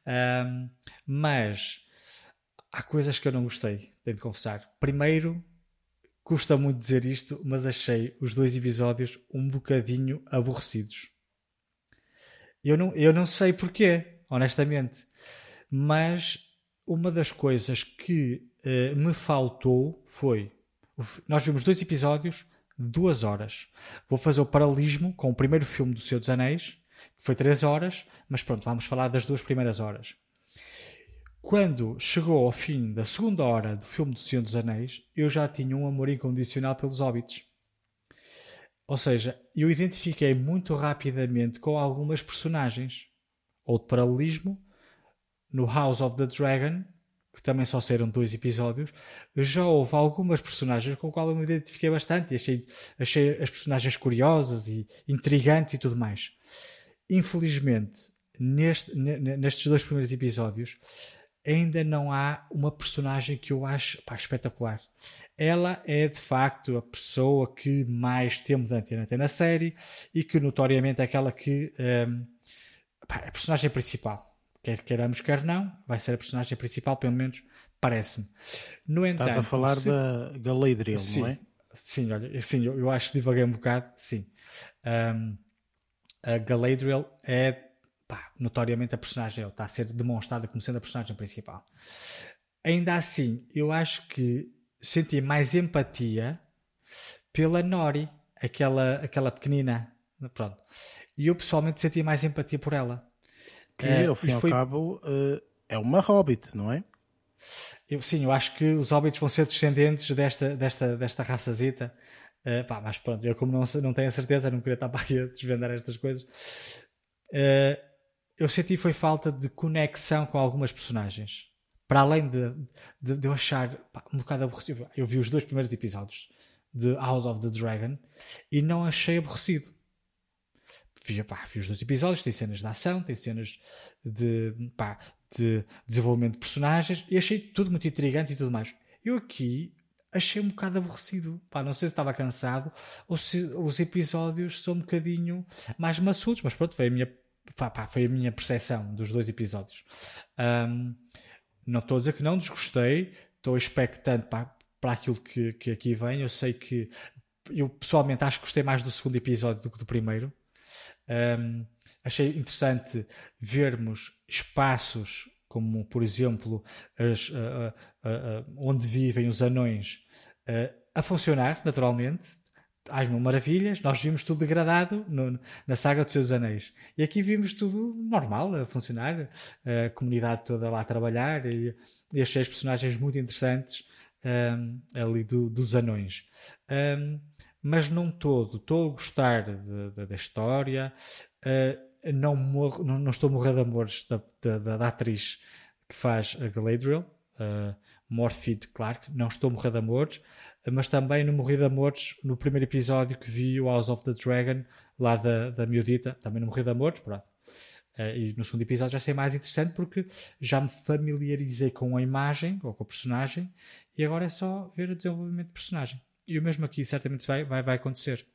Um, mas há coisas que eu não gostei, tenho de confessar. Primeiro, custa muito dizer isto, mas achei os dois episódios um bocadinho aborrecidos. Eu não, eu não sei porquê, honestamente. Mas uma das coisas que uh, me faltou foi. Nós vimos dois episódios, duas horas. Vou fazer o paralelismo com o primeiro filme do Senhor dos Anéis, que foi três horas, mas pronto, vamos falar das duas primeiras horas. Quando chegou ao fim da segunda hora do filme do Senhor dos Anéis, eu já tinha um amor incondicional pelos hobbits. Ou seja, eu identifiquei muito rapidamente com algumas personagens. Ou de paralelismo, no House of the Dragon, que também só saíram dois episódios, já houve algumas personagens com as quais eu me identifiquei bastante e achei, achei as personagens curiosas e intrigantes e tudo mais. Infelizmente, neste, nestes dois primeiros episódios, ainda não há uma personagem que eu acho pá, espetacular. Ela é de facto a pessoa que mais temos de antena na série e que notoriamente é aquela que um, pá, é a personagem principal. Quer queiramos, quer não, vai ser a personagem principal, pelo menos parece-me. No entanto, Estás a falar se... da Galadriel, sim, não é? Sim, olha, sim, eu, eu acho que divaguei um bocado, sim. Um, a Galadriel é pá, notoriamente a personagem está a ser demonstrada como sendo a personagem principal. Ainda assim, eu acho que senti mais empatia pela Nori, aquela, aquela pequenina. Pronto. E eu pessoalmente senti mais empatia por ela. Que, uh, ao fim e ao foi... cabo, uh, é uma hobbit, não é? Eu, sim, eu acho que os hobbits vão ser descendentes desta, desta, desta raçazita. Uh, pá, mas pronto, eu como não, não tenho a certeza, não queria estar para aqui a desvendar estas coisas. Uh, eu senti foi falta de conexão com algumas personagens. Para além de, de, de eu achar pá, um bocado aborrecido. Eu vi os dois primeiros episódios de House of the Dragon e não achei aborrecido. Vi, pá, vi os dois episódios, tem cenas de ação, tem cenas de, pá, de desenvolvimento de personagens e achei tudo muito intrigante e tudo mais. Eu aqui achei um bocado aborrecido. Pá, não sei se estava cansado ou se os episódios são um bocadinho mais maçudos, mas pronto, foi a minha pá, foi a minha percepção dos dois episódios. Um, não estou a dizer que não desgostei, estou expectante pá, para aquilo que, que aqui vem. Eu sei que eu pessoalmente acho que gostei mais do segundo episódio do que do primeiro. Um, achei interessante vermos espaços como, por exemplo, as, onde vivem os anões a funcionar naturalmente Ai, mil maravilhas, nós vimos tudo degradado no, na saga dos seus anéis. E aqui vimos tudo normal, a funcionar, a comunidade toda lá a trabalhar e, e achei os personagens muito interessantes um, ali do, dos anões. Um, mas não todo, estou a gostar de, de, da história, uh, não, morro, não, não, estou a morrer de amores da, da, da atriz que faz a Galadriel, uh, Morphy Clark, não estou a morrer de amores mas também no Morri de Amores, no primeiro episódio que vi o House of the Dragon, lá da, da miudita, também no Morri de Amores, pronto. Uh, e no segundo episódio já sei mais interessante porque já me familiarizei com a imagem ou com a personagem e agora é só ver o desenvolvimento de personagem. E o mesmo aqui certamente vai, vai, vai acontecer.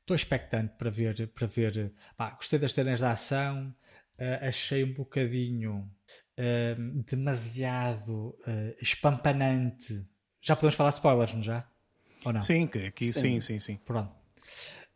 Estou expectante para ver. Para ver pá, gostei das cenas da ação, uh, achei um bocadinho uh, demasiado espampanante já podemos falar spoilers, não já? Ou não? Sim, aqui sim, sim, sim. sim. Pronto.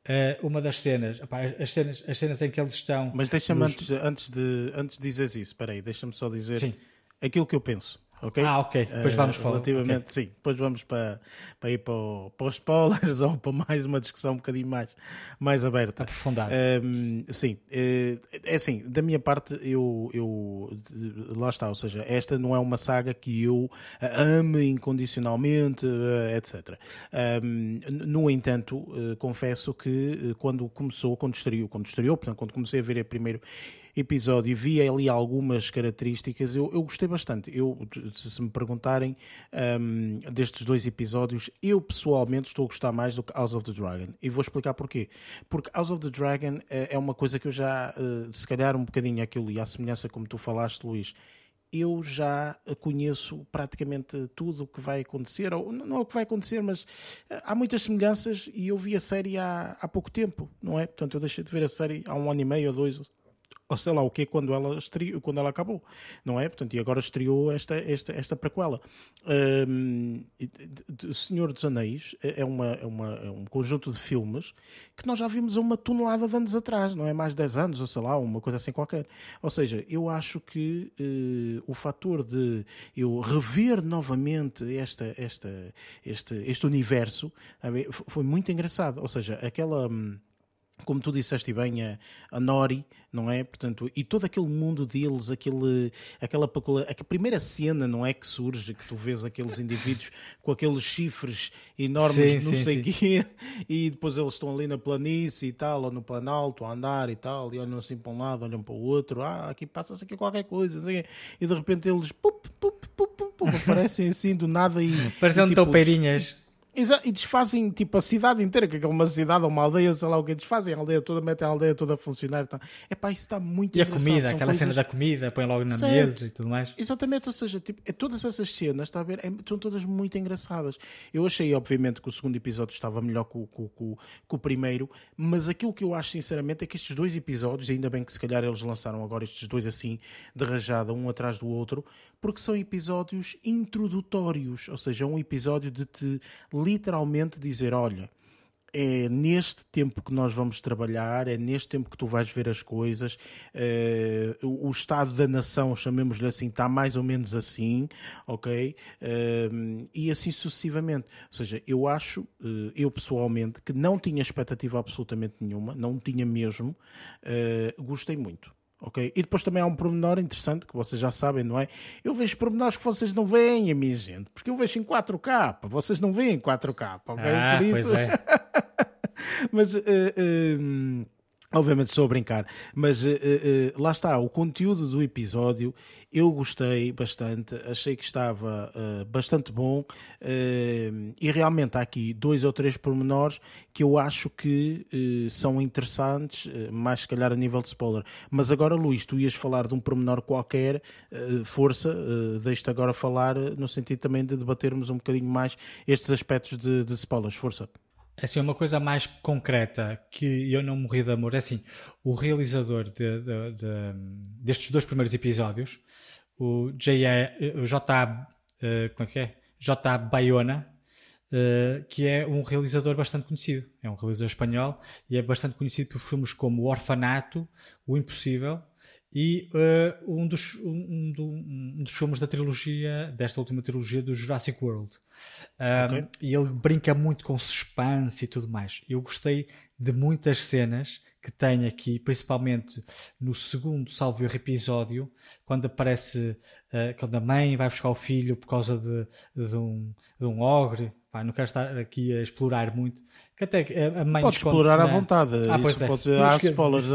Uh, uma das cenas, opa, as cenas, as cenas em que eles estão. Mas deixa-me nos... antes, antes, de, antes de dizeres isso, espera aí, deixa-me só dizer sim. aquilo que eu penso ok? Ah, ok. Depois vamos para Relativamente, okay. sim. Depois vamos para, para ir para, o, para os spoilers ou para mais uma discussão um bocadinho mais, mais aberta. Aprofundada. Um, sim. Eh, é assim, da minha parte, eu, eu. Lá está, ou seja, esta não é uma saga que eu ame incondicionalmente, eh, etc. Um, no entanto, eh, confesso que quando começou, quando estreou, quando estreou, portanto, quando comecei a ver a primeiro episódio vi ali algumas características, eu, eu gostei bastante. Eu, se me perguntarem um, destes dois episódios, eu pessoalmente estou a gostar mais do que House of the Dragon. E vou explicar porquê. Porque House of the Dragon é, é uma coisa que eu já, uh, se calhar um bocadinho aquilo e a semelhança como tu falaste, Luís, eu já conheço praticamente tudo o que vai acontecer, ou não é o que vai acontecer, mas eh, há muitas semelhanças e eu vi a série há, há pouco tempo, não é? Portanto, eu deixei de ver a série há um ano e meio ou dois, ou sei lá o que quando ela estreou, quando ela acabou, não é? Portanto, e agora estreou esta, esta, esta prequela. Um, Senhor dos Anéis é, uma, é, uma, é um conjunto de filmes que nós já vimos uma tonelada de anos atrás, não é? Mais de 10 anos, ou sei lá, uma coisa assim qualquer. Ou seja, eu acho que uh, o fator de eu rever novamente esta, esta, este, este universo foi muito engraçado. Ou seja, aquela. Como tu disseste bem, a, a, Nori, não é? Portanto, e todo aquele mundo deles, aquele, aquela, a primeira cena, não é? Que surge, que tu vês aqueles indivíduos com aqueles chifres enormes, sim, não sim, sei o quê, e depois eles estão ali na planície e tal, ou no planalto, a andar e tal, e olham assim para um lado, olham para o outro, ah, aqui passa-se aqui qualquer coisa, assim, e de repente eles, pup, pup, pup, aparecem assim do nada e. Parecem tipo, toupeirinhas. E desfazem tipo a cidade inteira, que é uma cidade ou uma aldeia, sei lá o que, desfazem a aldeia toda, metem a aldeia toda a funcionar. Então, pá, isso está muito E a comida, aquela coisas... cena da comida, põe logo na certo. mesa e tudo mais. Exatamente, ou seja, tipo, é, todas essas cenas, está a ver, é, são todas muito engraçadas. Eu achei, obviamente, que o segundo episódio estava melhor que o, que, que, que o primeiro, mas aquilo que eu acho, sinceramente, é que estes dois episódios, ainda bem que se calhar eles lançaram agora estes dois assim, de rajada, um atrás do outro, porque são episódios introdutórios, ou seja, um episódio de te literalmente dizer: olha, é neste tempo que nós vamos trabalhar, é neste tempo que tu vais ver as coisas. Uh, o estado da nação, chamemos-lhe assim, está mais ou menos assim, ok? Uh, e assim sucessivamente. Ou seja, eu acho, uh, eu pessoalmente, que não tinha expectativa absolutamente nenhuma, não tinha mesmo, gostei muito ok? E depois também há um pormenor interessante que vocês já sabem, não é? Eu vejo pormenores que vocês não veem, a minha gente, porque eu vejo em 4K, vocês não veem em 4K, ok? Ah, Por isso... pois é. Mas... Uh, uh, Obviamente estou a brincar, mas uh, uh, lá está, o conteúdo do episódio eu gostei bastante, achei que estava uh, bastante bom e realmente há aqui dois ou três pormenores que eu acho que são interessantes, mais se calhar a nível de spoiler. Mas agora, Luís, tu ias falar de um pormenor qualquer, força, uh, deixe-te agora falar no sentido também de debatermos um bocadinho mais estes aspectos de, de spoilers, força. Assim, uma coisa mais concreta que eu não morri de amor. É assim, o realizador de, de, de, destes dois primeiros episódios, o J.A. Uh, como é que é? J. Bayona, uh, que é um realizador bastante conhecido. É um realizador espanhol e é bastante conhecido por filmes como O Orfanato, O Impossível e uh, um, dos, um, um, dos filmes da trilogia, desta última trilogia do Jurassic World. Um, okay. E ele brinca muito com suspense e tudo mais. Eu gostei de muitas cenas que tem aqui, principalmente no segundo, salvo episódio, quando aparece, uh, quando a mãe vai buscar o filho por causa de, de, um, de um ogre, Pá, não quero estar aqui a explorar muito. Que até a mãe Podes explorar à vontade. Ah, pois Isso é. pode há spoilers.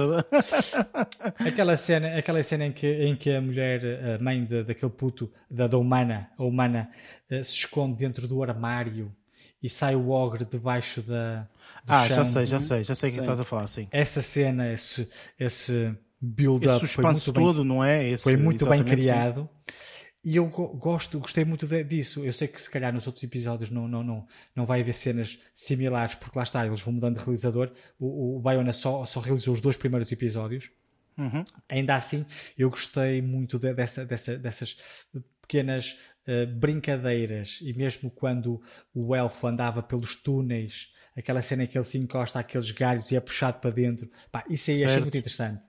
aquela cena, aquela cena em que, em que a mulher, a mãe de, daquele puto, da, da humana, a humana, uh, se esconde dentro do armário e sai o ogre debaixo da. ah, chão. já sei, já sei, já sei o que estás a falar, sim. Essa cena, esse, esse build-up. Esse suspense todo, bem, não é? Esse, foi muito bem criado. Sim. E eu gosto, gostei muito disso. Eu sei que se calhar nos outros episódios não, não, não, não vai haver cenas similares, porque lá está, eles vão mudando de realizador. O, o Bayona só, só realizou os dois primeiros episódios. Uhum. Ainda assim, eu gostei muito de, dessa, dessa, dessas pequenas uh, brincadeiras. E mesmo quando o elfo andava pelos túneis, aquela cena em que ele se encosta àqueles galhos e é puxado para dentro, pá, isso aí certo. achei muito interessante.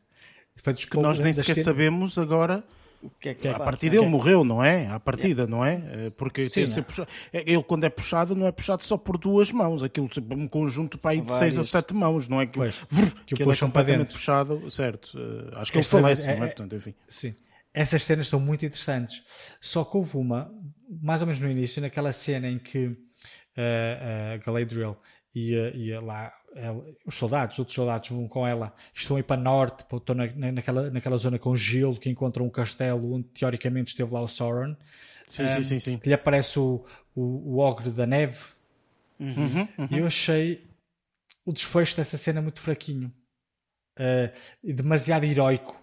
Foi que nós nem sequer sabemos agora o que é que a partir dele morreu, não é? À partida, não é? Eh, porque Sim, é. puxado, ele, quando é puxado, não é puxado só por duas mãos, aquilo tipo um conjunto para aí de seis ou sete mãos, não é? Que, pois, vrr, que, que ele é completamente puxado, certo? Eh, acho que ele falece, é, não é? Portanto, enfim. Sim. Essas cenas são muito interessantes. Só que houve uma, mais ou menos no início, naquela cena em que uh, uh, Galadriel ia, ia lá ela, os soldados, outros soldados vão com ela, estão aí para norte, estão na, naquela, naquela zona com gelo que encontram um castelo onde teoricamente esteve lá o Sauron. Sim, um, sim, sim, sim. Que lhe aparece o, o, o ogre da neve. Uhum, uhum. E eu achei o desfecho dessa cena muito fraquinho. Uh, demasiado heroico,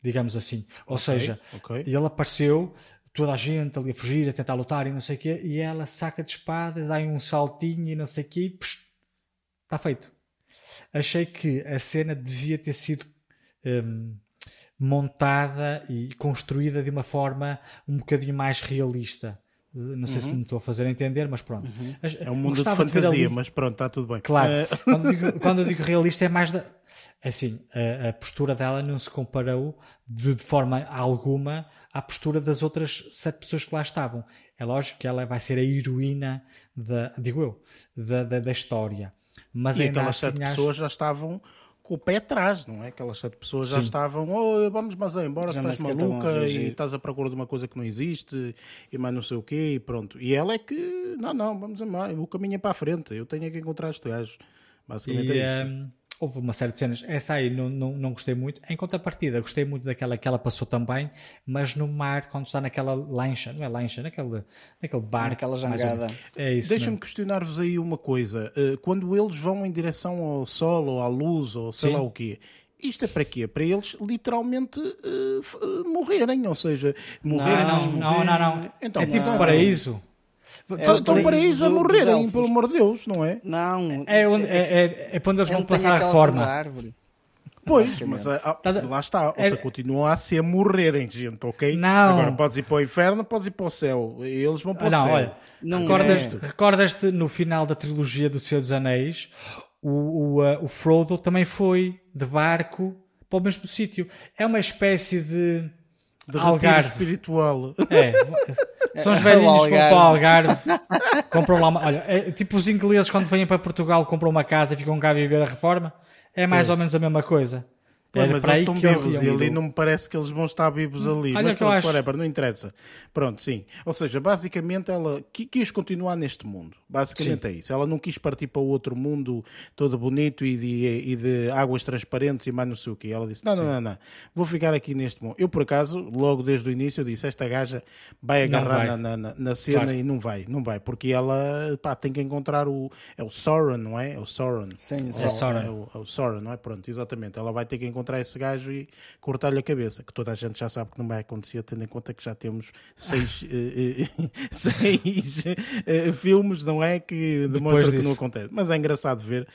digamos assim. Ou okay, seja, okay. ele apareceu, toda a gente ali a fugir, a tentar lutar e não sei o quê, e ela saca de espada, dá um saltinho e não sei o quê, psh, Está feito. Achei que a cena devia ter sido um, montada e construída de uma forma um bocadinho mais realista. Não sei se me estou a fazer entender, mas pronto. As- É um mundo de fantasia, ali- mas pronto, está tudo bem. Claro, Eh, quando, eu digo, quando eu digo realista é mais da. Assim, a, a postura dela não se comparou de, de forma alguma à postura das outras sete pessoas que lá estavam. É lógico que ela vai ser a heroína, da, digo eu, da, da, da história. Mas e aquelas assim, sete pessoas já estavam com o pé atrás, não é? Aquelas sete pessoas já Sim. estavam, oh, vamos mas aí, embora, Já estás a maluca e estás à procura de uma coisa que não existe e mais não sei o quê e pronto. E ela é que, não, não, vamos a mais, o caminho é para a frente, eu tenho é que encontrar este gajo. Basicamente E, é isso. hum, houve uma série de cenas. Essa aí não, não, não gostei muito. Em contrapartida, gostei muito daquela que ela passou também, mas no mar, quando está naquela lancha, não é lancha, naquele, naquele barco. Naquela jangada. É isso. Deixa-me questionar-vos aí uma coisa. Eh, Quando eles vão em direção ao sol ou à luz ou sei Sim. lá o quê, isto é para quê? Para eles literalmente eh, morrerem, ou seja, morrerem. Não, não, não, não. Então, é tipo não. um paraíso. É Então, o então para isso a morrerem, pelo amor de Deus, não é? Não, É, onde, é, é, é para onde eles é vão onde tem passar a reforma. árvore. Pois, mas ah, ah, Tá da- lá está, ou é- seja, continua a ser morrerem, gente, ok? Não. Agora podes ir para o inferno, podes ir para o céu. Eles vão para Ah, o não, céu. olha, Não recordas-te, é. recordas-te no final da trilogia do Senhor dos Anéis, o, o, uh, o Frodo também foi de barco para o mesmo sítio. É uma espécie de, De retiro Algarve. espiritual. É, são os É, velhinhos o que vão para o Algarve, compram lá uma, olha, é tipo os ingleses quando vêm para Portugal compram uma casa e ficam cá a viver a reforma, é mais ou menos a mesma coisa. Mas eles estão vivos e ali não me parece que eles vão estar vivos ali. olha mas o que eu acho. whatever, não interessa. Pronto, sim. Ou seja, basicamente ela qui- quis continuar neste mundo. Basicamente é isso. Ela não quis partir para o outro mundo todo bonito e de, e de águas transparentes e mais não sei o quê. Ela disse: não, não, não, não. Vou ficar aqui neste mundo. Eu, por acaso, logo desde o início, disse: esta gaja vai agarrar vai. Na, na, na cena Claro. e não vai. Não vai. Porque ela pá, tem que encontrar o. É o Sauron, não é? É o Sauron. Sim, É Sauron. É o, é o Sauron, não é? Pronto, exatamente. Ela vai ter que encontrar esse gajo e cortar-lhe a cabeça, que toda a gente já sabe que não vai acontecer, tendo em conta que já temos seis, eh, seis eh, filmes, não é? Que demonstram que não acontece. Mas é engraçado ver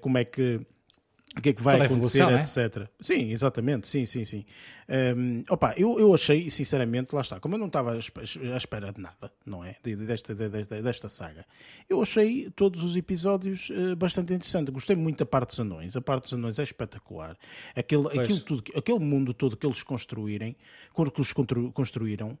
como é que. O que é que vai acontecer, evolução, é? etc. Sim, exatamente, sim, sim, sim. Hum, opa, eu, eu achei, sinceramente, lá está, como eu não estava à espe- à espera de nada, não é? De- de- Desta, de- desta, desta saga, eu achei todos os episódios eh, bastante interessantes. Gostei muito da parte dos anões, a parte dos anões é espetacular. Aquele, aquilo tudo, que- aquele mundo todo que eles construírem, que eles constru- construíram,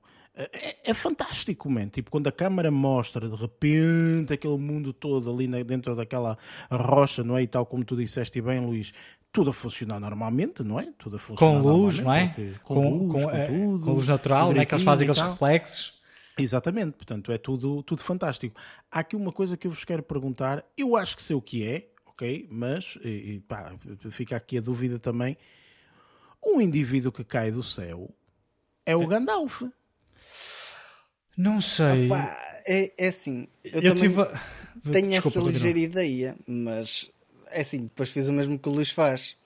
é, é fantástico, man. Tipo, quando a câmara mostra de repente aquele mundo todo ali dentro daquela rocha, não é? E tal como tu disseste bem, Luís, tudo a funcionar normalmente, não é? Tudo a funcionar com luz, não é? porque- Com, Com, luz, com, com, é, tudo. com luz natural, não é? Que eles fazem aqueles reflexos. Exatamente, portanto, é tudo, tudo fantástico. Há aqui uma coisa que eu vos quero perguntar, eu acho que sei o que é, ok? Mas, e, e, pá, fica aqui a dúvida também. Um indivíduo que cai do céu é o Gandalf. Não sei. Pá, é, é assim, eu, eu tive. tenho Desculpa, essa ligeira ideia, mas é assim, depois fiz o mesmo que o Luís faz.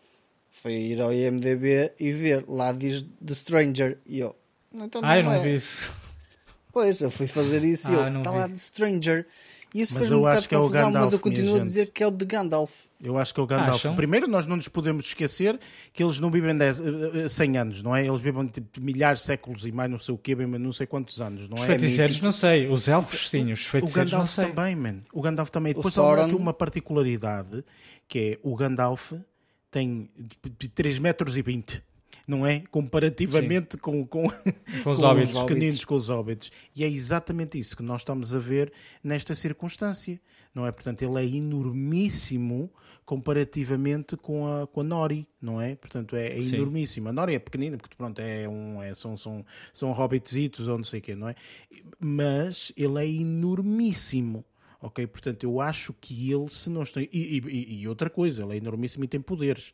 Foi ir ao IMDB e ver, lá diz The Stranger, e eu, então Ah, eu não é. vi isso. Pois, eu fui fazer isso e Ah, eu, não está lá The Stranger. E isso Mas fez-me eu um bocado é confusão, mas eu continuo a dizer que é o de Gandalf. Eu acho que é o Gandalf. Acham? Primeiro, nós não nos podemos esquecer que eles não vivem 10, eh, eh, 100 anos, não é? Eles vivem tipo, milhares de séculos e mais não sei o quê, não sei quantos anos, não Os é? feiticeiros não sei. Os elfos sim, os O feiticeiros não Gandalf sei. também, man. O Gandalf também. Depois há Sauron- aqui uma particularidade que é o Gandalf tem 3 metros e 20. Não é? Comparativamente com, com, Com os com hobbits. pequeninos, com os hobbits. E é exatamente isso que nós estamos a ver nesta circunstância. Não é? Portanto, ele é enormíssimo comparativamente com a, com a Nori, não é? Portanto, é, é Sim. enormíssimo. A Nori é pequenina, porque pronto, é um, é, são, são, são hobbitzitos ou não sei o quê, não é? Mas ele é enormíssimo. Ok, portanto, eu acho que ele, se não está. E, e- e outra coisa, ele é enormíssimo e tem poderes,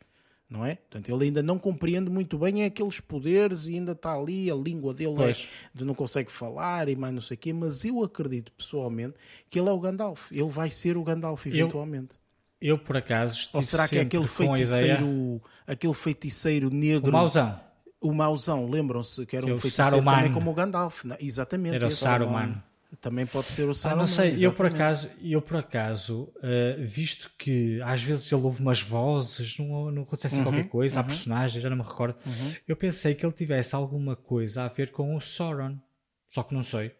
não é? Portanto, ele ainda não compreende muito bem aqueles poderes e ainda está ali, a língua dele é, não consegue falar e mais não sei o quê, mas eu acredito pessoalmente que ele é o Gandalf. Ele vai ser o Gandalf eventualmente. Eu, por acaso, estive Ou será que é aquele feiticeiro, aquele feiticeiro negro, O mauzão. o mauzão, lembram-se que era Que é um o feiticeiro Saruman. também como o Gandalf, não? é? exatamente. Era o esse Saruman. Também pode ser o Ah, Saruman. não sei, eu por acaso, eu por acaso, eh, visto que às vezes ele ouve umas vozes, não, não acontece Uhum, qualquer coisa, há personagens, já não me recordo, eu pensei que ele tivesse alguma coisa a ver com o Sauron, só que não sei.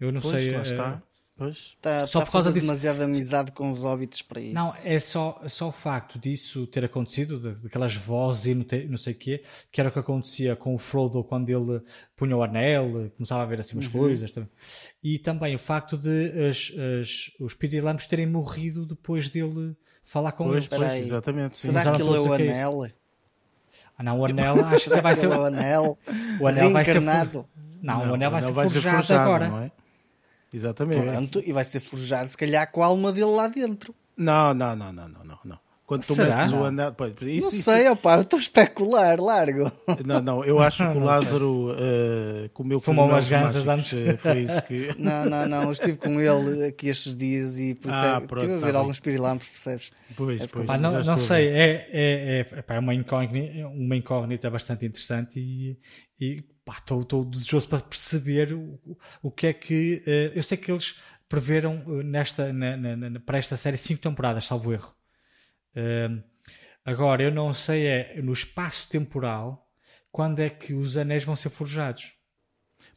Eu não Pois, sei. lá eh, está. Pois. Está, Só está por causa disso- demasiada amizade com os hobbits para isso. Não, é só, só o facto disso ter acontecido, daquelas vozes e não, te- não sei o quê, que era o que acontecia com o Frodo quando ele punha o anel, começava a ver assim umas Uhum. coisas. Também. E também o facto de as, as- os pirilampos terem morrido depois dele falar com Pois, eles. pois, aí. exatamente. sim. Será que ele é o anel? Ah, não, o anel acho que vai ser. é o anel? O anel vai ser. Reencarnado? Não, o anel vai ser forjado, agora. Exatamente. Pronto, e vai ser forjado se calhar com a alma dele lá dentro. Não, não, não, não, não, não. Quando tu Será? metes o Não. anel. Pois, isso, não isso- sei, opá, eu estou a especular, largo. Não, não, eu acho que o Lázaro uh, comeu Fumou cogumelos umas ganzas antes. eh, Foi isso que. Não, não, não, eu estive com ele aqui estes dias e percebe, Ah, pronto, estive a tá ver bem. alguns pirilampos, percebes? Pois, É pois. Pá, não, não sei, ver. é, é, é, pá, é uma, incógnita, uma incógnita bastante interessante e e, estou desejoso para perceber o, o que é que. eh, eu sei que eles preveram nesta, na- na- na- para esta série cinco temporadas, salvo erro. Agora, eu não sei é no espaço temporal quando é que os anéis vão ser forjados.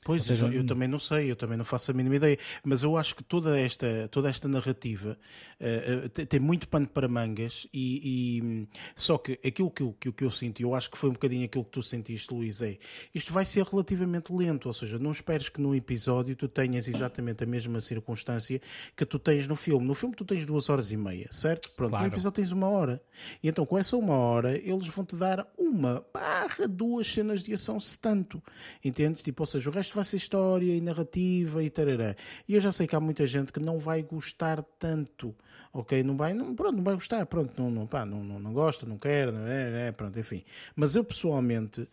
Pois, seja, eu, eu também não sei, eu também não faço a mínima ideia. Mas eu acho que toda esta, toda esta narrativa eh, eh, tem, tem muito pano para mangas e, e, só que aquilo que eu, que, que eu sinto, eu acho que foi um bocadinho aquilo que tu sentiste, Luís, é isto vai ser relativamente lento, ou seja, não esperes que num episódio tu tenhas exatamente a mesma circunstância que tu tens no filme. No filme tu tens duas horas e meia, certo? Pronto, Claro. no episódio tens uma hora. E então com essa uma hora eles vão-te dar uma barra duas cenas de ação se tanto. Entendes? Tipo, ou seja, o resto vai ser história e narrativa e tarará. E eu já sei que há muita gente que não vai gostar tanto. Ok? Não vai, não, pronto, não vai gostar. Pronto, não, não, pá, não, não, não gosta, não quer, não é, é, pronto, enfim. Mas eu pessoalmente.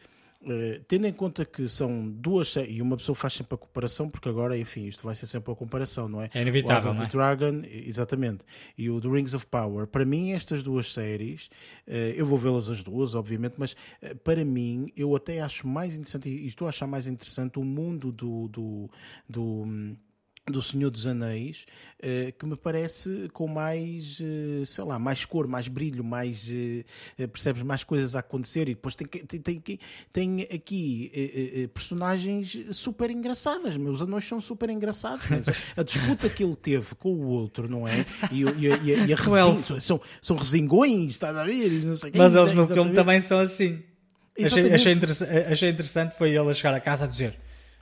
Eh, tendo em conta que são duas e uma pessoa faz sempre a comparação porque agora enfim isto vai ser sempre a comparação não é? É inevitável, o House of é? Dragon exatamente. E o The Rings of Power. Para mim estas duas séries eh, eu vou vê-las as duas obviamente mas eh, para mim eu até acho mais interessante e estou a achar mais interessante o mundo do do, do hum, do Senhor dos Anéis, eh, que me parece com mais, eh, sei lá, mais cor, mais brilho, mais, eh, percebes, mais coisas a acontecer e depois tem, que- tem, tem, tem aqui personagens super engraçadas, meus anões são super engraçados, né? a disputa que ele teve com o outro, não é? E, e, a- e, e a Com o resin- elfo. são, são resingões, estás a ver? Não sei quem, Mas eles no exatamente. filme também são assim. Achei, achei, interessa- achei interessante foi ele a chegar a casa a dizer: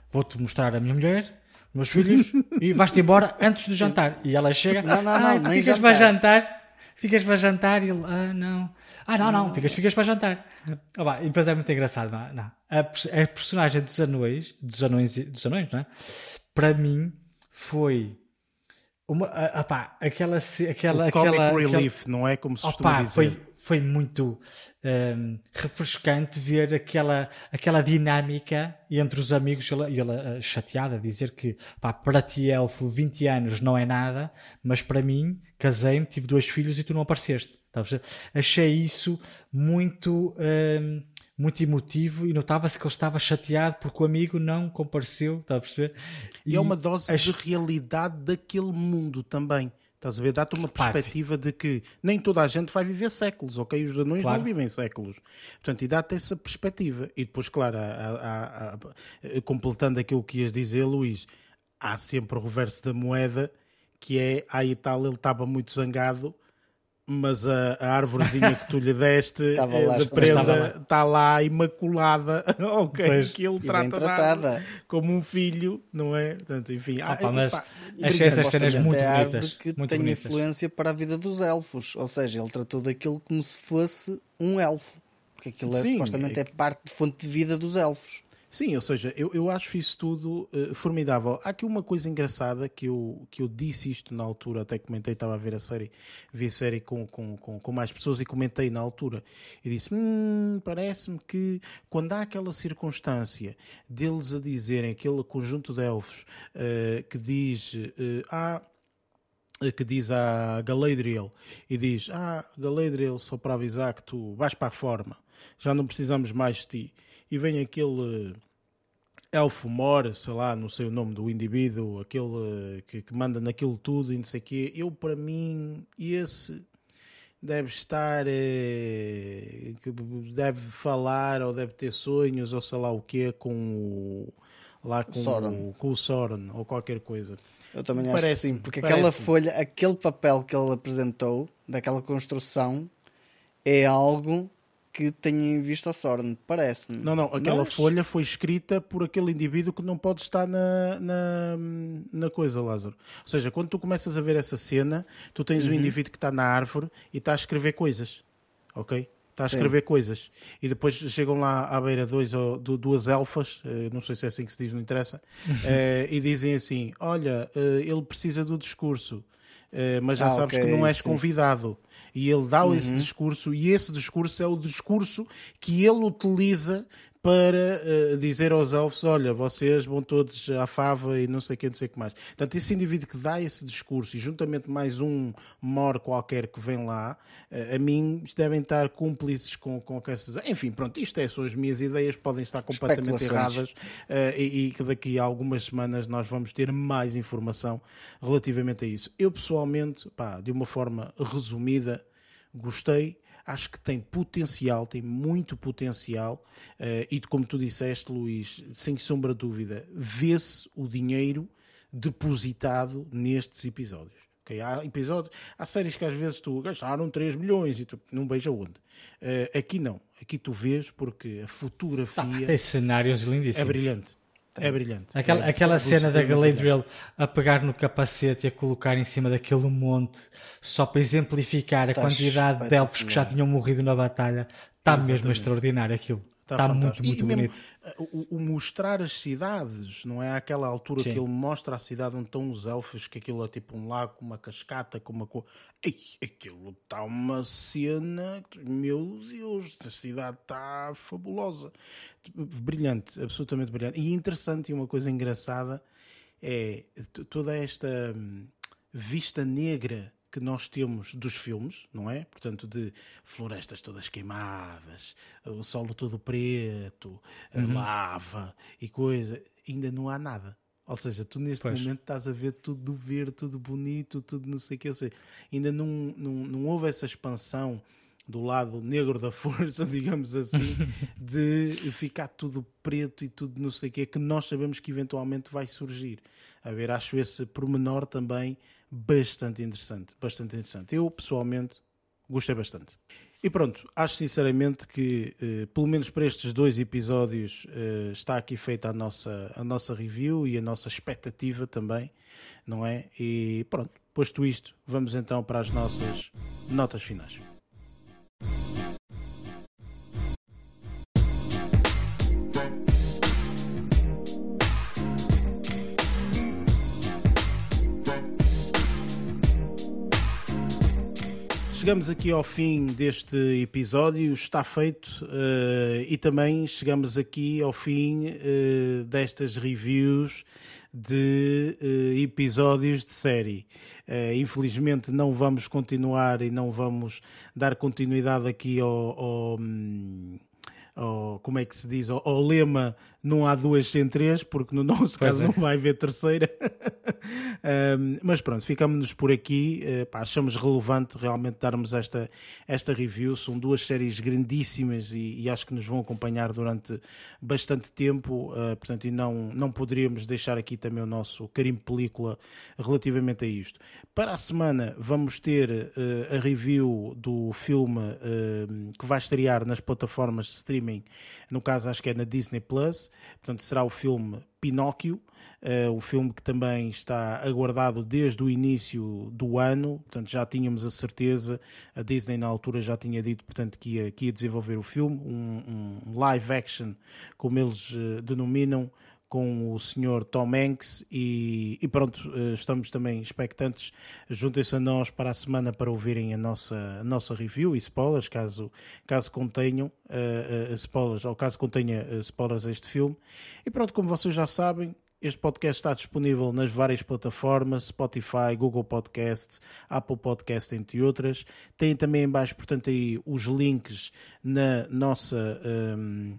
Vou-te mostrar a minha mulher, meus filhos, e vais-te embora antes do jantar. E ela chega: Não, não, "Ai, não, nem ficas para jantar." Ficas para jantar e ele: Ah, não. Ah, não, não, ficas, ficas para jantar. Ah, vá, e depois é muito engraçado. Não, não. A, a personagem dos anões, dos anões, dos anões, não é? Para mim foi. Uma, ah, ah, pá, aquela, aquela, O comic aquela, aquela- relief, não é como se costuma Opa, dizer. foi, foi muito hum, refrescante ver aquela, aquela dinâmica entre os amigos e ela, ela, eh, chateada a dizer que pá, para ti elfo 20 anos não é nada, mas para mim casei-me, tive dois filhos e tu não apareceste. Tá? Achei isso muito hum, muito emotivo e notava-se que ele estava chateado porque o amigo não compareceu, está a perceber? E é uma dose acho- de realidade daquele mundo também. Estás a ver? Dá-te uma perspectiva de que nem toda a gente vai viver séculos, ok? Os anões Claro. não vivem séculos. Portanto, e dá-te essa perspectiva. E depois, claro, há- há- há- completando aquilo que ias dizer, Luís, há sempre o reverso da moeda, que é, aí e tal, ele estava muito zangado, mas a, a árvorezinha que tu lhe deste eh, lá, de prenda está lá imaculada, ok? Pois. Que ele trata tratada. como um filho, não é? Portanto, enfim, há- Opa, mas achei essas cenas muito é bonitas. que muito tem bonitas. influência para a vida dos elfos. Ou seja, ele tratou daquilo como se fosse um elfo. Porque aquilo é, Sim, supostamente é é parte de fonte de vida dos elfos. Sim, ou seja, eu, eu acho isso tudo eh, formidável. Há aqui uma coisa engraçada que eu, que eu disse isto na altura, até comentei, estava a ver a série, vi a série com, com, com, com mais pessoas e comentei na altura. E disse: hum, parece-me que quando há aquela circunstância deles a dizerem, aquele conjunto de elfos eh, que diz: eh, ah, que diz a Galadriel e diz: Ah, Galadriel, só para avisar que tu vais para a reforma, já não precisamos mais de ti. E vem aquele elfo mor, sei lá, não sei o nome do indivíduo, aquele que, que manda naquilo tudo e não sei o quê. Eu, para mim, esse deve estar, eh, deve falar ou deve ter sonhos ou sei lá o quê com o, lá com Sauron. o, com o Sauron ou qualquer coisa. Eu também acho que sim, porque parece-me. aquela folha, aquele papel que ele apresentou, daquela construção, é algo que tenha em vista a Sauron, parece-me. Não, não, aquela Mas- folha foi escrita por aquele indivíduo que não pode estar na, na, na coisa, Lázaro. Ou seja, quando tu começas a ver essa cena, tu tens Uhum. um indivíduo que está na árvore e está a escrever coisas, ok? Está a Sim. escrever coisas. E depois chegam lá à beira dois ou du- duas elfas, eh, não sei se é assim que se diz, não interessa, eh, e dizem assim: Olha, eh, ele precisa do discurso, mas já Ah, sabes ok, que não és sim. convidado. E ele dá esse Uhum. discurso, e esse discurso é o discurso que ele utiliza para eh, dizer aos elfos: Olha, vocês vão todos à fava e não sei o que, não sei o que mais. Portanto, esse indivíduo que dá esse discurso e juntamente mais um mor qualquer que vem lá, eh, a mim devem estar cúmplices com, com essas. Enfim, pronto, isto é, são as minhas ideias, podem estar completamente erradas e, e que daqui a algumas semanas nós vamos ter mais informação relativamente a isso. Eu pessoalmente, pá, de uma forma resumida, gostei. Acho que tem potencial, tem muito potencial, eh, e como tu disseste, Luís, sem sombra de dúvida, vê-se o dinheiro depositado nestes episódios. ok? Há episódios, há séries que às vezes tu gastaram 3 milhões e tu não vejo aonde. Eh, aqui não, aqui tu vês porque a fotografia Tem cenários é lindíssimos. brilhante. É brilhante. Aquela, É aquela cena da Galadriel a pegar no capacete e a colocar em cima daquele monte só para exemplificar a Tá quantidade de elfos que já tinham morrido na batalha. Está mesmo extraordinário aquilo. Está Está muito, muito E mesmo, bonito. eh, O, o mostrar as cidades, não é? Aquela altura Sim. que ele mostra a cidade onde estão os elfos, que aquilo é tipo um lago, uma cascata, com uma. Ei, aquilo está uma cena. Meu Deus, a cidade está fabulosa. Brilhante, absolutamente brilhante. E interessante e uma coisa engraçada é toda esta hum, vista negra que nós temos dos filmes, não é? Portanto, de florestas todas queimadas, o solo todo preto, a lava e coisa, ainda não há nada. Ou seja, tu neste Pois. momento estás a ver tudo verde, tudo bonito, tudo não sei o que. Seja, ainda não, não, não houve essa expansão do lado negro da força, digamos assim, de ficar tudo preto e tudo não sei o que, que nós sabemos que eventualmente vai surgir. A ver, acho esse pormenor também bastante interessante, bastante interessante. Eu, pessoalmente, gostei bastante. E pronto, acho sinceramente que, eh, pelo menos para estes dois episódios, eh, está aqui feita a nossa, a nossa review e a nossa expectativa também, não é? E pronto, posto isto, vamos então para as nossas notas finais. Chegamos aqui ao fim deste episódio, está feito, eh, e também chegamos aqui ao fim eh, destas reviews de eh, episódios de série. Eh, infelizmente não vamos continuar e não vamos dar continuidade aqui ao, ao, hum, ao- como é que se diz, ao, ao lema não há duas sem três, porque no nosso Pois caso é. não vai haver terceira. Um, mas pronto, ficamos-nos por aqui. Uh, pá, achamos relevante realmente darmos esta, esta review. São duas séries grandíssimas e, e acho que nos vão acompanhar durante bastante tempo. Uh, portanto, e não, não poderíamos deixar aqui também o nosso carimbo película relativamente a isto. Para a semana vamos ter uh, a review do filme que vai estrear nas plataformas de streaming. No caso, acho que é na Disney Plus. Portanto, será o filme Pinóquio. Uh, o filme que também está aguardado desde o início do ano, portanto já tínhamos a certeza, a Disney na altura já tinha dito portanto, que, ia, que ia desenvolver o filme, um, um live action, como eles uh, denominam, com o senhor Tom Hanks e, e pronto, uh, estamos também expectantes, juntem-se a nós para a semana para ouvirem a nossa, a nossa review e spoilers, caso, caso contenham uh, spoilers, ou caso contenha spoilers a este filme. E pronto, como vocês já sabem, este podcast está disponível nas várias plataformas, Spotify, Google Podcasts, Apple Podcasts, entre outras. Tem também em baixo, portanto, aí os links na nossa, hum,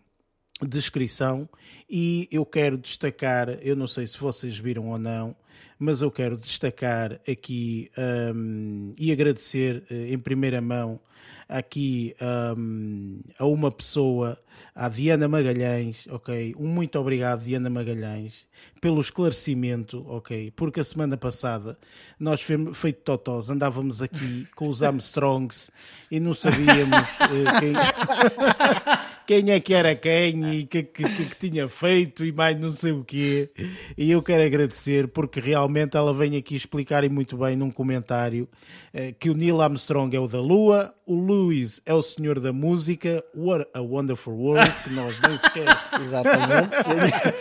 descrição e eu quero destacar, eu não sei se vocês viram ou não, mas eu quero destacar aqui um, e agradecer uh, em primeira mão aqui um, a uma pessoa, a Diana Magalhães, ok? Um muito obrigado, Diana Magalhães, pelo esclarecimento, ok? Porque a semana passada nós, feito totós, andávamos aqui com os Armstrongs e não sabíamos uh, quem... quem é que era quem e o que, que, que, que, tinha feito e mais não sei o quê. E eu quero agradecer porque realmente ela vem aqui explicar e muito bem num comentário eh, que o Neil Armstrong é o da Lua, o Lewis é o senhor da música, What a Wonderful World, que nós nem sequer. Exatamente.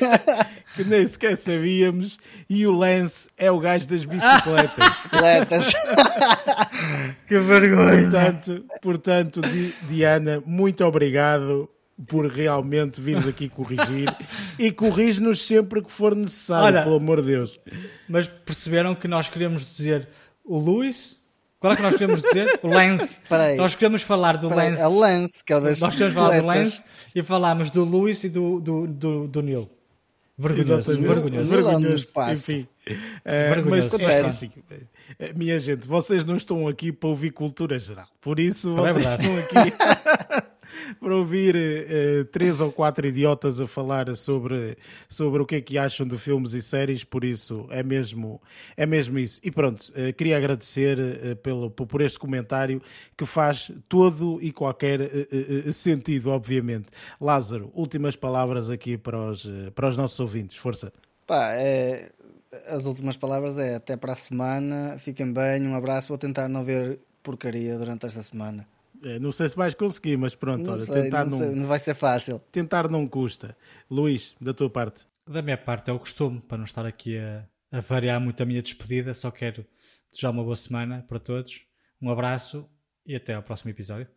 que nem sequer sabíamos, e o Lance é o gajo das bicicletas. Bicicletas. que vergonha. Portanto, portanto Diana, muito obrigado por realmente vires aqui corrigir e corrige-nos sempre que for necessário, Olha, pelo amor de Deus. Mas perceberam que nós queremos dizer o Luís? Qual é que nós queremos dizer? O Lance. Nós queremos falar do Lance. É o Lance, que é o das Nós queremos falar do Lance e falámos do Luís e do, do, do, do Neil. Vergonhoso, vergonhoso. Vergonhoso, enfim. Uh, mas acontece. Eh, minha gente, vocês não estão aqui para ouvir cultura geral. Por isso, Também é vocês é estão aqui para ouvir uh, três ou quatro idiotas a falar sobre, sobre o que é que acham de filmes e séries, por isso é mesmo, é mesmo isso. E pronto, uh, queria agradecer uh, pelo, por este comentário que faz todo e qualquer sentido, obviamente. Lázaro, últimas palavras aqui para os, para os nossos ouvintes, força. Pá, é, as últimas palavras é até para a semana, fiquem bem, um abraço, vou tentar não ver porcaria durante esta semana. É, não sei se vais conseguir, mas pronto, não olha, sei, tentar não, não, sei, não vai ser fácil. Tentar não custa. Luís, da tua parte. Da minha parte é o costume, para não estar aqui a, a variar muito a minha despedida, só quero desejar uma boa semana para todos. Um abraço e até ao próximo episódio.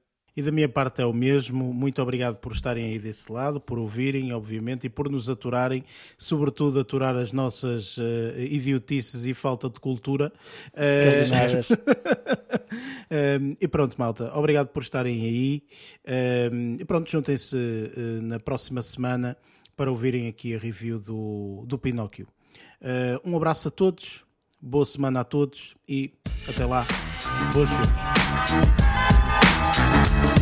E da minha parte é o mesmo. Muito obrigado por estarem aí desse lado, por ouvirem, obviamente, e por nos aturarem, sobretudo aturar as nossas uh, idiotices e falta de cultura. Uh, e pronto, malta, obrigado por estarem aí. Uh, e pronto, juntem-se uh, na próxima semana para ouvirem aqui a review do, do Pinóquio. um abraço a todos, boa semana a todos e até lá, boas filmes. Thank you.